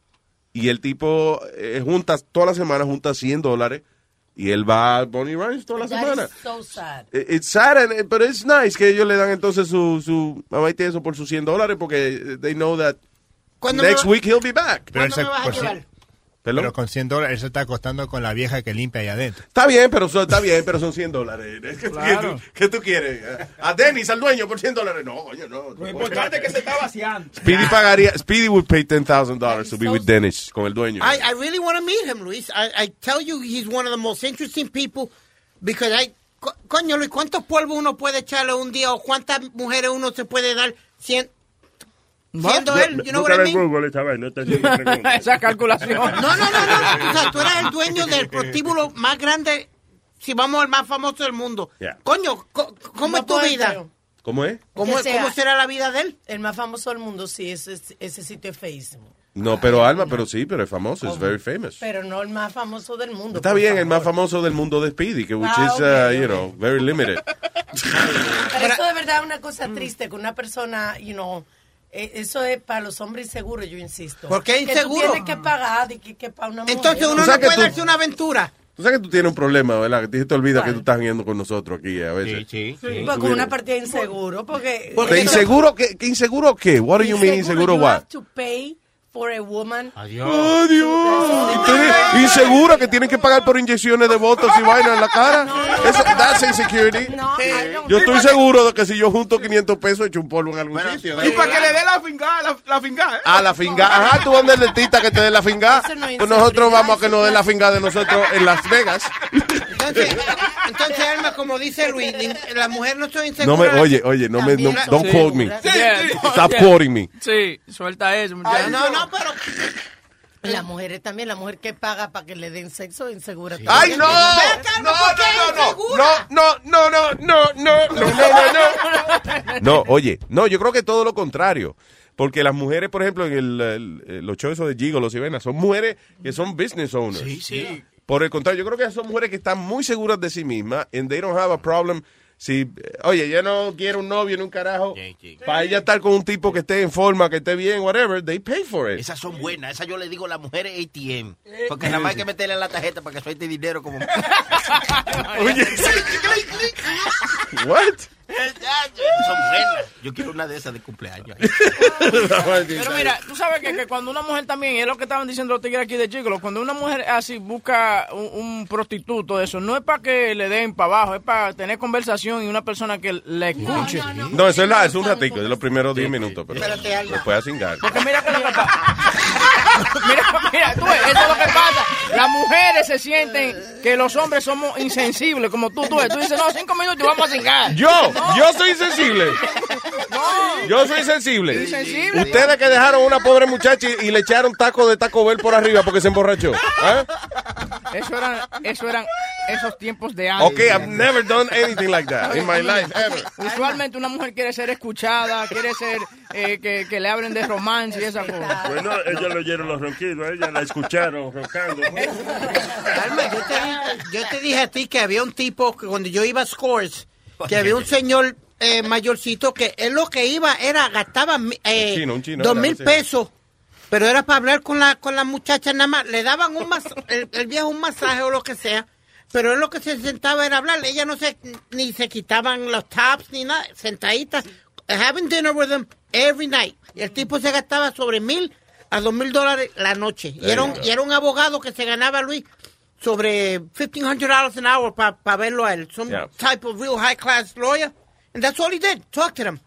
Y el tipo eh, junta, toda la semana junta 100 dólares. Y él va a Bonnie Ranch toda la That semana. is so sad. It's sad, and- pero it's nice que ellos le dan entonces su, su mamá y eso por sus 100 dólares porque they know that ¿Cuándo next me va- week he'll be back. Pero, él se- por cien- Perdón. pero con 100 dólares él se está acostando con la vieja que limpia ahí adentro. Está bien, pero son, está bien, pero son 100 dólares. ¿Qué, Claro. tú, qué tú quieres? A Dennis, al dueño, por 100 dólares. No, coño, no. Lo importante es que se está vaciando. Speedy pagaría, Speedy would pay $10,000 to be with Dennis, con el dueño. I, I really want to meet him, Luis. I, I tell you, he's one of the most interesting people because I... co- Coño, Luis, ¿cuántos polvos uno puede echarle un día o cuántas mujeres uno se puede dar cien- siendo él? You know what I mean? Google esta vaina, está. [laughs] Esa calculación. No, no, no, no. O sea, tú eres el dueño del prostíbulo más grande, si vamos al más famoso del mundo. Yeah. Coño, co- ¿cómo No es tu vida? ¿Cómo es? ¿Cómo, sea ¿Cómo será la vida de él? El más famoso del mundo, sí, ese, ese sitio es feísimo. No, pero Alma, pero sí, pero es famoso, es very famous. Pero no el más famoso del mundo. Está bien, el más famoso del mundo de Speedy, que which Ah, is, uh, you know, very limited. Pero eso de verdad es una cosa triste, que una persona, you know, eso es para los hombres inseguros, yo insisto. ¿Por qué Que tú inseguro? tienes que pagar y que, que para una mujer. Entonces uno no puede tú- darse una aventura. Tú sabes que tú tienes un problema, ¿verdad? Que se te olvida que tú estás yendo con nosotros aquí a veces. Sí, Pues con una partida de inseguro, porque... ¿De inseguro qué? ¿Qué inseguro qué? What do you mean inseguro you what? have to pay for a woman. Adiós. Adiós. Insegura que tienen que pagar por inyecciones de votos y vaina en la cara. Eso, that's insecurity. Yo estoy seguro de que si yo junto 500 pesos echo un polvo en algún sitio. Y para que le dé la finga, la, la finga. ¿eh? A la finga. Ajá, tú donde el dentista que te dé la finga. Eso no Pues nosotros vamos a que nos den la finga de nosotros en Las Vegas. Entonces, entonces Alma, como dice Luis, la mujer no estoy No insegura. me, oye, oye, no me, no, don't la- quote me. Yeah. Stop Yeah. quoting me. Sí, suelta eso, Ay, no, no, pero... Las mujeres también, la mujer que paga para que le den sexo insegura. ¡Ay, no! No, no, No, no, no, no, no, no, no, no, no, no. No, oye, no, yo creo que todo lo contrario. Porque las mujeres, por ejemplo, en el, el- los shows de Gigolos y Venas, son mujeres que son business owners. Sí, sí. Por el contrario, yo creo que son mujeres que están muy seguras de sí mismas and they don't have a problem si, eh, oye, ella no quiere un novio ni un carajo, para ella estar con un tipo que esté en forma, que esté bien, whatever, they pay for it. Esas son buenas, esas yo le digo a las mujeres ATM. Porque nada más hay que meterle la tarjeta para que suelte dinero como. [laughs] Oye, [laughs] What? Son buenas. Yo quiero una de esas de cumpleaños. Pero mira, tú sabes que, que cuando una mujer también, y es lo que estaban diciendo los tigres aquí de Gigolo, cuando una mujer así busca un, un prostituto, eso no es para que le den para abajo, es para tener conversación y una persona que la escuche. No, eso es, la, es un ratico, es los primeros 10 minutos, pero Espérate algo. después a cingar. Porque mira que lo que pasa. [laughs] [laughs] mira, mira, tú ves, eso es lo que pasa. Las mujeres se sienten que los hombres somos insensibles, como tú, tú ves. Tú dices, no, cinco minutos y vamos a cingar. Yo, No. yo soy sensible. Yo soy sensible. Insensible. Ustedes que dejaron una pobre muchacha y, y le echaron taco de Taco Bell por arriba porque se emborrachó. ¿eh? Eso eran, eso eran esos tiempos de antes. Ok, I've never done anything like that in my life ever. Usualmente una mujer quiere ser escuchada, quiere ser eh, que, que le hablen de romance y esas cosas. Bueno, ellos le oyeron los ronquidos, ella la escucharon roncando. Alma, yo te, yo te dije a ti que había un tipo que cuando yo iba a Scores, que había un señor eh, mayorcito que él lo que iba era gastaba eh, Un chino, un chino, dos mil pesos, pero era para hablar con la con la muchacha nada más. Le daban un mas el, el viejo un masaje o lo que sea, pero él lo que se sentaba era hablar. Ella no se ni se quitaban los tops ni nada, sentaditas, having dinner with them every night. Y el tipo se gastaba sobre mil a dos mil dólares la noche. Y era, un, y era un abogado que se ganaba, Luis, sobre $1,500 an hour para verlo a él. Some Yeah. type of real high class lawyer. And that's all he did, talk to them.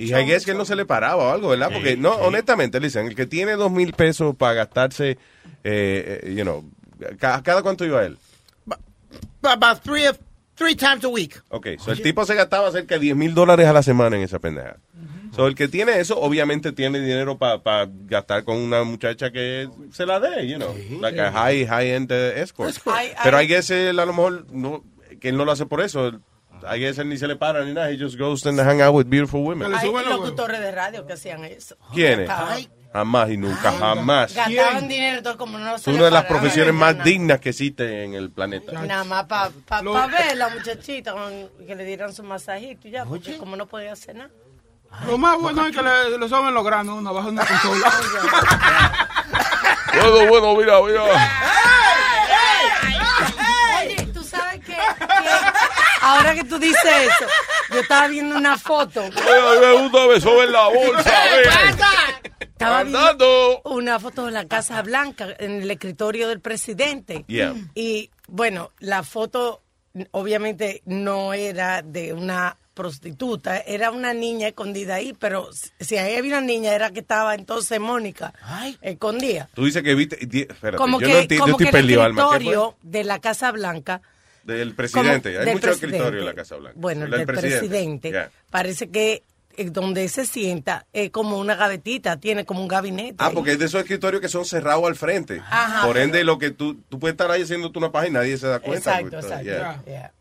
Y I guess que él no se le paraba o algo, ¿verdad? Porque, no, honestamente, dicen, el que tiene dos mil pesos para gastarse, eh, eh, you know, ca- ¿cada cuánto iba él? About three, of- three times a week. Ok, so el tipo se gastaba cerca de 10 mil dólares a la semana en esa pendeja. So el que tiene eso, obviamente tiene dinero para gastar con una muchacha que se la dé, you know, like a high, high end escort. Ay, Pero ay. I guess él a lo mejor, no, que él no lo hace por eso. I guess él ni se le para ni nada, he just goes and hang out with beautiful women. Hay locutores de radio que hacían eso. ¿Quiénes? Ay, Jamás y nunca, jamás. Gastaban dinero todo como no Es se una de las profesiones más dignas que existen en el planeta. Nada más para pa, pa ver la muchachita con- que le dieran su masajito y ya, porque como no podía hacer nada. Lo más bueno es que le, le suben los granos una bajo una consola. Bueno, bueno, mira, mira. Oye, tú sabes que, ahora que tú dices eso, yo estaba viendo una foto. Oye, me gusta me soben la bolsa. Estaba viendo una foto de la Casa Blanca en el escritorio del presidente. Yeah. Y bueno, la foto obviamente no era de una prostituta, era una niña escondida ahí, pero si ahí había una niña era que estaba entonces Mónica escondida. Tú dices que viste. Espérate, Como yo que, no entiendo, yo como estoy que el escritorio de la Casa Blanca Del presidente. como Hay del mucho presidente. escritorio en la Casa Blanca. Bueno, El del presidente. Yeah. Parece que donde se sienta es como una gavetita, tiene como un gabinete. Ah, porque es de esos escritorios que son cerrados al frente. Ajá. Por ende, lo que tú, tú puedes estar ahí haciendo tú una página y nadie se da cuenta. Exacto, pues, exacto. yeah. Yeah.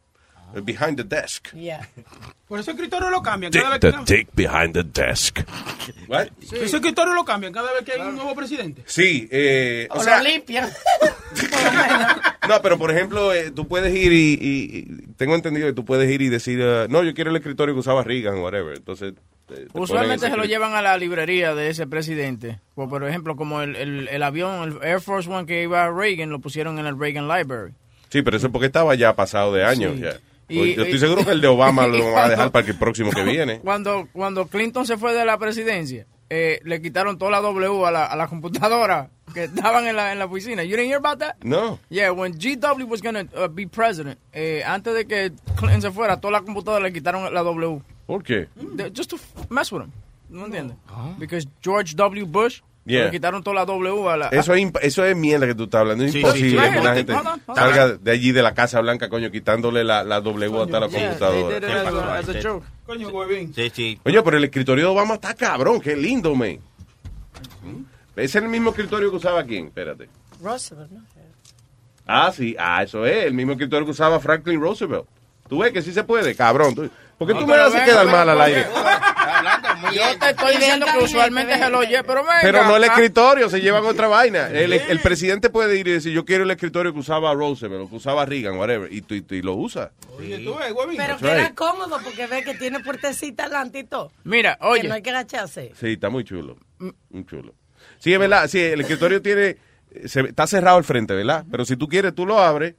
Behind the desk. Yeah. [laughs] Por ese escritorio lo cambian cada vez que... dick behind the desk. What? Ese escritorio lo cambian cada vez que hay un nuevo presidente. Sí, eh, o O sea, [laughs] lo limpian. no, pero por ejemplo, eh, tú puedes ir y, y- y tengo entendido que tú puedes ir y decir, eh, no, yo quiero el escritorio que usaba Reagan, whatever. Entonces, eh, te Usualmente se lo llevan a la librería de ese presidente. Por, por ejemplo, como el, el, el avión, el Air Force One que iba a Reagan, lo pusieron en el Reagan Library. Sí, pero eso es porque estaba ya pasado de años. Sí. ya. Y- Pues yo estoy y- seguro que el de Obama lo [laughs] va a dejar para el próximo que viene. Cuando, cuando Clinton se fue de la presidencia, eh, le quitaron toda la W a la, a la computadora que estaban en la, en la oficina. You didn't hear about that? No. Yeah, when GW was going to be president, eh, antes de que Clinton se fuera, toda la computadora le quitaron la W. ¿Por qué? Just to mess with him. ¿No entiendes? Because George W. Bush Yeah. le quitaron toda la W a la... Eso es, imp- eso es mierda que tú estás hablando. Es Sí, imposible sí, sí. que una gente salga de allí de la Casa Blanca, coño, quitándole la, la W hasta la computadora. Coño, huevín. Sí, sí. Oye, pero el escritorio de Obama está cabrón. Qué lindo, man. ¿Es el mismo escritorio que usaba quién? Espérate. Roosevelt, ¿no? Ah, sí. Ah, eso es. El mismo escritorio que usaba Franklin Roosevelt. Tú ves que sí se puede, cabrón. ¿Por qué No, tú me pero haces quedar pero mal al ¿por aire? Yo te estoy diciendo que usualmente se lo oye, pero venga. Pero no el escritorio, se llevan otra vaina. El, el presidente puede ir y decir, yo quiero el escritorio que usaba Roosevelt, que usaba Reagan, whatever, y, tú- y lo usa. Pero That's que era right. cómodo porque ve que tiene puertecita adelante y todo. Mira, Que oye. no hay que agacharse. Sí, está muy chulo. Muy chulo. Sí, es verdad. Sí, el escritorio tiene. se- está cerrado al frente, ¿verdad? Pero si tú quieres, tú lo abres.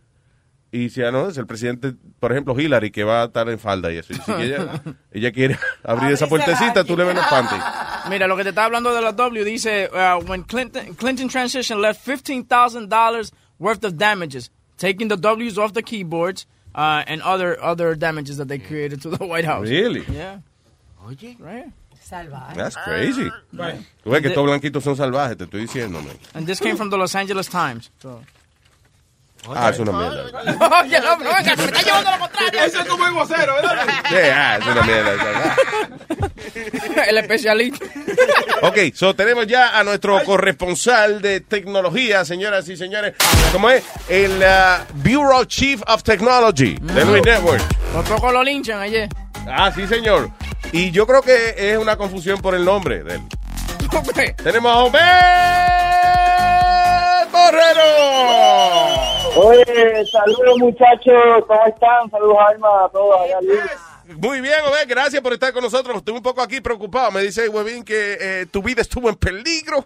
Y si ya no, es el presidente, por ejemplo, Hillary, que va a estar en falda y eso. Y si ella, [laughs] ella quiere [laughs] abrir esa puertecita, tú le ves los panties. Mira, lo que te está hablando de la W dice, uh, when Clinton, Clinton transition left $15,000 worth of damages, taking the W's off the keyboards uh, and other other damages that they created to the White House. Really? Yeah. Oye. Right. Salvaje. That's crazy. Right. Tú ves que todos blanquitos son salvajes, te estoy diciendo, man. And this came from the Los Angeles Times. So. Ah, es una mierda. [laughs] Oye, no, no, venga, que me está llevando lo contrario. Eso es como el vocero, ¿verdad? Sí, ah, es una mierda. [laughs] El especialista. Ok, so tenemos ya a nuestro corresponsal de tecnología, señoras y señores. ¿Cómo es? El uh, Bureau Chief of Technology de Luis Network. Por poco lo linchan ayer. Ah, sí, señor. Y yo creo que es una confusión por el nombre de él. [laughs] Tenemos a Obed Borrero. Oye, saludos muchachos, ¿cómo están? Saludos Alma a todos allá Luis. Muy bien, Obed, gracias por estar con nosotros. Estoy un poco aquí preocupado. Me dice Webin que eh, tu vida estuvo en peligro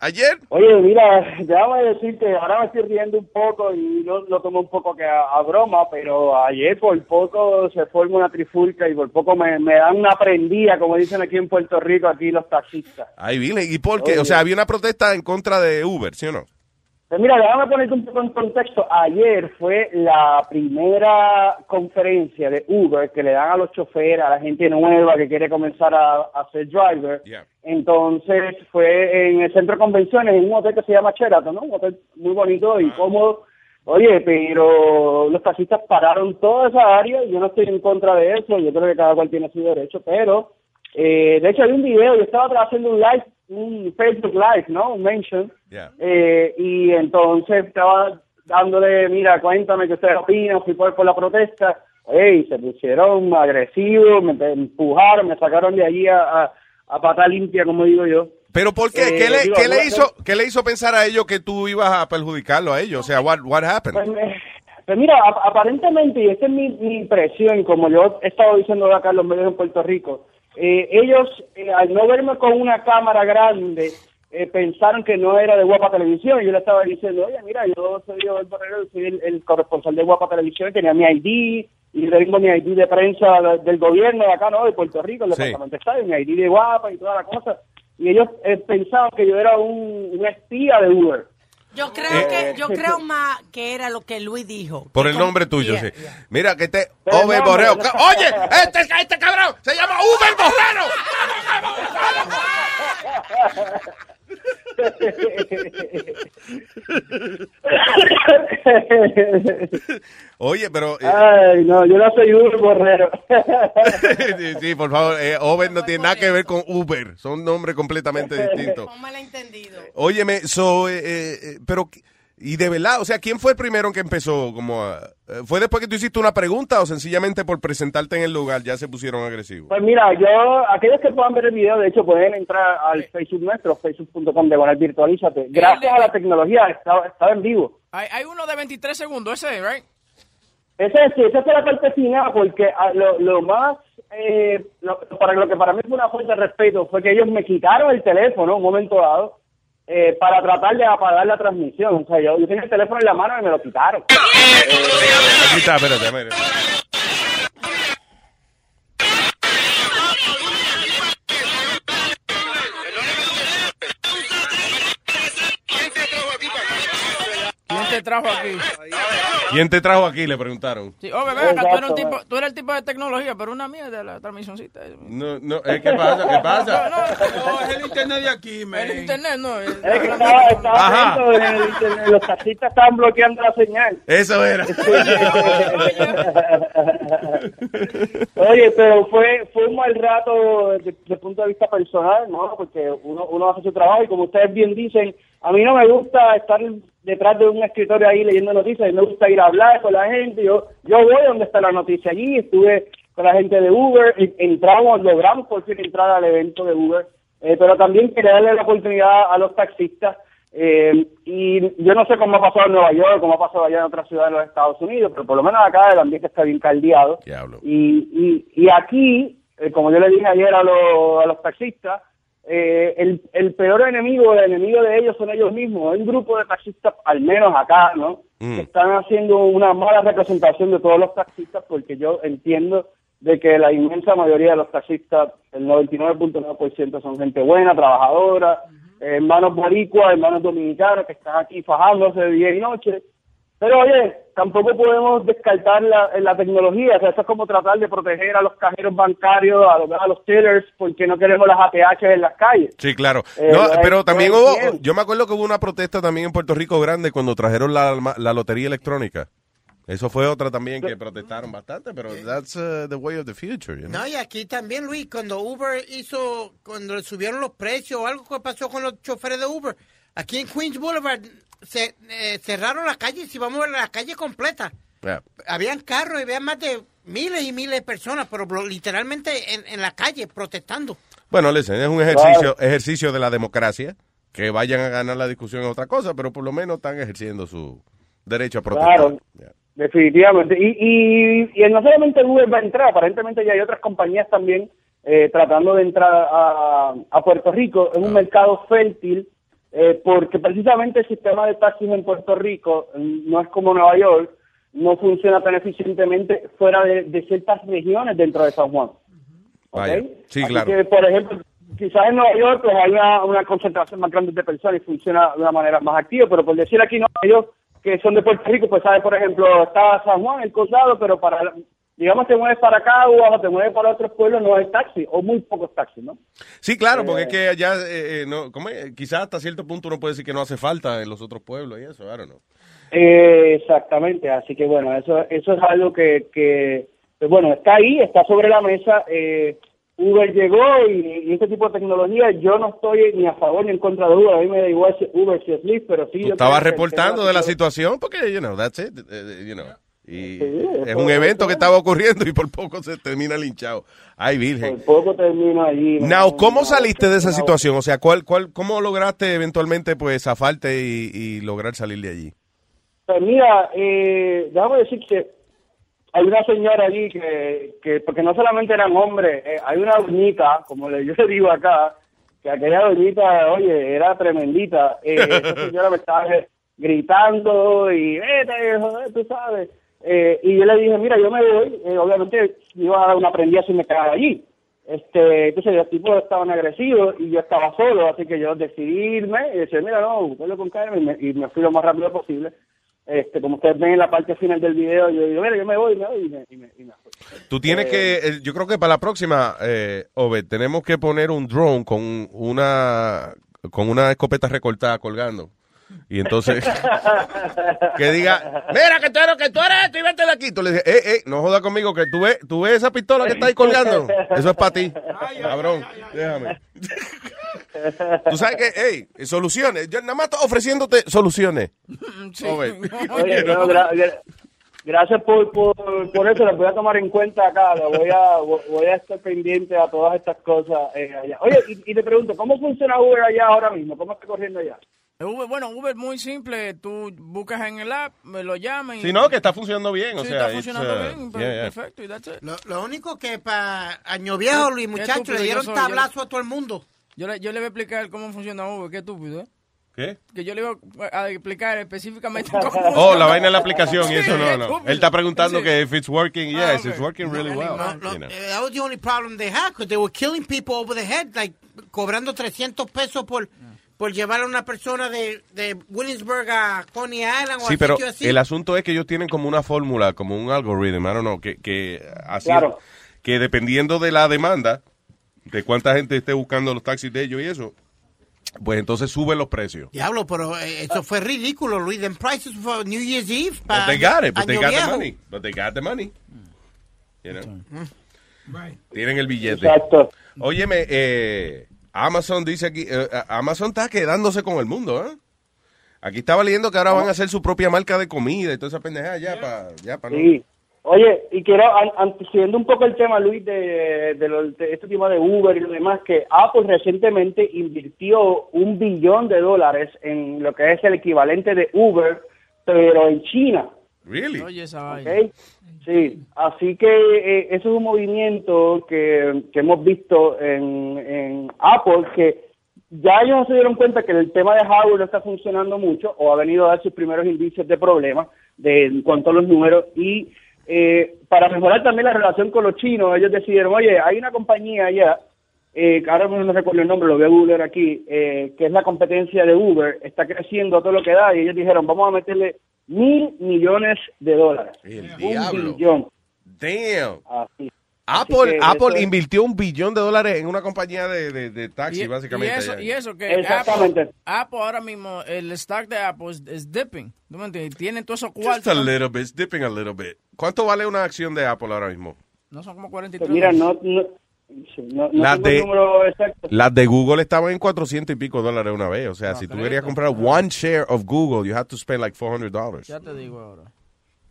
ayer. Oye, mira, déjame decirte, ahora me estoy riendo un poco y lo, lo tomo un poco que a, a broma, pero ayer por poco se forma una trifulca y por poco me, me dan una prendida, como dicen aquí en Puerto Rico, aquí los taxistas. Ahí vine. ¿Y por qué? Oye. O sea, había una protesta en contra de Uber, ¿sí o no? Pues mira, déjame ponerte un poco en contexto. Ayer fue la primera conferencia de Uber que le dan a los choferes, a la gente nueva que quiere comenzar a, a ser driver. Entonces fue en el centro de convenciones, en un hotel que se llama Sheraton, ¿no? Un hotel muy bonito y cómodo. Oye, pero los taxistas pararon toda esa área y yo no estoy en contra de eso. Yo creo que cada cual tiene su derecho, pero eh, de hecho hay un video, yo estaba haciendo un live, un Facebook Live, ¿no? Un mention. Eh, y entonces estaba dándole, mira, cuéntame qué ustedes opinan, fui por, por la protesta. Ey, se pusieron agresivos, me empujaron, me sacaron de allí a, a, a pata limpia, como digo yo. ¿Pero por qué? Eh, ¿Qué, le, digo, qué le hizo, ¿Qué le hizo pensar a ellos que tú ibas a perjudicarlo a ellos? O sea, what, what happened? Pues, me- pues mira, ap- aparentemente, y esta es mi, mi impresión, como yo he estado diciendo acá en los medios en Puerto Rico, eh, ellos, eh, al no verme con una cámara grande, eh, pensaron que no era de Guapa Televisión. Y yo le estaba diciendo, oye, mira, yo soy soy el, el corresponsal de Guapa Televisión, tenía mi ID, y tengo mi ID de prensa de- del gobierno de acá, ¿no? De Puerto Rico, el Sí. Departamento de Estado, mi ID de Guapa y toda la cosa. Y ellos eh, pensaban que yo era un, un espía de Uber. Yo creo Eh, que yo creo más que era lo que Luis dijo. Por el nombre tuyo, Yeah, sí. Mira, que te... Pero Over no, Borreo. pero- Ca- Oye, este, este cabrón se llama Uber Borrero. [laughs] [laughs] Oye, pero... eh, Ay, no, yo no soy Uber Borrero. [laughs] sí, sí, por favor, eh, Over no tiene nada que ver con Uber. Son nombres completamente distintos. Óyeme, so, eh, eh, eh, pero... Y de verdad, o sea, ¿quién fue el primero que empezó? Como a- eh, ¿Fue después que tú hiciste una pregunta o sencillamente por presentarte en el lugar ya se pusieron agresivos? Pues mira, yo, aquellos que puedan ver el video, de hecho, pueden entrar al Facebook nuestro, facebook.com de Virtualízate. Gracias a la tecnología, estaba, estaba en vivo. Hay, hay uno de 23 segundos, ese, right? Esa es, esa fue la parte final, porque ah, lo, lo más, eh, lo, para lo que para mí fue una falta de respeto, fue que ellos me quitaron el teléfono en un momento dado eh, para tratar de apagar la transmisión. O sea, yo, yo tenía el teléfono en la mano y me lo quitaron. [laughs] Aquí está, espérate, espérate. ¿Quién te trajo aquí? ¿Quién te trajo aquí? Le preguntaron. Sí, oh, bebé, acá tú eres, un tipo, tú eres el tipo de tecnología, pero una mierda la transmisioncita. No, no, eh, ¿qué pasa? ¿Qué pasa? No, es el internet de aquí, man. El internet no. es- Es que estaba, estaba Ajá. atento, en el internet, los taxistas estaban bloqueando la señal. Eso era. Oye, pero fue fue un mal rato desde desde el punto de vista personal, ¿no? Porque uno, uno hace su trabajo y como ustedes bien dicen, a mí no me gusta estar detrás de un escritorio ahí leyendo noticias, a mí me gusta ir a hablar con la gente, yo yo voy donde está la noticia allí, estuve con la gente de Uber, entramos, logramos por fin entrar al evento de Uber, eh, pero también quería darle la oportunidad a los taxistas, eh, y yo no sé cómo ha pasado en Nueva York, cómo ha pasado allá en otras ciudades de los Estados Unidos, pero por lo menos acá el ambiente está bien caldeado. Y, y, y aquí, eh, como yo le dije ayer a, los- a los taxistas, eh, el, el peor enemigo, el enemigo de ellos son ellos mismos. Hay un grupo de taxistas, al menos acá, ¿no? Mm. Que están haciendo una mala representación de todos los taxistas porque yo entiendo de que la inmensa mayoría de los taxistas, el 99.9% son gente buena, trabajadora, hermanos boricuas, hermanos dominicanos que están aquí fajándose de día y noche. Pero oye, tampoco podemos descartar la, la tecnología, o sea, eso es como tratar de proteger a los cajeros bancarios, a los, a los tellers, porque no queremos las ATH en las calles. Sí, claro. Eh, No, pero también hubo, yo me acuerdo que hubo una protesta también en Puerto Rico grande cuando trajeron la, la lotería electrónica. Eso fue otra también que protestaron bastante, pero that's uh, the way of the future. you know? No, y aquí también, Luis, cuando Uber hizo, cuando le subieron los precios o algo que pasó con los choferes de Uber, aquí en Queens Boulevard se, eh, cerraron las calles y vamos a ver la calle completa. Yeah. Habían carros y había más de miles y miles de personas, pero literalmente en, en la calle protestando. Bueno, listen, es un ejercicio, ejercicio de la democracia. Que vayan a ganar la discusión es otra cosa, pero por lo menos están ejerciendo su derecho a protestar. Claro, definitivamente. Y, y, y no solamente Uber va a entrar, aparentemente ya hay otras compañías también eh, tratando de entrar a, a Puerto Rico. Es un mercado fértil eh, porque precisamente el sistema de taxis en Puerto Rico mm, no es como Nueva York, no funciona tan eficientemente fuera de, de ciertas regiones dentro de San Juan. Vaya. Sí, Así claro. que, por ejemplo, quizás en Nueva York pues hay una, una concentración más grande de personas y funciona de una manera más activa, pero por decir aquí, no, ellos que son de Puerto Rico, pues sabe, por ejemplo, está San Juan, el Condado, pero para, digamos, te mueves para acá o te mueves para otros pueblos, no hay taxi, o muy pocos taxis, ¿no? Sí, claro, porque Eh, es que allá, eh, eh, no, ¿cómo es? quizás hasta cierto punto uno puede decir que no hace falta en los otros pueblos y eso, know. Eh, exactamente, así que bueno, eso eso es algo que, que pues, bueno, está ahí, está sobre la mesa. Eh, Uber llegó y, y este tipo de tecnología, yo no estoy ni a favor ni en contra de Uber, a mí me da igual si Uber si es Lyft, pero sí. Tú yo estabas reportando de la situación porque, you know, that's it, you know. Y es un evento que estaba ocurriendo y por poco se termina linchado. Ay, virgen. Por poco termino allí. ¿no? Now, ¿cómo No, saliste de esa situación? O sea, ¿cuál, cuál, ¿cómo lograste eventualmente pues zafarte y, y lograr salir de allí? Pues mira, eh, déjame decir que hay una señora allí que, que porque no solamente eran hombres, eh, hay una doñita, como [laughs] yo le digo acá, que aquella doñita, oye, era tremendita. Eh, esa [laughs] señora me estaba gritando y vete, joder, tú sabes. Eh, y yo le dije, mira, yo me voy, eh, obviamente iba a dar una prendida si me quedaba allí. Este, entonces los tipos estaban agresivos y yo estaba solo, así que yo decidí irme y decir, mira, no, buscarlo con calma y me, y me fui lo más rápido posible. Este, como ustedes ven en la parte final del video, yo digo, mira, yo me voy, me voy y me, y me, y me fui. Tú tienes Eh, que, eh, yo creo que para la próxima, eh, Obed, tenemos que poner un drone con una, con una escopeta recortada colgando. Y entonces, [laughs] que diga, mira que tú eres, que tú eres esto y vete de aquí. Tú le dices, eh, eh, no jodas conmigo, que tú ves, tú ves esa pistola que está ahí colgando. Eso es para ti. Cabrón, déjame. Tú sabes que, hey, soluciones. Yo nada más estoy ofreciéndote soluciones. Obed. [laughs] Oye, no, gra- gra- gracias por, por, por eso, lo voy a tomar en cuenta acá, lo voy a, voy a estar pendiente a todas estas cosas eh, allá. Oye, y, y te pregunto, ¿cómo funciona Uber allá ahora mismo? ¿Cómo está corriendo allá? Uber, bueno, Uber muy simple. Tú buscas en el app, me lo llaman. Si no, que está funcionando bien. O Sí, sea, está it's, funcionando uh, bien. yeah, yeah. Perfecto, y that's it. Lo, lo único que para Año Viejo, Luis, muchachos, le dieron soy, yo le- tablazo a todo el mundo. Yo le, yo le voy a explicar cómo funciona Uber, qué estúpido, ¿eh? ¿Qué? Que yo le iba a explicar específicamente [laughs] cómo Oh, la vaina de la aplicación y Sí, eso no, no. Él está preguntando Sí. que if it's working, yes, Ah, it's ok. working really well. No, no, you know. eh, that was the only problem they had, because they were killing people over the head, like, cobrando 300 pesos por, por llevar a una persona de, de Williamsburg a Coney Island o Sí, a pero sitio así. el asunto es que ellos tienen como una fórmula, como un algoritmo, I don't know, que, que, así, Claro. que dependiendo de la demanda, de cuánta gente esté buscando los taxis de ellos y eso, pues entonces suben los precios. Diablo, pero eh, eso fue ridículo, Luis. Them prices for New Year's Eve. But they got it, but they got the Viejo. money. But they got the money. You know. Tienen el billete. Exacto. Óyeme, eh, Amazon dice aquí, eh, Amazon está quedándose con el mundo, ¿eh? Aquí estaba leyendo que ahora van a hacer su propia marca de comida y toda esa pendejada ya para ya pa, Sí. Oye, y quiero, antecediendo un poco el tema, Luis, de, de, lo- de este tema de Uber y lo demás, que Apple recientemente invirtió un billón de dólares en lo que es el equivalente de Uber, pero en China. Really? Oye, esa vaina. ¿ok? Sí, así que eh, eso es un movimiento que, que hemos visto en, en Apple, que ya ellos se dieron cuenta que el tema de hardware no está funcionando mucho o ha venido a dar sus primeros indicios de problemas de, en cuanto a los números y eh, para mejorar también la relación con los chinos, ellos decidieron, oye, hay una compañía allá, eh, que ahora no recuerdo el nombre, lo voy a googlear aquí, eh, que es la competencia de Uber, está creciendo a todo lo que da y ellos dijeron, vamos a meterle mil millones de dólares. un diablo. billón. Damn. Así. Apple, que Apple eso es- invirtió un billón de dólares en una compañía de, de, de taxi, Y, básicamente. y eso, y eso que Exactamente. Apple, Apple ahora mismo, el stock de Apple es, es dipping. ¿Tú me entiendes? Tienen todos esos Just cuartos. a little bit, it's dipping a little bit. ¿Cuánto vale una acción de Apple ahora mismo? No son como 43. Pues mira, no, no, no, no Las de-. Las de Google estaban en 400 y pico dólares una vez. O sea, si tú querías comprar one share of Google, you have to spend like 400 dollars. Ya te digo ahora.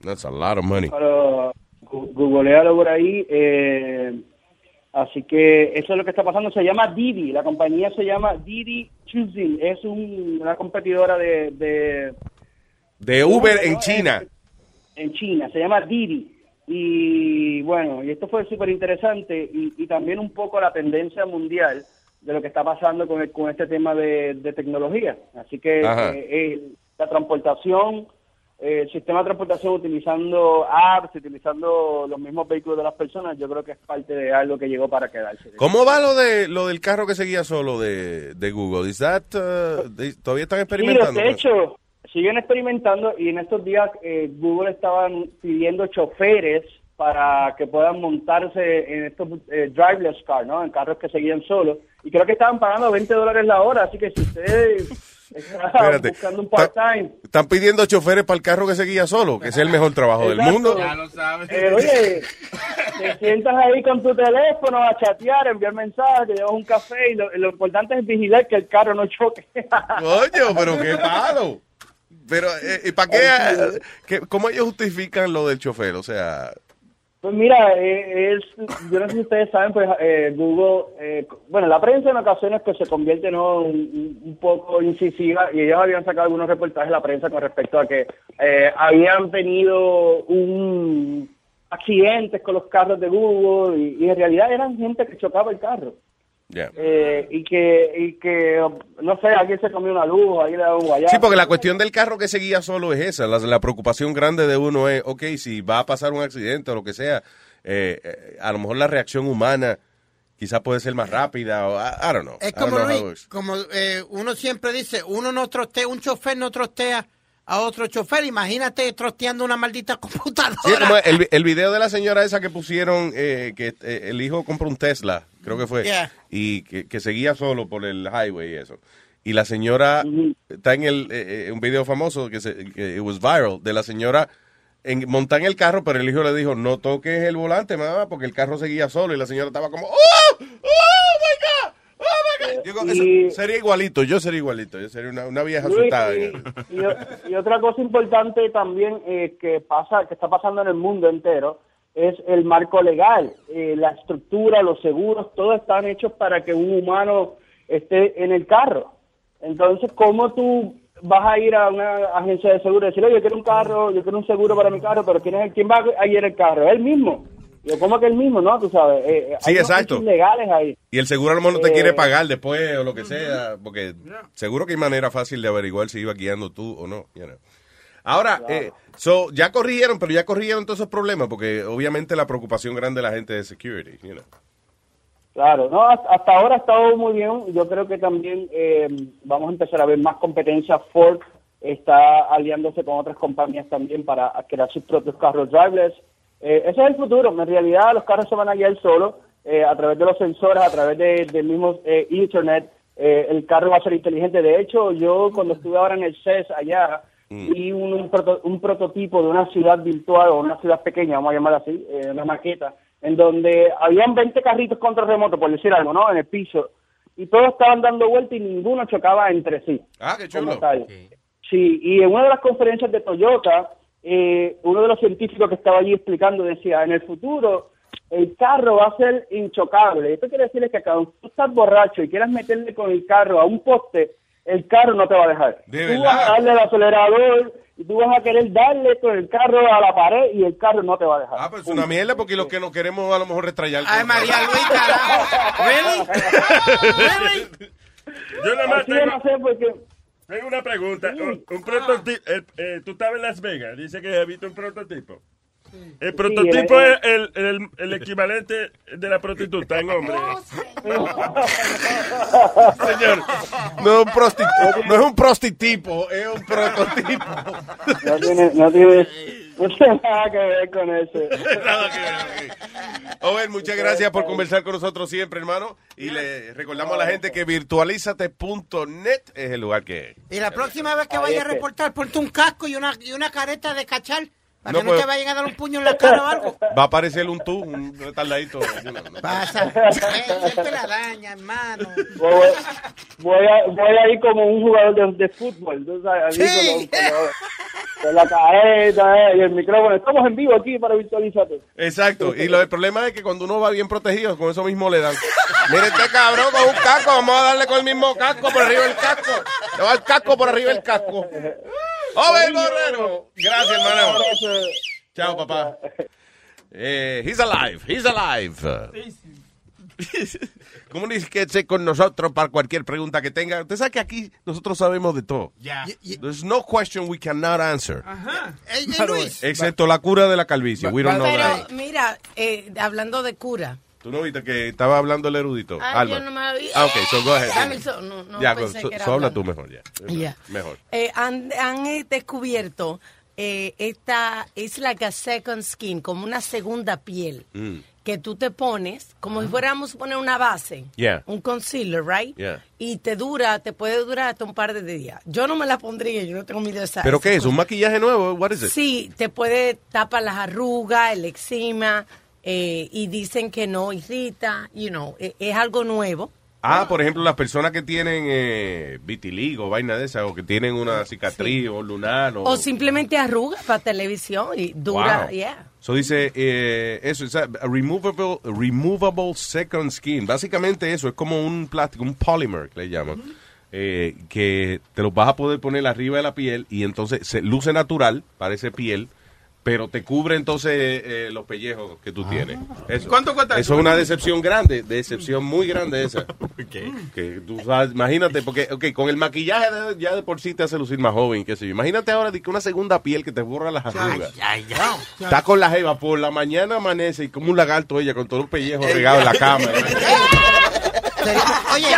That's a lot of money. Pero googlealo por ahí. eh, así que eso es lo que está pasando. Se llama Didi. La compañía se llama Didi Choosing. Es un- una competidora de, de De Uber No, en no, China. en China. Se llama Didi. Y bueno, y esto fue súper interesante y, y también un poco la tendencia mundial de lo que está pasando con, el- con este tema de, de tecnología. Así que eh, eh, la transportación, eh, el sistema de transportación utilizando apps, utilizando los mismos vehículos de las personas, yo creo que es parte de algo que llegó para quedarse. ¿Cómo va lo de lo del carro que seguía solo de, de Google? Is that, uh, they- ¿Todavía están experimentando? Sí, de hecho, siguen experimentando y en estos días eh, Google estaban pidiendo choferes para que puedan montarse en estos eh, driverless cars, ¿no? En carros que seguían solos. Y creo que estaban pagando 20 dólares la hora, así que si ustedes [laughs] están Espérate. buscando un part-time... Están pidiendo choferes para el carro que seguía solo, que es el mejor trabajo del mundo. Ya lo Eh, oye, [laughs] te sientas ahí con tu teléfono a chatear, enviar mensajes, te llevas un café y lo, lo importante es vigilar que el carro no choque. Coño, pero qué [laughs] palo. Pero, eh, ¿y para qué, eh, qué- ¿Cómo ellos justifican lo del chofer? O sea, Pues mira, eh, es, yo no sé si ustedes saben, pues eh, Google, eh, bueno, la prensa en ocasiones que se convierte ¿no? un, un poco incisiva y ellos habían sacado algunos reportajes de la prensa con respecto a que eh, habían tenido un accidentes con los carros de Google y, y en realidad eran gente que chocaba el carro. Eh, y que, y que, no sé, alguien se comió una luz, alguien le da un guayazo. Sí, porque la cuestión del carro que seguía solo es esa. La, la preocupación grande de uno es, ok, si va a pasar un accidente o lo que sea, eh, eh, a lo mejor la reacción humana quizás puede ser más rápida o I, I don't know. Es como Luis, como eh, uno siempre dice, uno no trostea, un chofer no trostea a otro chofer. Imagínate trosteando una maldita [laughs] computadora. Sí, como el, el video de la señora esa que pusieron, eh, que eh, el hijo compró un Tesla, creo que fue, Yeah. y que, que seguía solo por el highway y eso. Y la señora, está en el, eh, eh, un video famoso que, se, que it was viral, de la señora en, montar en el carro, pero el hijo le dijo, no toques el volante, mamá, porque el carro seguía solo y la señora estaba como, ¡Oh! ¡Oh, my God! Yo creo que Y- eso sería igualito, yo sería igualito, yo sería una, una vieja Luis, asustada. y, y- y otra cosa importante también eh, que pasa, que está pasando en el mundo entero, es el marco legal, Eh, la estructura, los seguros, todos están hechos para que un humano esté en el carro. Entonces, ¿cómo tú vas a ir a una agencia de seguro y decir, oye, yo quiero un carro, yo quiero un seguro para mi carro, pero ¿quién, es el, quién va a ir el carro? Él mismo. Yo, ¿cómo que él mismo? No, tú sabes. eh, eh, Sí, hay exacto. legales ahí. Y el seguro a lo mejor no te Eh, quiere pagar después o lo que sea, porque seguro que hay manera fácil de averiguar si iba guiando tú o no. you know. Ahora, eh, so, ya corrigieron, pero ya corrigieron todos esos problemas, porque obviamente la preocupación grande de la gente es security. You know. Claro, no, hasta hasta ahora ha estado muy bien. Yo creo que también eh, vamos a empezar a ver más competencia. Ford está aliándose con otras compañías también para crear sus propios carros driverless. Eh, ese es el futuro. En realidad, los carros se van a guiar solos eh, a través de los sensores, a través de- del mismo eh, Internet. Eh, el carro va a ser inteligente. De hecho, yo cuando estuve ahora en el CES allá, vi un, un proto- un prototipo de una ciudad virtual o una ciudad pequeña, vamos a llamarla así, eh, una maqueta, en donde habían 20 carritos contra remoto, por decir algo, ¿no? En el piso. Y todos estaban dando vuelta y ninguno chocaba entre sí. Ah, qué chulo. Sí, y en una de las conferencias de Toyota, eh, uno de los científicos que estaba allí explicando decía, en el futuro el carro va a ser inchocable. Esto quiere decir que cuando tú estás borracho y quieras meterle con el carro a un poste, el carro no te va a dejar. De tú vas a darle al acelerador y tú vas a querer darle con el carro a la pared y el carro no te va a dejar. Ah, pues es una mierda porque los que no queremos a lo mejor restrayar. Ay, María Luis, carajo. [laughs] [laughs] Yo nada más tengo, no sé porque... tengo una pregunta. Un, un prototipo. el- eh, tú estabas en Las Vegas. Dice que has visto un prototipo. El prototipo es el, el, el equivalente de la prostituta en hombre. Señor, no es un, prosti- no es un prostitipo, es un prototipo. No tiene, no tiene, no tiene nada que ver con eso. [laughs] Owen, muchas gracias por conversar con nosotros siempre, hermano. Y le recordamos a la gente que virtualizate.net es el lugar que Y la próxima vez que vaya a es reportar, ponte un casco y una, y una careta de cachar para No que no te vayan a dar un puño en la cara o algo. va a aparecer un tú, un retardadito. Pasa. Eh, siempre la daña, hermano. Voy, voy a, voy a ir como un jugador de, de fútbol, tú sabes, Sí. con, la careta eh, y el micrófono. Estamos en vivo aquí para Virtualizate. Exacto. Y lo, el problema es que cuando uno va bien protegido, con eso mismo le dan. Mire este cabrón con un casco, vamos a darle con el mismo casco por arriba del casco. Le va el casco por arriba del casco. ¡Owen Borrero! Gracias, hermano. Chao, papá. Eh, he's alive, he's alive. [laughs] Comuníquese con nosotros para cualquier pregunta que tenga. Usted sabe que aquí nosotros sabemos de todo. Ya. There's no question we cannot answer. Ey, ey, Luis. Excepto la cura de la calvicie. We don't know that. Pero mira, eh, hablando de cura. ¿Tú no viste que estaba hablando el erudito? Ah, Alma. yo no me vi. Ah, ok, so go ahead. Dame so- no, no ya, pensé so, que era so habla tú mejor, ya. Ya. Mejor. Eh, han, han, eh, descubierto eh, esta es like a second skin, como una segunda piel Mm. que tú te pones, como si fuéramos a poner una base, Yeah. un concealer, right? Yeah. Y te dura, te puede durar hasta un par de días. Yo no me la pondría, yo no tengo miedo de esa. ¿Pero qué es? ¿Un maquillaje nuevo? What is it? Sí, te puede tapar las arrugas, el eczema, eh, y dicen que no irrita, you know, e- es algo nuevo. Ah, por ejemplo, las personas que tienen eh, vitiligo, vaina de esa, o que tienen una cicatriz o lunar. O, O simplemente arrugas para televisión y dura, Wow. yeah. So dice, eh, eso, es removable, removable second skin. Básicamente eso, es como un plástico, un polymer que le llaman, eh, que te lo vas a poder poner arriba de la piel y entonces se luce natural, parece piel, pero te cubre entonces eh, los pellejos que tú tienes. Eso. ¿Cuánto cuesta Eso es una decepción grande, decepción muy grande esa. [laughs] Que tú sabes, imagínate, porque okay, con el maquillaje de- ya de por sí te hace lucir más joven, qué sé yo. Imagínate ahora de que una segunda piel que te borra las arrugas. Está con la jeva por la mañana amanece y como un lagarto ella con todo un pellejo regado en la cama. Oye, [laughs]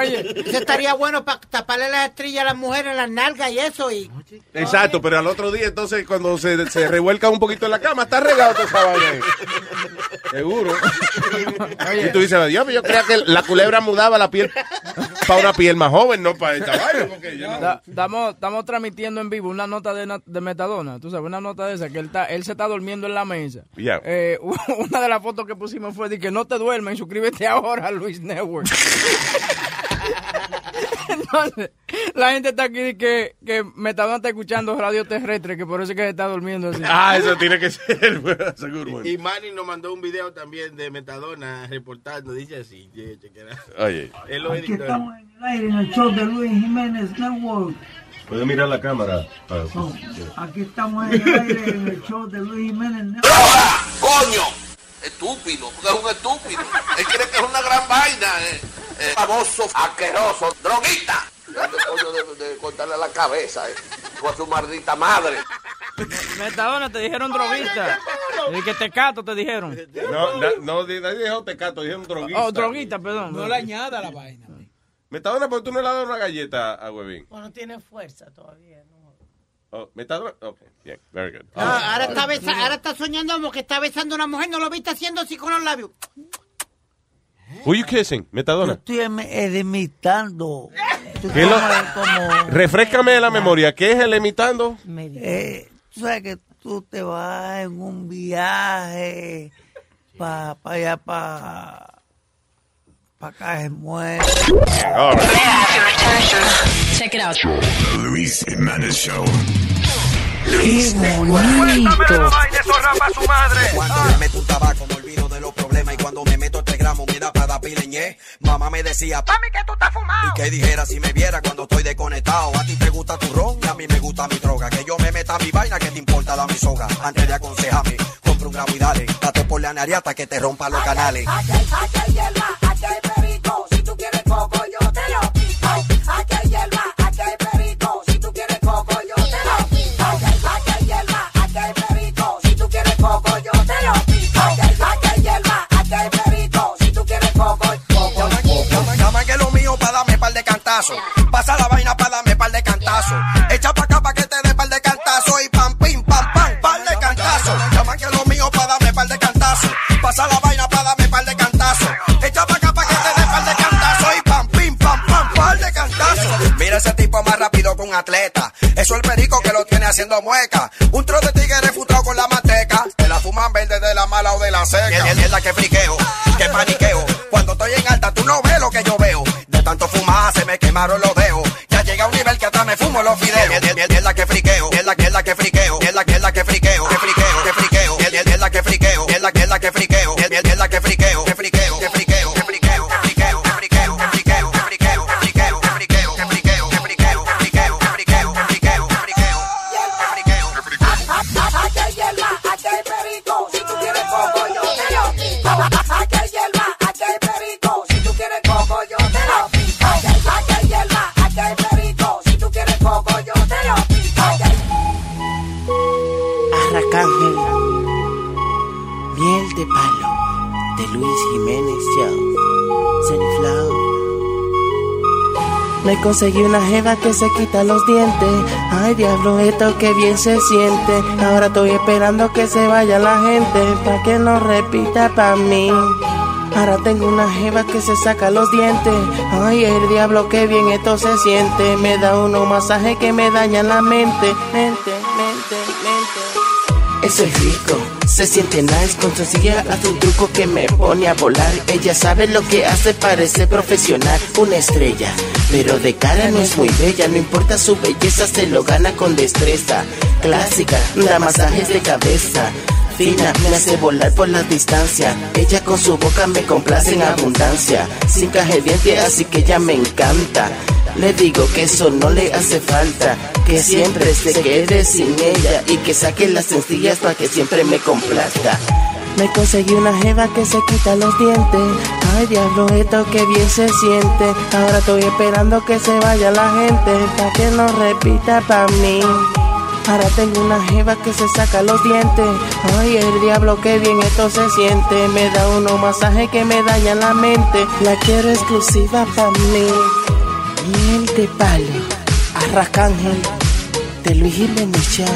Oye, eso estaría bueno para taparle las estrellas a las mujeres en las nalgas y eso. y Exacto, pero al otro día entonces cuando se, se revuelca un poquito en la cama está regado toda esa vaina. Seguro. Y tú dices, Dios, yo creía que la culebra mudaba la piel para una piel más joven, no para esta vaina. Porque yo no- Da- Estamos, estamos transmitiendo en vivo una nota de, de Metadona, tú sabes, una nota de esa, que él, está, él se está durmiendo en la mesa. Ya. Eh, [laughs] una de las fotos que pusimos fue de que no te duermas, suscríbete ahora a Luis Network. [laughs] Entonces, la gente está aquí de que, que Metadona está escuchando radio terrestre, que por eso es que se está durmiendo así. Ah, eso tiene que ser, [laughs] seguro. Y Manny nos mandó un video también de Metadona reportando, dice así. Oye. Aquí estamos en el aire en el show de Luis Jiménez Network. Puede mirar la cámara. Oh, aquí estamos en el aire en el show de Luis Jiménez Network. ¡Coño! Estúpido, porque es un estúpido. Él cree que es una gran vaina. Eh, eh, famoso, asqueroso, droguita. Coño de, de cortarle la cabeza, eh. Con su maldita madre. Metadona, te dijeron droguita. Y que te cato, te dijeron. No, na- no, nadie dijo tecato, dijeron droguista. Oh, droguita, perdón. No le añada la vaina. Metadona, ¿por qué tú no le has dado una galleta a Huevín? O no tiene fuerza todavía. ¿no? Oh, Metadona, ok, bien, very good. No, ahora, está besa- ahora está soñando como que está besando a una mujer, no lo viste haciendo así con los labios. Who you kissing? Metadona. Estoy em- eh, imitando. Tú ¿Qué lo- como- como- [laughs] Refrescame la memoria, ¿qué es el imitando? Eh, tú sabes que tú te vas en un viaje para pa allá, para pa acá es muerto. All right. Check it out. The Luis Jimenez Show. Qué bonito. Cuando me meto un tabaco me olvido de los problemas y cuando me meto este gramo me da para dar pileñé. Mamá me decía, Mami, que tú estás fumado. y que dijera si me viera cuando estoy desconectado. A ti te gusta tu ron y a mí me gusta mi droga. Que yo me meta mi vaina, que te importa la mi soga. Antes de aconsejarme, compra un gramo y dale. Date por la nariata que te rompa los canales. Hierba, aquí hay perico. Si tú quieres coco, yo te lo pico. Aquí Pasa la vaina para darme par de cantazos. Echa pa' acá pa' que te dé par de cantazos. Y pam, pim, pam, pam, par de cantazos. Llama que lo mío para darme par de cantazos. Pasa la vaina para darme par de cantazos. Echa pa' acá pa' que te dé par de cantazos. Y pam, pim, pam, pam, par de cantazos. Mira ese tipo más rápido que un atleta. Eso es el perico que lo tiene haciendo mueca. Un tro de tigre refutado con la manteca. Te la fuman verde de la mala o de la seca. Mierda que friqueo, que paniqueo. Cuando estoy en alta tú no ves lo que yo veo. Quemaron los dedos. Ya llega a un nivel que hasta me fumo los fideos. Conseguí una jeva que se quita los dientes. Ay, diablo, esto que bien se siente. Ahora estoy esperando que se vaya la gente. Pa' que no repita pa' mí. Ahora tengo una jeva que se saca los dientes. Ay, el diablo, que bien esto se siente. Me da unos masajes que me dañan la mente. Mente, mente, mente. Eso es rico, se siente nice con sencilla hace un truco que me pone a volar. Ella sabe lo que hace, parece profesional, una estrella. Pero de cara no es muy bella, no importa su belleza, se lo gana con destreza. Clásica, da masajes de cabeza. Fina, me hace volar por la distancia. Ella con su boca me complace en abundancia. Sin caje diente, así que ella me encanta. Le digo que eso no le hace falta, que siempre se quede sin ella y que saque las sencillas para que siempre me complazca. Me conseguí una jeva que se quita los dientes. Ay, diablo, esto que bien se siente. Ahora estoy esperando que se vaya la gente, para que no repita pa' mí. Ahora tengo una jeva que se saca los dientes. Ay, el diablo, que bien esto se siente. Me da unos masajes que me dañan la mente. La quiero exclusiva para mí. Miel de palo, arracángel, de Luis Jiménez Show,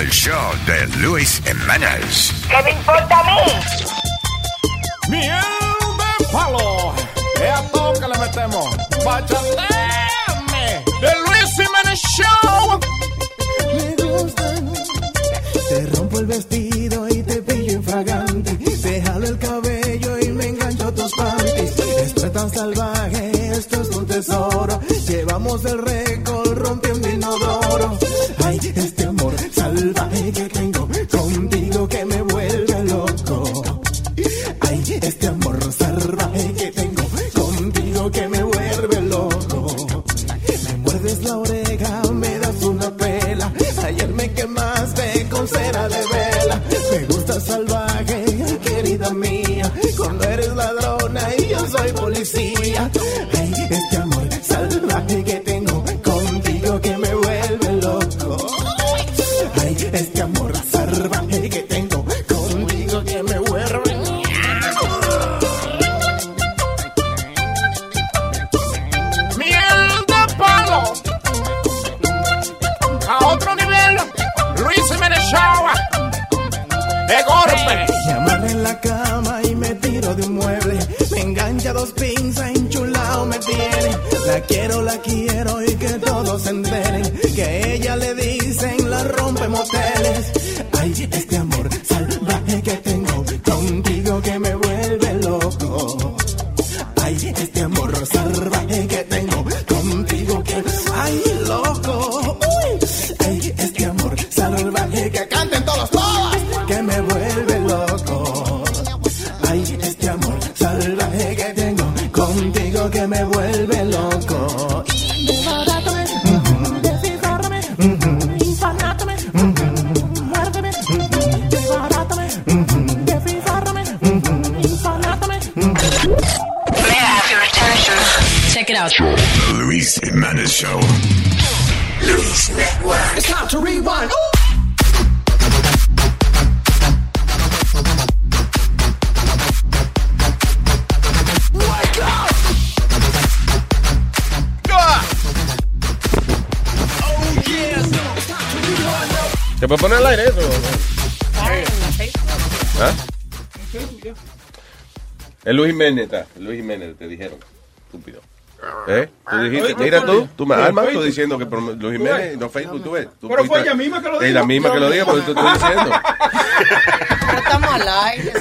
El show de Luis Jiménez. ¿Qué me importa a mí? Miel de palo. Es a todo que le metemos. Bachateame. De Luis Jiménez La quiero, la quiero y que todos se enteren. Que ella le dicen la rompe moteles. Ay, este Jiménez, está. Luis Jiménez, te dijeron. Estúpido. ¿Eh? Tú dijiste, mira tú, tú, me armas, tú diciendo que Luis Jiménez, no Facebook, tú ves. Tú Pero fue ella misma que lo Es dijo. la misma que lo diga, porque tú estoy diciendo. Pero estamos al aire.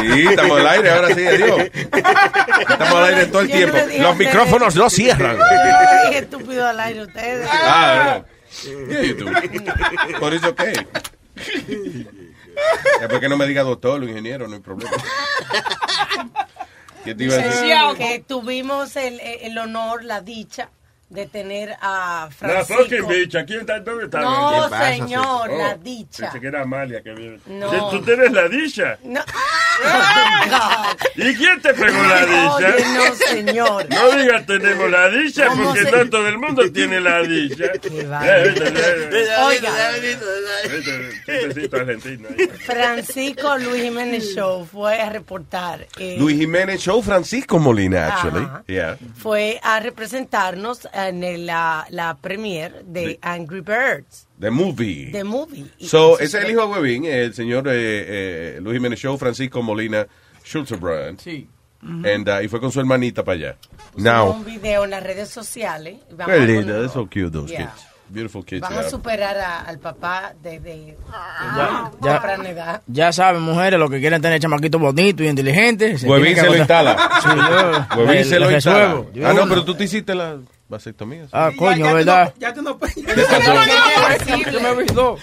Sí, estamos al aire, ahora sí, adiós. Estamos al aire todo el tiempo. Los micrófonos no cierran. Yo dije estúpido al aire ustedes. Ah, no. ¿Y tú? Por eso qué. Después que no me diga doctor o ingeniero, no hay problema. [laughs] ¿Qué te iba a decir? que tuvimos el, el honor, la dicha de tener a La Francisco. fucking bicha. ¿Quién está? ¿Dónde está? No, ¿Qué pasa, señor, señor? la Oh, dicha. Pensé que era Amalia que vive. No. ¿Tú tienes la dicha? No. [laughs] ¿Y quién te pegó la dicha? Oye, no, señor. No digas tenemos la dicha ¿Cómo porque se- no todo el mundo tiene la dicha. [laughs] Oiga. Chistecito argentino. ahí. Francisco Luis Jiménez Show fue a reportar. eh, Luis Jiménez Show Francisco Molina, actually. Yeah. Fue a representarnos en el- la, la premiere de Angry Birds, The movie. The Movie. So, ese es el hijo de Webin, el señor eh, eh, Luis Jiménez Show, Francisco Molina Schulterbrand. Sí. And, uh, y fue con su hermanita para allá. Now, un video en las redes sociales. Vamos qué lindo, they're so cute, those Yeah. kids. Beautiful kids. Van a superar a- al papá desde Ya, ya. Ya saben, mujeres, lo que quieren tener chamaquitos bonitos y inteligentes. Huevín se lo instala. Sí. Huevín le- se lo instala. Ah, no, pero tú te hiciste la vasectomía. Ah, coño, ya tú ¿verdad? no- Ya tú no puedes. [laughs] Yo me he visto.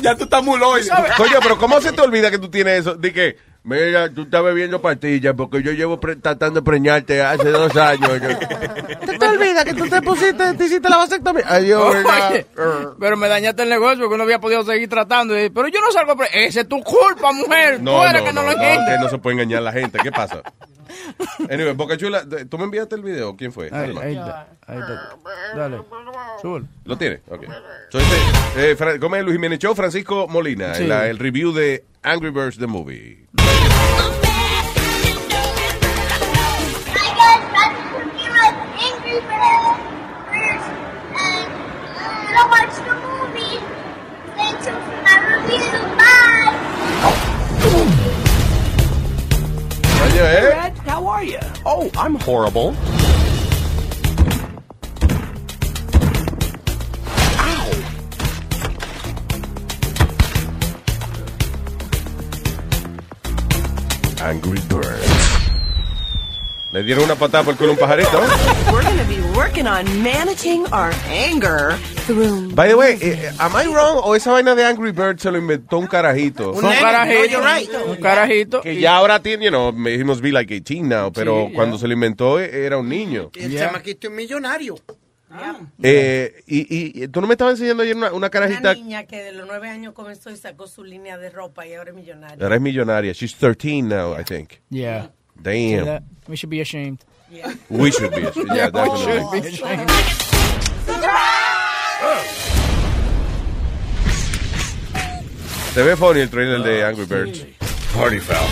Ya tú estás muloide. Coño, pero ¿cómo se te olvida que tú tienes eso? De que, mira, tú estás bebiendo pastillas porque yo llevo pre- tratando de preñarte hace dos años. Yo- ¿Te te olvida que tú te pusiste, te hiciste la vasectomía? Adiós, ¿verdad? pero me dañaste el negocio porque no había podido seguir tratando. Y, Pero yo no salgo. pre- Esa es tu culpa, mujer. No, tú eres no, que no, no, lo no, entiendes. no se puede engañar a la gente. ¿Qué pasa? Anyway, Boca Chula, ¿tú me enviaste el video? ¿Quién fue? Ahí, ahí está, ahí está. Dale. ¿Lo tiene? Ok. So, este, eh, ¿Cómo es Luis Jiménez Show? Francisco Molina, Sí. la- el review de Angry Birds The Movie. Bye. Coño, ¿eh? Red, how are you? Oh, I'm horrible. Angry Birds. Le dieron una patada por el culo a un pajarito. We're going to be working on managing our anger through. By the way, eh, am I wrong? ¿O esa vaina de Angry Birds se lo inventó un carajito? Un carajito. Un carajito. Que ya ahora tiene, you know, he must be like 18 now, pero Sí, cuando ya. se lo inventó eh, era un niño. El chamaquito es millonario. Eh, y, y- y tú no me estabas enseñando ayer una, una Una carajita. niña que de los nueve años comenzó y sacó su línea de ropa y ahora es millonaria. Ahora es millonaria. She's 13 now, I think. Yeah. Damn. See that? We should be ashamed. We should be. Yeah, We should be ashamed. Se ve funny el trailer de Angry Birds. Party foul.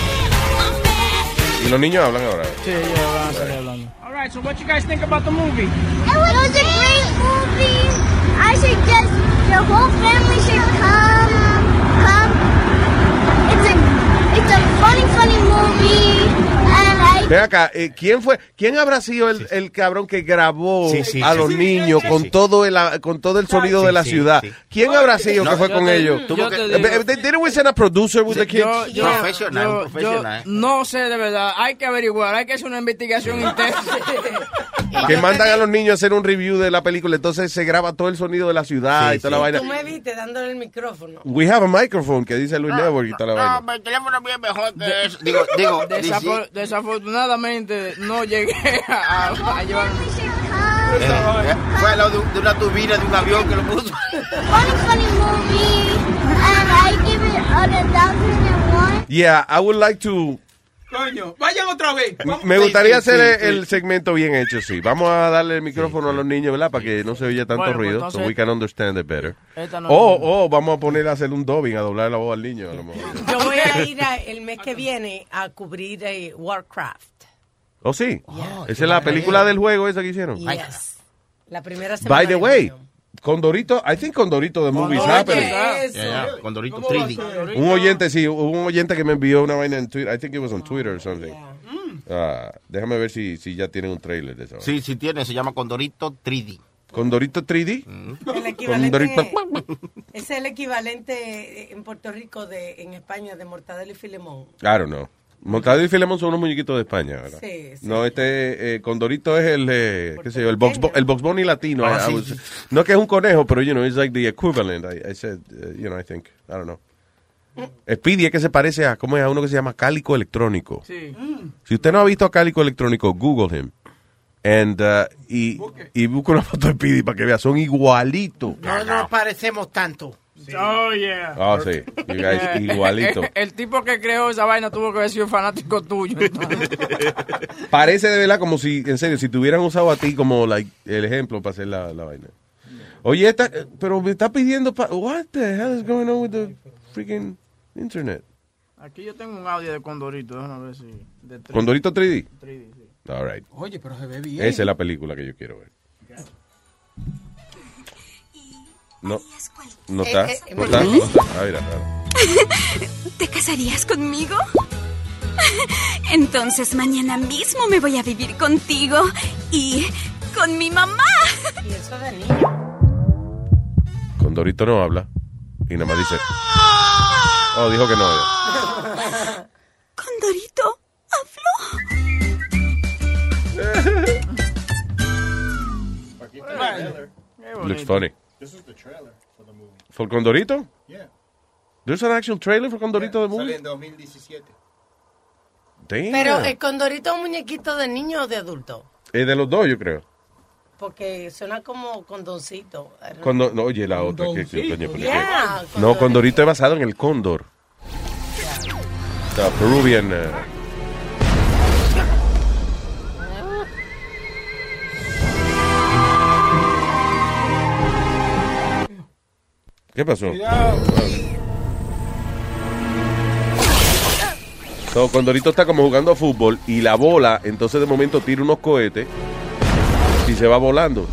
Y los niños hablan ahora. Eh. Sí, ya van a salir hablando. All right, so what you guys think about the movie? It was, a great movie. I suggest the whole family should come. Come. It's a, it's a funny, funny movie. Ven acá, eh, ¿quién fue? ¿Quién habrá sido el, el cabrón que grabó Sí, sí, a sí, los sí. niños Sí, con todo el con todo el sonido Sí, de la sí, ciudad? sí. ¿Quién habrá sido No, que fue con te- ellos? Didn't we send a producer with the kids? Yo, yo, Profesional, yo- profesional. yo no sé de verdad. Hay que averiguar, hay que hacer una investigación intensa. [laughs] que mandan a los niños a hacer un review de la película, entonces se graba todo el sonido de la ciudad Sí, y toda la vaina. Tú me viste dándole el micrófono. We have a microphone que dice Luis Network y toda la vaina. No, mi teléfono es bien mejor que eso. Digo, digo, [laughs] Desafo- desafortunadamente no llegué a, a, llevar. eh, fue al lado de, de una turbina de un avión que lo puso. Yeah, I would like to Coño, vayan otra vez. Vamos. Me gustaría sí, hacer sí, el segmento bien hecho, sí. Vamos a darle el micrófono a los niños, ¿verdad? Para que no se oye tanto Bueno, pues, ruido, entonces- so we can understand it better. No- O, o vamos a poner a hacer un dubbing, a doblar la voz al niño. A lo mejor. Yo voy a ir a- el mes que viene a cubrir eh, Warcraft. ¿Oh, sí? Yeah. Esa es la película del juego esa que hicieron. Yes. La primera semana. By the way. Condorito, I think Condorito de Movies happening. eso. Ya, ya, con Dorito 3D. Un oyente, sí, hubo un oyente que me envió una vaina en Twitter. I think it was on Twitter or something. Ah, déjame ver si, si ya tienen un trailer de eso. Sí, sí tiene, se llama Condorito 3D. Condorito 3D. El equivalente, Condorito. es el equivalente en Puerto Rico de en España de Mortadelo y Filemón. I don't know. Montado y Filemón son unos muñequitos de España, ¿verdad? Sí, sí. No, este eh, Condorito es el, eh, qué sé yo, el Box, Bo- el Box Bunny latino. Ah, I sí, was- sí. No que es un conejo, pero, you know, it's like the equivalent. I, I said, uh, you know, I think, I don't know. Speedy es que se parece a, ¿cómo es? A uno que se llama Cálico Electrónico. Sí. Si usted no ha visto a Cálico Electrónico, Google him. And, uh, y, y busca una foto de Speedy para que vea, son igualitos. No nos parecemos tanto. Oh, yeah. Ah, sí, you guys, [laughs] igualito. El, tipo que creó esa vaina tuvo que haber sido fanático tuyo. [laughs] Parece de verdad como si, en serio, si te hubieran usado a ti como like, el ejemplo para hacer la, la vaina. Oye, esta, eh, pero me está pidiendo, pa- what the hell is going on with the freaking internet? Aquí yo tengo un audio de Condorito, déjame ver si. De tres- Condorito 3D. 3D, sí. All right. Oye, pero se ve bien. Esa es la película que yo quiero ver. No, no está, Eh, eh, no está, no está. Ah, mira, claro. [laughs] ¿Te casarías conmigo? [laughs] Entonces mañana mismo me voy a vivir contigo y con mi mamá. Y eso de niño. Condorito no habla y nada más dice. Oh, dijo que no. [laughs] Condorito, Looks funny. This is the trailer for the movie. ¿For Condorito? Yeah. There's an actual trailer for Condorito de Sale movie? en 2017. Damn. Pero el condorito es un muñequito de niño o de adulto. Es de los dos, yo creo. Porque suena como condoncito. Cuando, no, oye, la otra que, que- coño, pero Yeah, No, Condorito es basado en el cóndor. The Peruvian. eh, ¿Qué pasó? So, Condorito está como jugando a fútbol y la bola, entonces de momento tira unos cohetes y se va volando.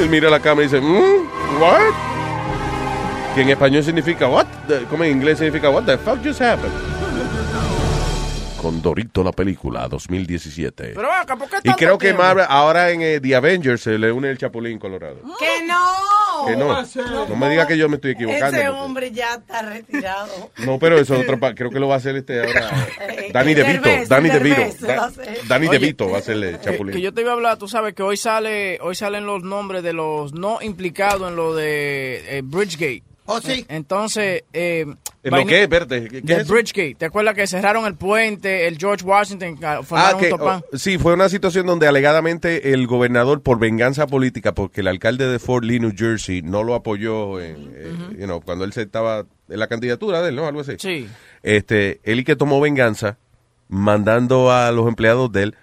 Y él mira la cámara y dice, "Mm, what? Que en español significa what? Como en inglés significa what the fuck just happened? Condorito la película 2017. Pero acá, ¿por qué Y creo que? Marvel, ahora en eh, The Avengers se le une el Chapulín Colorado. ¡Que no! Que no. No me diga que yo me estoy equivocando. Ese hombre ya está retirado. No, pero eso es otra pa- Creo que lo va a hacer este ahora. Eh, Danny DeVito. Danny DeVito. Da-. Danny DeVito va a ser el Que, Chapulín. que yo te iba a hablar, tú sabes que hoy sale hoy salen los nombres de los no implicados en lo de eh, Bridgegate. Oh, sí. Entonces, eh, ¿En lo qué? Espérate. ¿Qué, qué es? Bridgegate. ¿Te acuerdas que cerraron el puente, el George Washington, ah, que, un topán? oh, sí, fue una situación donde alegadamente el gobernador, por venganza política, porque el alcalde de Fort Lee, New Jersey, no lo apoyó en, eh, you know, cuando él se estaba en la candidatura de él, ¿no? Algo así. Sí. Este, él y que tomó venganza, mandando a los empleados de él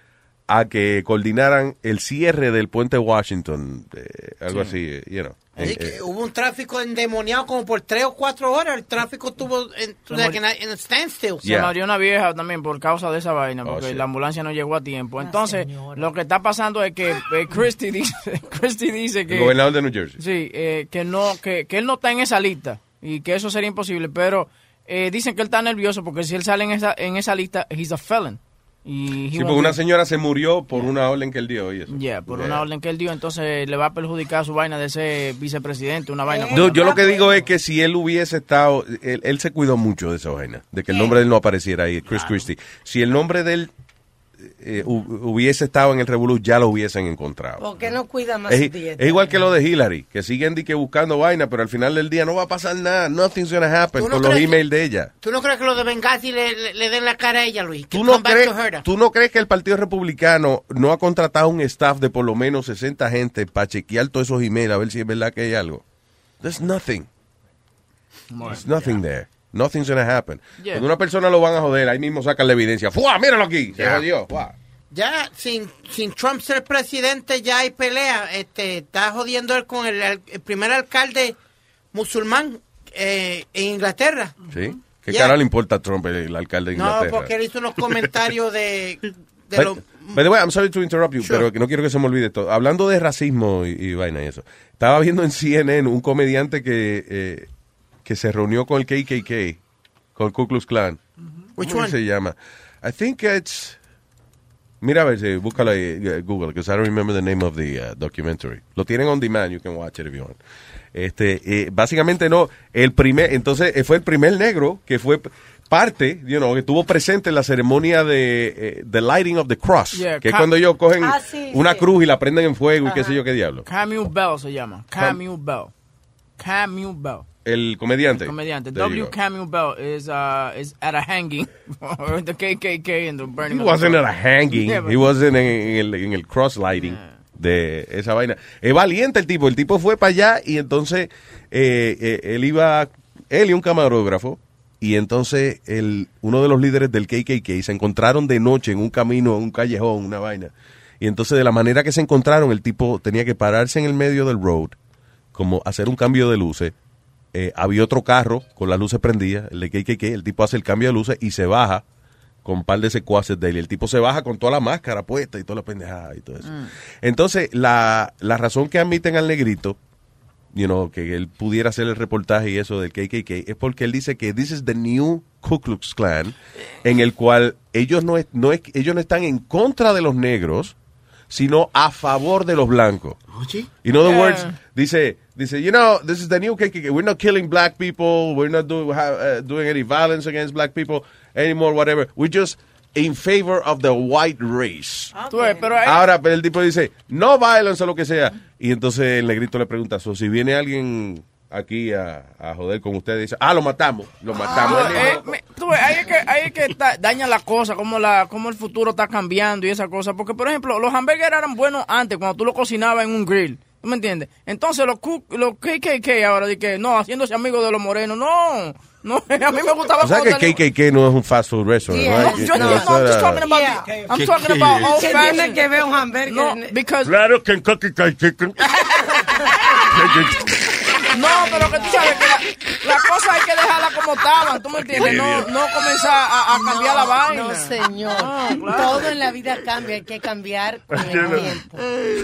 a que coordinaran el cierre del puente Washington, eh, algo Sí. así, eh, you know. Eh, que eh, hubo un tráfico endemoniado como por tres o cuatro horas. El tráfico estuvo en, en, en standstill. Se murió una vieja también por causa de esa vaina, Oh, porque la ambulancia no llegó a tiempo. Entonces, lo que está pasando es que eh, Christie dice, [laughs] Christie dice que... el gobernador de New Jersey. Sí, eh, que no, que, que él no está en esa lista y que eso sería imposible, pero eh, dicen que él está nervioso porque si él sale en esa, en esa lista, he's a felon. Y Sí, porque una señora se murió por una orden que él dio y eso. Yeah, por Yeah. una orden que él dio, entonces le va a perjudicar su vaina de ser vicepresidente, una vaina. No, yo lo que digo es que si él hubiese estado, él, él se cuidó mucho de esa vaina, de que el nombre de él no apareciera ahí, Chris Christie. Si el nombre de él eh, hu- hubiese estado en el revolú, ya lo hubiesen encontrado. ¿Por qué no cuida más Es, su dieta? es igual que lo de Hillary, que siguen di que buscando vaina, pero al final del día no va a pasar nada. Nothing's gonna happen ¿Tú no con los emails de ella. ¿Tú no crees que los de Benghazi le, le- le den la cara a ella, Luis? ¿Tú no, crees. ¿Tú no crees que el Partido Republicano no ha contratado un staff de por lo menos 60 gente para chequear todos esos emails a ver si es verdad que hay algo? There's nothing. There's nothing there. Nothing's gonna happen. Yeah. Cuando una persona lo van a joder, ahí mismo sacan la evidencia. ¡Fua! ¡Míralo aquí! Se Yeah. jodió. ¡Fua! Ya, sin, sin Trump ser presidente, ya hay pelea. Este, está jodiendo él con el, el primer alcalde musulmán eh, en Inglaterra. ¿Sí? ¿Qué Yeah. cara le importa a Trump, el, el alcalde de No, Inglaterra? porque él hizo unos comentarios de, de By, lo- by the way, I'm sorry to interrupt you, Sure. pero que no quiero que se me olvide esto. Hablando de racismo y, y vaina y eso. Estaba viendo en [laughs] CNN un comediante que, eh, que se reunió con el KKK, con el Ku Klux Klan. Which ¿Cómo one? se llama? I think it's... Mira a ver si búscalo ahí, eh, Google, because I don't remember the name of the uh, documentary. Lo tienen on demand, you can watch it if you want. Este, eh, básicamente no, el primer, entonces eh, fue el primer negro que fue parte, you know, que estuvo presente en la ceremonia de eh, the lighting of the cross, Yeah, que es cuando ellos cogen Ah, sí, una sí. cruz y la prenden en fuego y qué sé yo qué diablo. Camille Bell se llama. Camille Bell. Camille Bell. El comediante. Comediante. There you W. Camille Bell is uh is at a hanging [laughs] the KKK and the burning. He wasn't at a hanging. Yeah, He wasn't en, el, en el cross lighting de esa vaina. Es valiente el tipo. El tipo fue para allá y entonces eh, eh, él iba, él y un camarógrafo, y entonces el, uno de los líderes del KKK se encontraron de noche en un camino, en un callejón, una vaina. Y entonces de la manera que se encontraron, el tipo tenía que pararse en el medio del road, como hacer un cambio de luces. Eh, había otro carro con las luces prendidas, el de KKK, el tipo hace el cambio de luces y se baja con un par de secuaces de él. El tipo se baja con toda la máscara puesta y toda la pendejada y todo eso. Entonces, la, la razón que admiten al negrito, you know, que él pudiera hacer el reportaje y eso del KKK, es porque él dice que this is the new Ku Klux Klan, en el cual ellos no, es- no es, ellos no están en contra de los negros, sino a favor de los blancos. In other Yeah. words, dice, dice, you know, this is the new KKK. We're not killing black people. We're not do, ha- uh, doing any violence against black people anymore, whatever. We're just in favor of the white race. Pero ahí- Ahora, pero el tipo dice, no violence o lo que sea. Y entonces el negrito le pregunta, so, si viene alguien aquí a, a joder con ustedes, dice, ah, lo matamos, lo matamos. Eh, me- tú ves, ahí es que, ahí es que ta- daña la cosa, como, la, como el futuro está cambiando y esa cosa. Porque, por ejemplo, los hamburguesas eran buenos antes, cuando tú lo cocinabas en un grill. ¿Tú me entiendes? Entonces, los, Ku- los KKK ahora, de que no, haciéndose amigos de los morenos. No, no, [laughs] a mí me gustaba O sea que KKK no es un fast food restaurant, Yeah. right? No, yo- no, Eso I'm just talking about Yeah. the- I'm talking about old ¿Qué fashioned. tiene que ver un hamburger? No, because Claro Kentucky Fried Chicken. [laughs] No, pero que tú sabes que la, la cosa hay que dejarla como estaban, ¿tú me entiendes? No, no comenzar a, a cambiar la vaina. No, señor. claro. Todo en la vida cambia, hay que cambiar con el tiempo.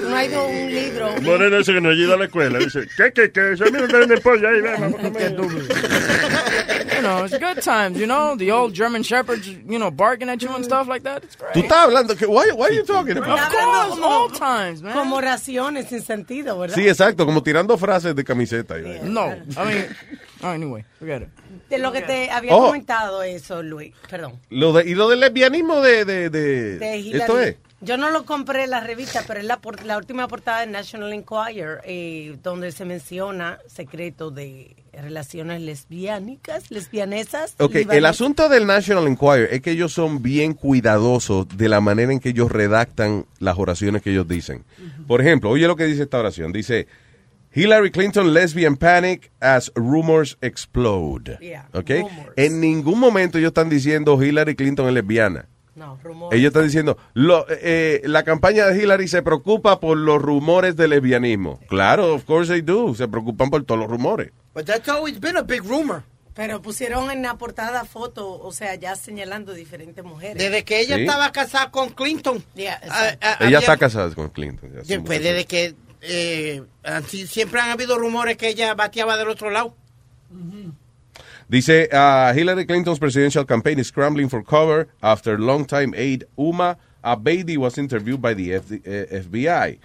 No hay un libro. Moreno ese que nos ayuda a la escuela. Dice, ¿qué, qué, qué? No me den pollo ahí, ven, [laughs] vamos a comer. [laughs] You know, it's good times, you know, the old German shepherds, you know, barking at you and stuff like that. It's great. Tú estás hablando, que, why, why are you talking Of about? course, old times, man. Como raciones sin sentido, ¿verdad? Sí, exacto, como tirando frases de camiseta. y vaina. No, I mean, [laughs] oh, anyway, forget it. De lo que te había Oh. comentado eso, Luis. Perdón. Lo de, y lo del lesbianismo de... de, de- De esto es. Yo no lo compré en la revista, pero es la, por- la última portada de National Enquirer, eh, donde se menciona secreto de relaciones lesbiánicas, lesbianesas. Ok, el asunto del National Enquirer es que ellos son bien cuidadosos de la manera en que ellos redactan las oraciones que ellos dicen. Por ejemplo, oye lo que dice esta oración. Dice, Hillary Clinton lesbian panic as rumors explode. Yeah, Ok, rumors. en ningún momento ellos están diciendo Hillary Clinton es lesbiana. No, rumores. Ellos están diciendo, lo- eh, la campaña de Hillary se preocupa por los rumores de lesbianismo. Claro, of course they do. Se preocupan por todos los rumores. But that's always been a big rumor. Pero pusieron en la portada fotos, o sea, ya señalando diferentes mujeres. Desde que ella Sí. estaba casada con Clinton. Yeah, ah, ah, Ella había- está casada con Clinton. Después, desde que eh, siempre han habido rumores que ella bateaba del otro lado. Dice, uh, Hillary Clinton's presidential campaign is scrambling for cover after longtime aide Uma Abedi was interviewed by the FD, eh, FBI.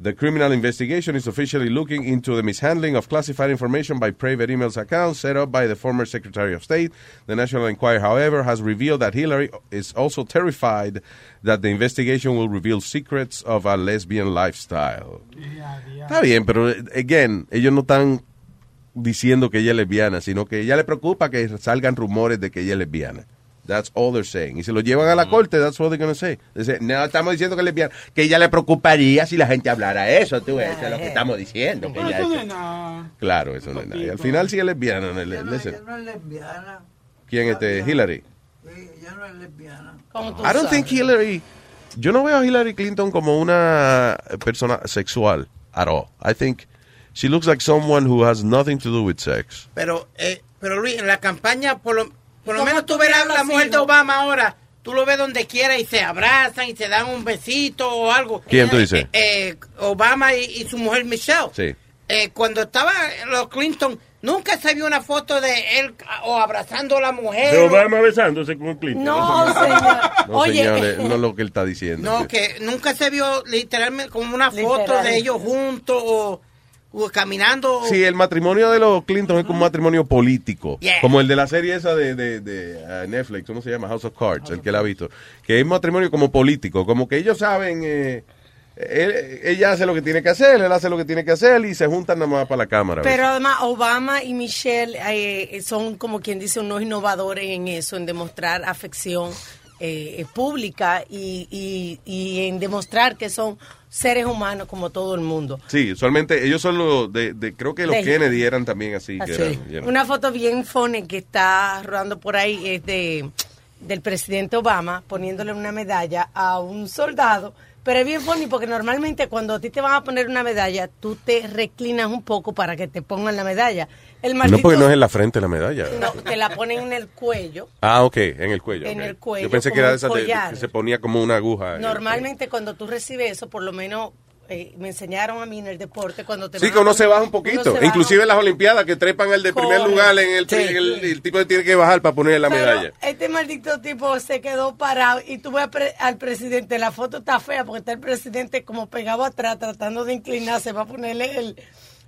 The criminal investigation is officially looking into the mishandling of classified information by private emails accounts set up by the former Secretary of State. The National Enquirer, however, has revealed that Hillary is also terrified that the investigation will reveal secrets of a lesbian lifestyle. Está bien, pero again, ellos no están diciendo que ella es lesbiana, sino que ella le preocupa que salgan rumores de que ella es lesbiana. That's all they're saying. Y se lo llevan a la corte, that's what they're going to say. Dice, no, estamos diciendo que es lesbiana. Que ella le preocuparía si la gente hablara eso, tú, eso es lo que estamos diciendo. que ella es- Claro, eso no es nada. Y al final sí es lesbiana. no es le- listen. Ella no es lesbiana. ¿Quién este? Hillary. Ella no es lesbiana. I don't think Hillary. Yo no veo a Hillary Clinton como una persona sexual at all. I think she looks like someone who has nothing to do with sex. Pero, eh, pero Luis, en la campaña, por lo, por lo ¿Cómo menos tú tú ves la, mujer de? Obama ahora, tú lo ves donde quiera y se abrazan y se dan un besito o algo. ¿Quién tú dices? Eh, Obama y, y su mujer Michelle. Sí. Eh, cuando estaba los Clinton, nunca se vio una foto de él o abrazando a la mujer. De o- Obama besándose con Clinton. No, señor. [laughs] No, Oye. señores, no es lo que él está diciendo. No, que nunca se vio literalmente como una foto de ellos juntos o caminando. Sí, el matrimonio de los Clinton es como un matrimonio político. Yeah. Como el de la serie esa de, de, de, uh, Netflix, ¿cómo se llama? House of Cards, el que la ha visto. Que es matrimonio como político, como que ellos saben, eh, él- ella hace lo que tiene que hacer, él hace lo que tiene que hacer y se juntan nada más para la cámara. Pero además Obama y Michelle eh, son como quien dice unos innovadores en eso, en demostrar afección eh, eh, pública y, y, y en demostrar que son seres humanos como todo el mundo. Sí, usualmente ellos son los de, de- creo que los De- Kennedy eran también así. que eran, know. Una foto bien funny que está rodando por ahí es de del presidente Obama poniéndole una medalla a un soldado. Pero es bien funny porque normalmente cuando a ti te van a poner una medalla, tú te reclinas un poco para que te pongan la medalla. El No, porque no es en la frente la medalla. no, te la ponen en el cuello. Ah, ok, en el cuello. En el cuello, Yo pensé que era esa de- que se ponía como una aguja. el Normalmente cuando tú recibes eso, por lo menos eh, me enseñaron a mí en el deporte cuando te Sí, que a uno se baja un poquito. baja Inclusive en las Olimpiadas que trepan el de primer lugar en el, Sí. el, el tipo tiene que bajar para poner la Pero medalla. este maldito tipo se quedó parado y tú ves pre- al presidente, la foto está fea porque está el presidente como pegado atrás tratando de inclinarse para ponerle el,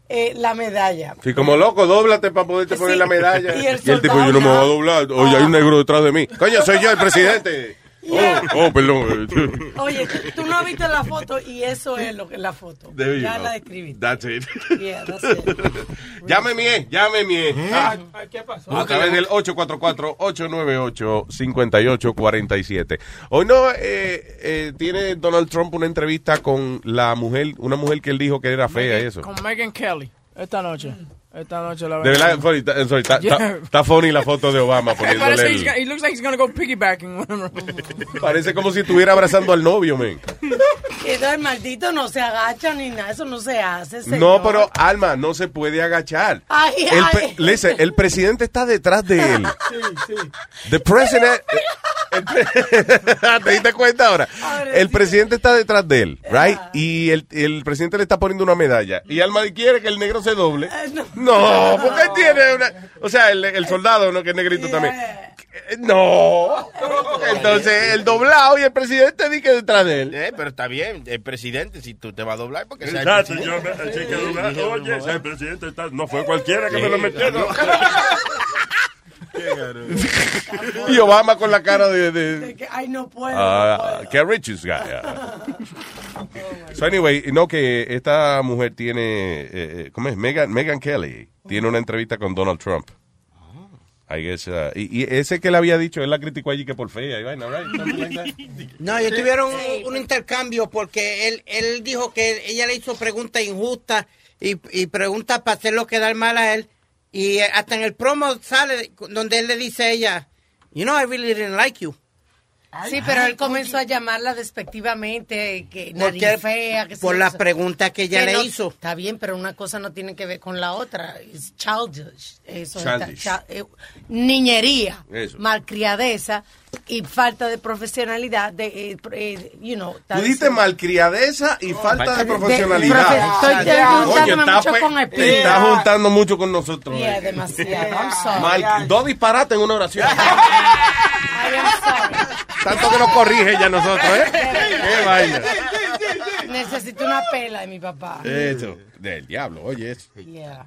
eh, la medalla. Sí, como loco, dóblate para poderte poner Sí. la medalla. [laughs] Y Y el tipo, yo no me voy a doblar. Oye, hay un negro detrás de mí. Coño, soy yo el presidente. [laughs] Yeah. Oh, oh, perdón. [laughs] Oye, tú, no viste la foto y eso es lo que es la foto. There ya la describí. That's it. Yeah, that's it. [laughs] Llame mie, llame mie. Ah, ¿Qué pasó? a través del 844-898-5847. Hoy no, eh, eh, tiene Donald Trump una entrevista con la mujer, una mujer que él dijo que era fea y eso. Con Megan Kelly. Esta noche. Esta noche la De verdad, funny, está- sorry, está, Yeah. está funny la foto de Obama [laughs] Parece poniéndole el- he looks like he's gonna go piggybacking. [laughs] Parece como si estuviera abrazando al novio, men. [laughs] El maldito no se agacha ni nada, eso no se hace. No, señor. pero Alma, no se puede agachar. Ay, El, ay. listen, el presidente está detrás de él. Sí, sí. The president. pre- ¿Te diste cuenta ahora? El presidente está detrás de él, right? Y el, el presidente le está poniendo una medalla. Y Alma quiere que el negro se doble. No, porque tiene una. O sea, el, el soldado, ¿no? Que es negrito también. No. Entonces, el doblado y el presidente dice que detrás de él. Eh, pero está bien, el presidente, si tú te vas a doblar, porque sea el Exacto, yo presidente. me así que sí, oye, el presidente está, no fue cualquiera que Sí, me lo metió. ¿no? Y Obama con la cara de. de- De que, Ay, no puedo. Ah, qué rich this guy. ah. So anyway, no que esta mujer tiene, eh, eh, ¿cómo es? Megan, Megan Kelly tiene una entrevista con Donald Trump. I guess, uh, y, y ese que le había dicho, él la criticó allí que por fea right? Like that. No, ellos tuvieron un, un intercambio porque él, él dijo que ella le hizo preguntas injustas y, y preguntas para hacerlo quedar mal a él. Y eh, hasta en el promo sale donde él le dice a ella, you know, I really didn't like you. Sí, pero él comenzó a llamarla despectivamente, que nariz Porque fea, que por la eso. pregunta que ella le no- hizo. Está bien, pero una cosa no tiene que ver con la otra. Es childish. Eso Childish. está- cha- eh, niñería, Eso. malcriadeza y falta de profesionalidad de, eh, eh, you know. está diciendo- malcriadeza y falta de de- profesionalidad. profe- estoy juntándome está mucho pe- con el te estás juntando mucho con nosotros. Yeah, eh. demasiado. I'm sorry. Mal- dos disparates en una oración. [laughs] I am sorry. Tanto que nos corrige ya nosotros, ¿eh? Qué vaina. Necesito una pela de mi papá. Eso, del diablo, oye eso. Yeah.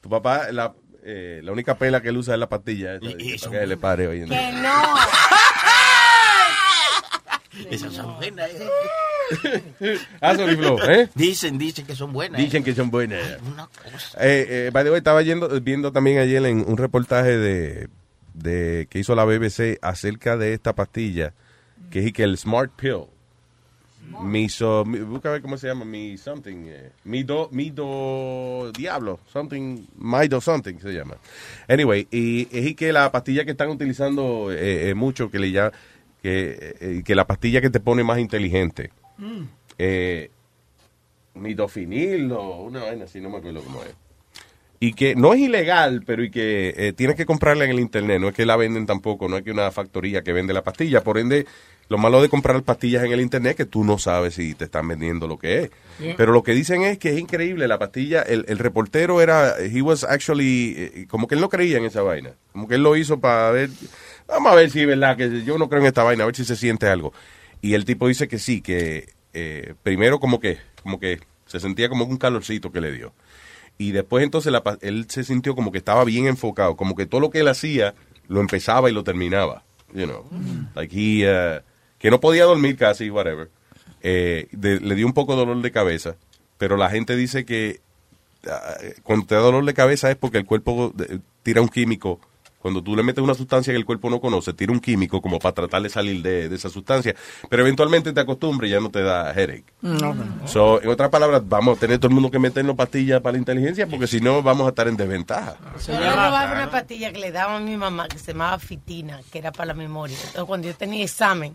Tu papá, la, eh, la única pela que él usa es la pastilla. esa, para que le pare hoy en Que día. no. [laughs] Esas son buenas. eh. Ah, Flow, ¿eh? Dicen, dicen que son buenas. eh. Dicen que son buenas. Una cosa. Eh, eh, by the way, estaba yendo, viendo también ayer en un reportaje de, de que hizo la BBC acerca de esta pastilla, que es y que el Smart Pill. Miso, mi- busca ver cómo se llama, mi something, eh, mi do, mi do, diablo, something, my do something se llama. Anyway, y es que la pastilla que están utilizando eh, eh, mucho, que le ya, que, eh, que la pastilla que te pone más inteligente, eh, midofinil o una vaina así, no me acuerdo cómo es. Y que no es ilegal, pero y que eh, tienes que comprarla en el internet, no es que la venden tampoco, no es que una factoría que vende la pastilla, por ende, lo malo de comprar pastillas en el internet es que tú no sabes si te están vendiendo lo que es. Yeah. Pero lo que dicen es que es increíble, la pastilla, el, el reportero era, he was actually, eh, como que él no creía en esa vaina, como que él lo hizo para ver, vamos a ver si es verdad, que yo no creo en esta vaina, a ver si se siente algo. Y el tipo dice que sí, que eh, primero como que, como que se sentía como un calorcito que le dio. Y después entonces la él se sintió como que estaba bien enfocado, como que todo lo que él hacía lo empezaba y lo terminaba. You know, like he, uh, que no podía dormir casi, whatever. Eh, de- le dio un poco de dolor de cabeza, pero la gente dice que ah, cuando te da dolor de cabeza es porque el cuerpo tira un químico. Cuando tú le metes una sustancia que el cuerpo no conoce, tira un químico como para tratar de salir de, de esa sustancia. Pero eventualmente te acostumbras y ya no te da headache. No, So, en otras palabras, vamos a tener todo el mundo que meternos pastillas para la inteligencia porque si no vamos a estar en desventaja. Yo le robaba una pastilla que le daba a mi mamá que se llamaba Fitina, que era para la memoria. Entonces, cuando yo tenía examen,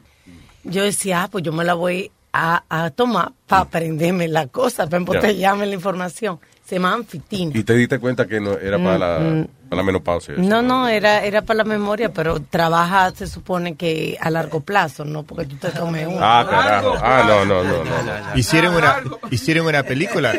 yo decía, ah, pues yo me la voy a, a tomar para aprenderme la cosa, para embotellarme la información. Se llamaban Fitina. Y te diste cuenta que no era para, la, Mm, mm. para la menopausia. No, no, era, era para la memoria, pero trabaja, se supone que a largo plazo, no porque tú te tomes uno. Ah, carajo. Ah, no, no, no, no. Hicieron una, hicieron una película.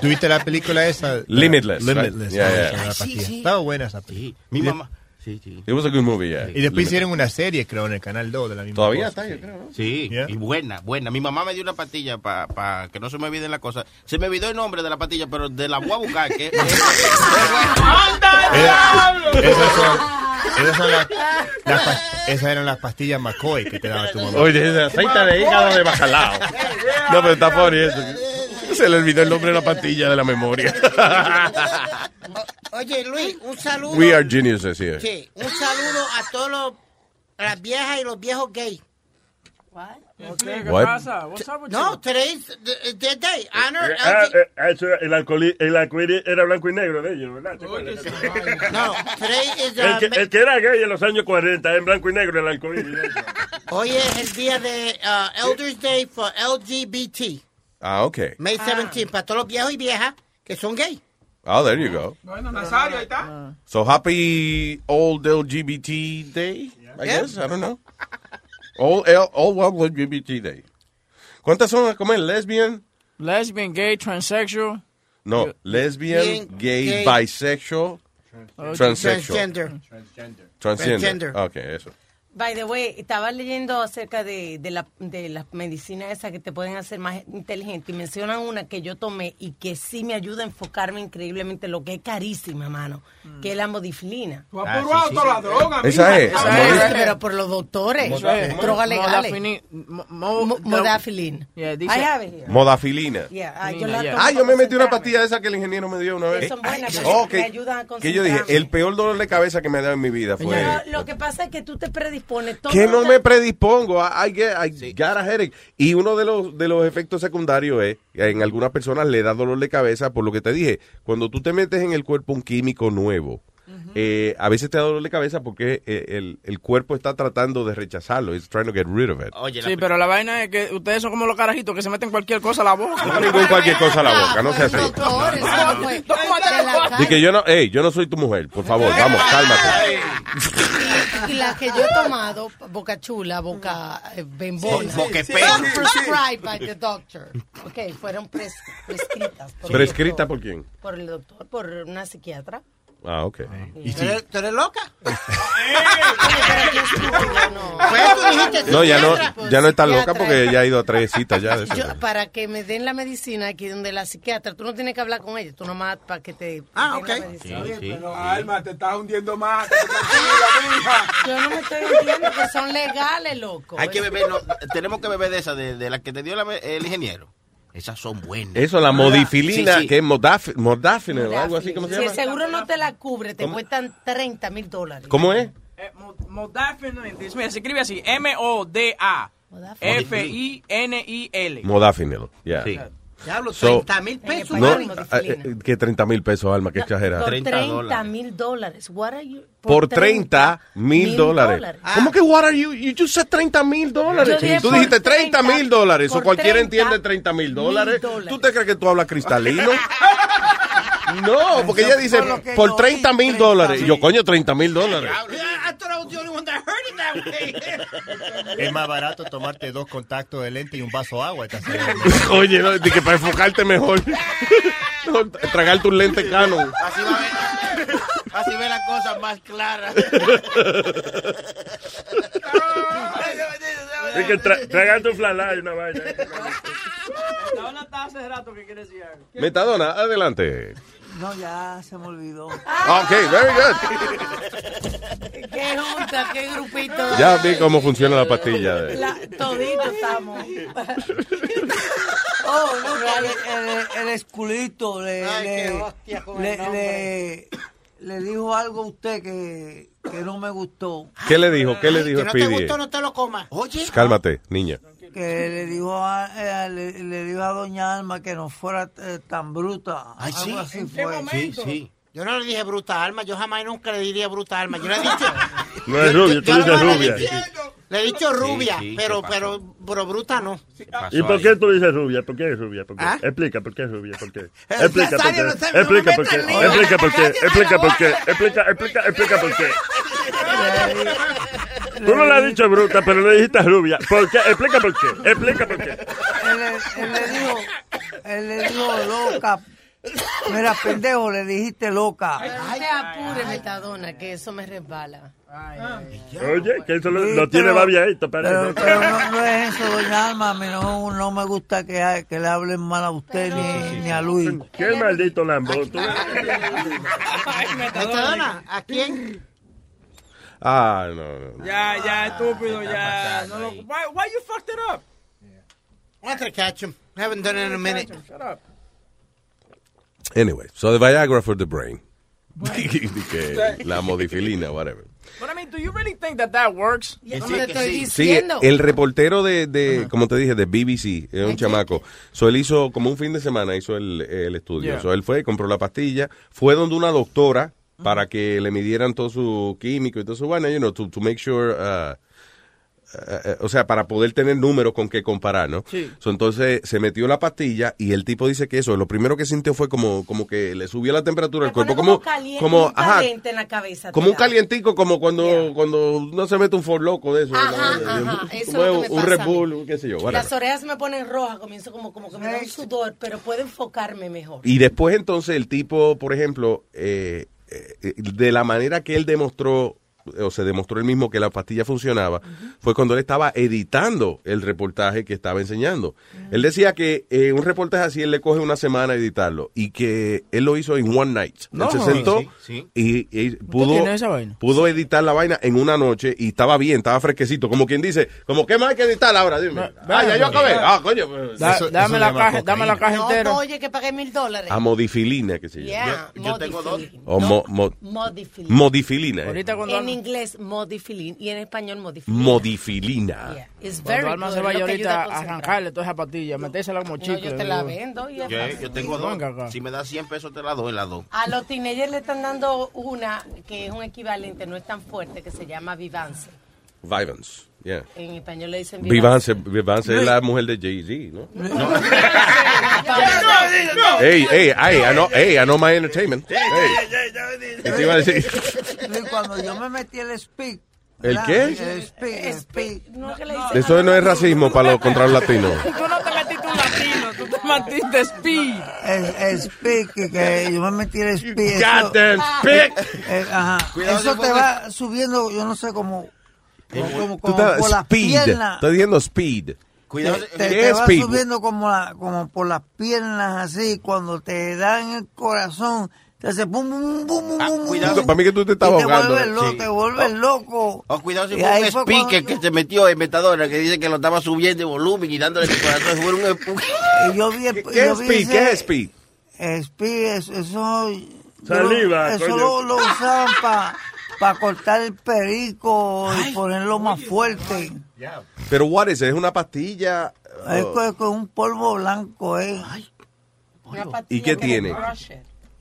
¿Tuviste la película esa? Limitless, right? Limitless. Yeah, ah, yeah. esa Ay, pastilla. sí, sí. Estaba buena esa película. Mi mamá. Sí, sí. It was a good movie, yeah. Y después hicieron una serie, creo, en el Canal 2 de la misma Todavía cosa. está, yo creo, Sí, y buena, buena. Mi mamá me dio una pastilla para que no se me olviden las cosas. Se me olvidó el nombre de la pastilla, pero de la voy a buscar. Que, [laughs] Esas son, esas son las, las pas- esas eran las pastillas McCoy que te daba tu mamá. Oye, aceite de hígado de bacalao. No, pero está funny eso. Se le olvidó el nombre de la pastilla de la memoria. Oye, Luis, un saludo. We are geniuses here. Sí, un saludo a todos los, las viejas y los viejos gays. ¿Qué What? pasa? What's up with No, you? today's the, the day. Honor eh, ah, eso, el, alcoholi- el arcoíris era blanco y negro de ellos, ¿verdad? No, today is El que, el que era gay en los años 40, en blanco y negro el arcoíris. hoy es el día de uh, Elders Day for LGBT. Ah, ok. May 17, para todos los viejos y viejas que son gay. Oh, there you go. Bueno, Nazario, ahí está. So happy old LGBT day, I Yeah. guess. I don't know. Old, L- old World LGBT day. ¿Cuántas son? ¿Cómo es? Lesbian? Lesbian, gay, transsexual. No, lesbian, Bien, gay, gay. bisexual, transsexual. Transgender. Transgender. Transgender. Ah, Ok, eso. By the way, estaba leyendo acerca de, de, la, de las medicinas esas que te pueden hacer más inteligente y mencionan una que yo tomé y que sí me ayuda a enfocarme increíblemente, lo que es carísima, mano, que es la modifilina. Tú has probado toda la droga, Esa mija. es. Esa es, pero por los doctores. Modafini- mo- Mo- Modafilin. Modafilina. Yeah, ah, yo Ah, yo me metí una pastilla de esa que el ingeniero me dio una vez. Son buenas, Ay, pero me que- ayudan a que yo dije, el peor dolor de cabeza que me ha dado en mi vida fue... Lo, lo que pasa es que tú te predispones todo. que no me predispongo. I, I get, I got a headache. Y uno de los, de los efectos secundarios es, que en algunas personas le da dolor de cabeza por lo que te dije. Cuando tú te metes en el cuerpo un químico nuevo, eh, a veces te da dolor de cabeza porque eh, el, el cuerpo está tratando de rechazarlo. It's trying to get rid of it. Sí, pero la vaina es que ustedes son como los carajitos que se meten cualquier cosa a la boca. No ningún cualquier cosa a la boca, no sea así. Y que yo no, hey, yo no soy tu mujer, por favor, vamos, cálmate. Y las que yo he tomado, Boca Chula, Boca eh, Bembona, Sí, prescribed by the doctor. Ok, fueron pres- prescritas. por el ¿Prescrita doctor. por quién? Por el doctor, por una psiquiatra. Ah, ok. ¿Tú eres, tú eres loca? [laughs] no. Dijiste No, ya no, ya no está loca porque ya ha ido a tres citas ya de eso. Yo, para que me den la medicina aquí donde la psiquiatra, tú no tienes que hablar con ella, tú nomás para que te Ah, ok. Sí, sí, Pero sí. Alma, te estás hundiendo más. [laughs] Yo no me estoy entiendo que son legales, loco. Hay que beber, no, tenemos que beber de esa, de, de la que te dio la- el ingeniero. Esas son buenas. Eso, la modifilina, Sí, sí. que es modaf, modafinil o algo así, ¿cómo se Si el llama? seguro no te la cubre, te ¿Cómo? cuestan 30 mil dólares. ¿Cómo es? Eh, mo- Modafinil. Mira, se escribe así. M-O-D-A-F-I-N-I-L. Modafinil, ya. Diablo, So- 30 mil pesos. No, ah, eh, que 30 mil pesos, Alma, que exagera. Por 30 mil dólares. What are you- Por 30 mil dólares. Ah. ¿Cómo que what are you? You just said 30 mil dólares. Dije Tú por dijiste 30 mil dólares. O por cualquiera 30 entiende 30 mil dólares. dólares. ¿Tú te crees que tú hablas cristalino? [laughs] No, porque ella dice por yo 30 vi, mil 30 dólares. Y yo, coño, 30 mil dólares. [laughs] Es más barato tomarte dos contactos de lente y un vaso de agua. [laughs] Oye, no, de que para enfocarte mejor. [laughs] No, Tragarte un lente Canon. Así va a ver, así ve las cosas más claras. Es que tra tragan tu flalá y una vaina. Ahora está hace rato que quiere decir algo. Metadona, adelante. No, ya se me olvidó. Ok, very good. [laughs] Qué junta, qué grupito. Ya vi cómo funciona la pastilla. de- La, todito estamos. [laughs] Oh, no, el, el, el esculito le, Ay, qué le, hostia le, le, le dijo algo a usted que, que no me gustó. ¿Qué le dijo? ¿Qué le dijo Que no te gustó, no te lo comas. Oye. Cálmate, niña. Que le dijo a, eh, le, le dijo a doña Alma que no fuera eh, tan bruta. Ay, sí. Algo así ¿En qué fue. momento? Sí, Yo no le dije bruta alma, yo jamás y nunca le diría bruta alma. Yo le he dicho. [laughs] No es rubia, tú dices nomás le he rubia. dicho- Le he dicho rubia, sí, pero, ¿qué pero, pero bruta no. ¿Y por qué tú dices rubia? ¿Por qué es rubia? ¿Por qué? ¿Ah? Explica por qué es rubia. ¿Por qué? [laughs] Explica por qué. Explica por qué. Explica por qué. Explica por qué. Explica, explica, explica por qué. [laughs] Tú no le has dicho bruta, pero le dijiste rubia. ¿Por qué? Explica por qué. Explica por qué. Él, le- él le dijo, él le dijo loca. Mira, pendejo, le dijiste loca. No te apures, metadona, que eso me resbala. Oye, que eso lo, lo tiene babiadito, Pero, parece. pero no, no es eso, doña Alma. A mí no, no me gusta que, que le hablen mal a usted ni, ni a Luis. Qué maldito lambón. tú. Metadona, ¿a quién? Ah, no, no. Ya, ya, estúpido, ya. No lo, why, why you fucked it up? I want to catch him. I haven't done it in a minute. Shut up. Anyway, so the Viagra for the brain. [laughs] [laughs] que [laughs] la modifilina, whatever. But I mean, do you really think that that works? Estoy Sí, diciendo. el reportero de, de como te dije, de BBC, es un chamaco. So, él hizo, como un fin de semana, hizo el, el estudio. Yeah. So, él fue, compró la pastilla, fue donde una doctora para que le midieran todo su químico y todo su vaina, you know, to, to make sure, uh, uh, uh, o sea, para poder tener números con qué comparar, ¿no? Sí. So, entonces se metió la pastilla y el tipo dice que eso, lo primero que sintió fue como, como que le subió la temperatura del cuerpo, como, caliente, como, un ajá, caliente en la cabeza. como un da. calientico, como cuando, cuando no se mete un for loco de eso. Ajá, ¿verdad? ajá, eso Como es lo que me un pasa Red. Bull, qué sé yo. Las orejas me ponen rojas, comienzo como, como que me da un sudor, pero puedo enfocarme mejor. Y después entonces el tipo, por ejemplo, eh, de la manera que él demostró, o se demostró él mismo que la pastilla funcionaba, fue cuando él estaba editando el reportaje que estaba enseñando. Él decía que eh, un reportaje así él le coge una semana editarlo y que él lo hizo en one night. No. él se sentó Sí, sí, y, y pudo, tiene esa vaina? pudo editar la vaina en una noche y estaba bien, estaba fresquecito. Como quien dice, como ¿qué más hay que editar ahora? Dime. Ah, ya yo acabé. Ah, coño. pues. Da- Eso- dame, eso la caja, dame la caja No, entera. oye, que pagué mil dólares. Amodifilina, que se llama. Yeah, Yo- yo tengo dos. modifilin. O mo- mo- Modifilin. modifilina. eh. Ahorita cuando, inglés, modifilin. Y en español, modifilin. Modifilina. Yeah, it's cuando very Alma good, se es vaya ahorita a arrancarle toda esa pastilla, metérsela como No, chicle. yo te la vendo. y Yo, yo tengo dos. Acá. Si me das 100 pesos, te la doy las dos. A los teenagers le están dando una que es un equivalente, no es tan fuerte, que se llama Vivance. Vivance. Yeah. En español le dicen Vivance. Vivance, Vivance es la mujer de Jay-Z, ¿no? Hey, [laughs] hey, hey, I know, hey, I know my entertainment. Hey. ¿Qué te iba a decir? [laughs] Luis, Cuando yo me metí el speak. ¿El ¿verdad? qué? El speak, el speak. No, que le dicen Eso no es racismo para los contra los latinos. [laughs] Tú no te metiste un latino. Tú te metiste speed. Es, es speed, que, que yo me metí el speed. goddamn speed. Eh, ajá. Cuidado Eso te va subiendo, yo no sé, como, como, como, Tú como estás por las speed. piernas. Estás diciendo speed. Te, te- ¿Qué te es va speed? subiendo como, la, como por las piernas así, cuando te dan el corazón, te hace pum, pum, pum, pum, pum, pum, cuidado. pum, Para mí que tú te estás y te ahogando. vuelves loco, Sí. te vuelves loco. Oh, cuidado si Y fue un speaker que se metió en metadona que dice que lo estaba subiendo de volumen y dándole el corazón. Fue un [laughs] Y yo vi, ¿Qué es speed? ¿Qué es speed? Speed, eso, eso, Saliva, eso coño. lo, lo [laughs] usaban para cortar el perico y ponerlo más fuerte. Pero what is it? ¿Es una pastilla? Es Oh. con, con un polvo blanco, ¿eh? ¿Y qué tiene?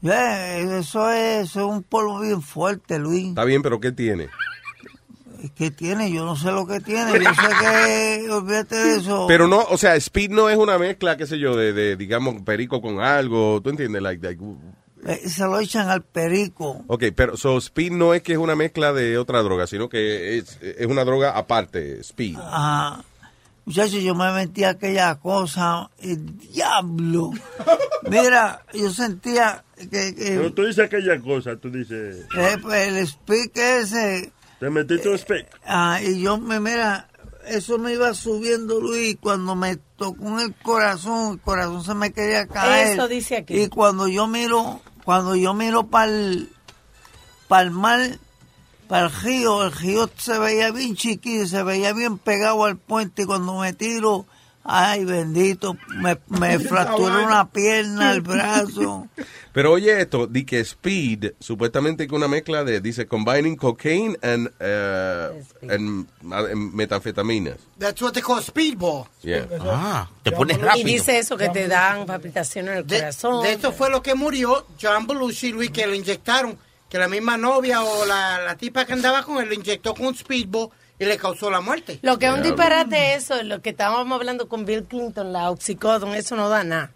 Yeah, eso, es, eso es un polvo bien fuerte, Luis. Está bien, pero ¿qué tiene? ¿Qué tiene? Yo no sé lo que tiene. Yo sé que, [laughs] olvídate de eso. Pero no, o sea, speed no es una mezcla, qué sé yo, de, de digamos, perico con algo. ¿Tú entiendes? Like, like, Eh, se lo echan al perico. ok, pero so, speed no es que es una mezcla de otra droga, sino que es, es una droga aparte, speed. Ajá. Muchachos, yo me metí a aquella cosa, el diablo. Mira, yo sentía que, que Cuando tú dices aquella cosa, tú dices, eh, pues, el speak ese, te metiste un speak. ah, y yo me, mira, eso me iba subiendo, Luis, cuando me tocó en el corazón, el corazón se me quería caer. Eso dice aquí. Y cuando yo miro, cuando yo miro para el, el mar, para el río, el río se veía bien chiquito, se veía bien pegado al puente y cuando me tiro, ay bendito, me, me [laughs] fracturó una pierna, el brazo. [laughs] Pero oye esto, di que speed, supuestamente que una mezcla de, dice, combining cocaine and, uh, and, and metanfetaminas. That's what they call speedball. Yeah. Ah, te pones Y rápido. dice eso, que te dan palpitaciones en el De, corazón. de esto fue lo que murió John Belushi, Luis, que lo inyectaron. Que la misma novia o la, la tipa que andaba con él lo inyectó con un speedball y le causó la muerte. Lo que es un disparate eso, lo que estábamos hablando con Bill Clinton, la oxicodon, eso no da nada.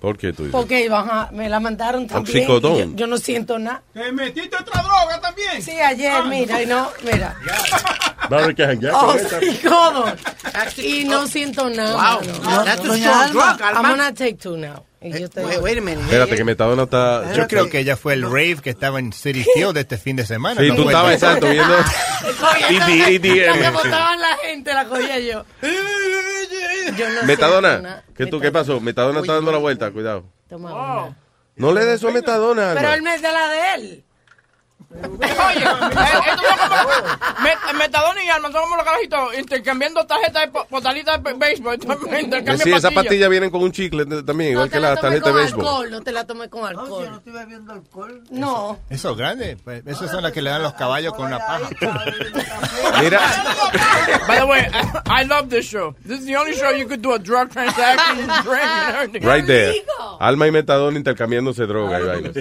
¿Por qué tú dices? Porque ajá, me la mandaron también. Oxicodón. Yo, yo no siento nada. ¿Te metiste otra droga también? Sí, ayer, mira, y no, mira. Con esta. Oxicodon. Y no siento nada. Wow. mano. That's a strong drug, I'm gonna take two now. Y yo te Wait, wait a minute. Espérate, que Metadona está... Yo creo que ella fue el rave que estaba en City Field este fin de semana. Sí, ¿no tú estabas exacto viendo... ED, La que EDM. botaban la gente, la cogía yo. Yo no Metadona. ¿qué, tú, ¿qué pasó? Metadona está dando la vuelta, cuidado. Toma. No le des eso a Metadona. Pero él me da la de él. Oye, eh, es Met- Metadona y Alma son como los carajitos intercambiando tarjetas de po- postalitas de béisbol. Sí, esas pastillas. vienen con un chicle también, igual que te la la tomé tarjeta con de béisbol. alcohol, no te la tomé con alcohol. no estoy bebiendo alcohol. No. Eso grande. Pues, esas son las que le dan los caballos con una paja. [laughs] Mira, By the way, I, I love this show. This is the only show you could do a drug transaction, [laughs] drink, and everything. right there. Alma y Metadona intercambiándose droga y vainas.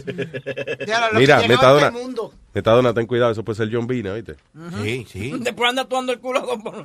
Mira, Metadona. Metadona, ten cuidado, eso puede ser John Bina, ¿viste? Sí, sí. [laughs] Después anda actuando el culo uno.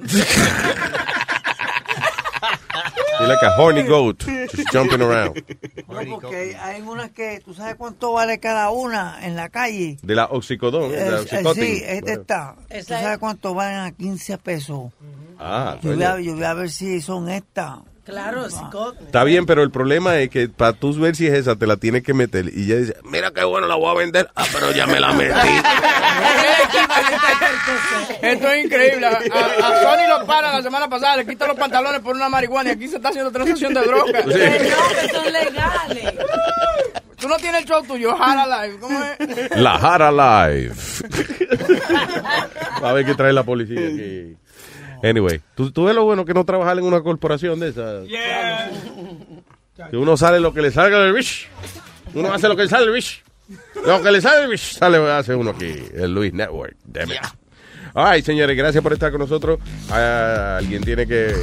You're like a horny goat, just jumping around. [laughs] No, porque hay unas que, ¿tú sabes cuánto vale cada una en la calle? De la oxicodón, de la Eh, eh, oxicotin. sí, este está. ¿Tú sabes es- cuánto valen a 15 pesos? Ah, Yo voy, a, yo voy a ver si son estas. Claro, psicótico. Está bien, pero el problema es que para tú ver si es esa, te la tienes que meter. Y ella dice, mira qué bueno, la voy a vender. Ah, pero ya me la metí. [laughs] Esto es increíble. A, Sony lo para la semana pasada, le quita los pantalones por una marihuana y aquí se está haciendo transacción de droga. Sí. [laughs] Que son legales. Tú no tienes el show tuyo, Jara Live. ¿Cómo es? La Jara Live. [laughs] a ver qué trae la policía aquí. Anyway, ¿tú, tú ves lo bueno que no trabajar en una corporación de esas. Yeah. Que uno sale lo que le salga del bish. Uno hace lo que le sale del bish. Lo que le sale del bish, sale, hace uno aquí. El Luis Network. Damn it. All right, señores, gracias por estar con nosotros. Ah, alguien tiene que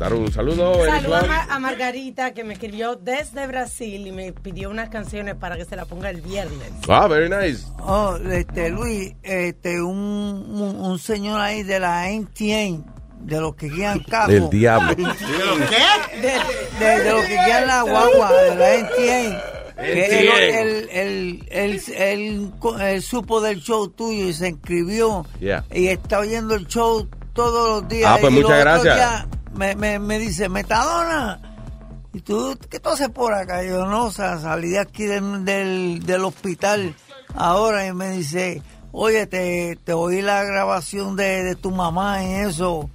dar un saludo. Eric Saluda a, Clark? Mar- a Margarita que me escribió desde Brasil y me pidió unas canciones para que se la ponga el viernes. Ah, very nice. Oh, este, Luis, este, un, un, un señor ahí de la NTN, de los que guían carros. El diablo. ¿De De, de, de los que guían la guagua, de la NTN. Que él, él, él, él, él- él supo del show tuyo y se inscribió. Yeah. Y está oyendo el show todos los días. Ah, pues Y los muchas gracias. Me, me, me dice, Metadona, ¿y tú qué tú haces por acá? Yo no, o sea, salí de aquí del, del, del hospital ahora y me dice, oye, te, te oí la grabación de, de tu mamá y eso,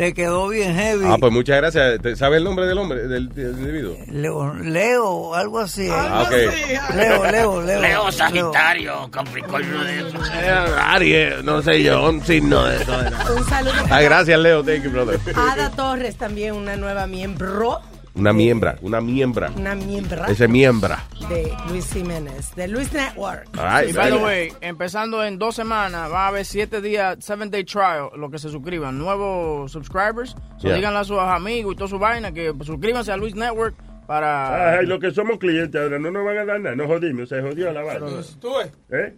te quedó bien heavy. Ah, pues muchas gracias. ¿Te- ¿Sabes el nombre del hombre, del, del individuo? Leo, Leo, algo así. Ah, ok. Leo, Leo, Leo. Leo Sagitario, Capricornio de eso. Aries, no sé yo, un signo de eso. Un saludo Ah, gracias, Leo. Thank you, brother. Ada Torres, también una nueva miembro, Una miembra, una miembra. una miembra Ese miembra. de Luis Jiménez, de Luis Network. All right, Y by the way, empezando en dos semanas, va a haber siete días, seven day trial, lo que se suscriban, nuevos subscribers. So Yeah. díganle a sus amigos y toda su vaina que suscríbanse a Luis Network para. Ay, lo que somos clientes ahora no nos van a dar nada. Nos jodimos, se jodió la vaina. Tú ves. ¿Eh?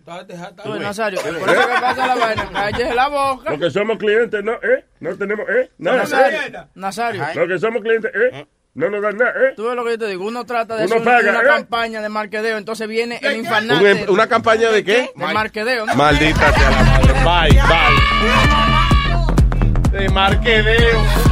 Tú, Nazario, por eso que pasa la vaina, [laughs] cállese la boca. Lo que somos clientes, no, ¿eh? No tenemos, ¿eh? Nada. Nazario, ¿eh? Nazario. Lo que somos clientes, ¿eh? No nos dan nada, ¿eh? Tú ves lo que yo te digo, uno trata de Uno hacer paga, una ¿eh? campaña de marquedeo, entonces viene el Un infernal em- ¿Una campaña de qué? de marquedeo. ¿no? Maldita sea la madre. Bye, bye. De marquedeo.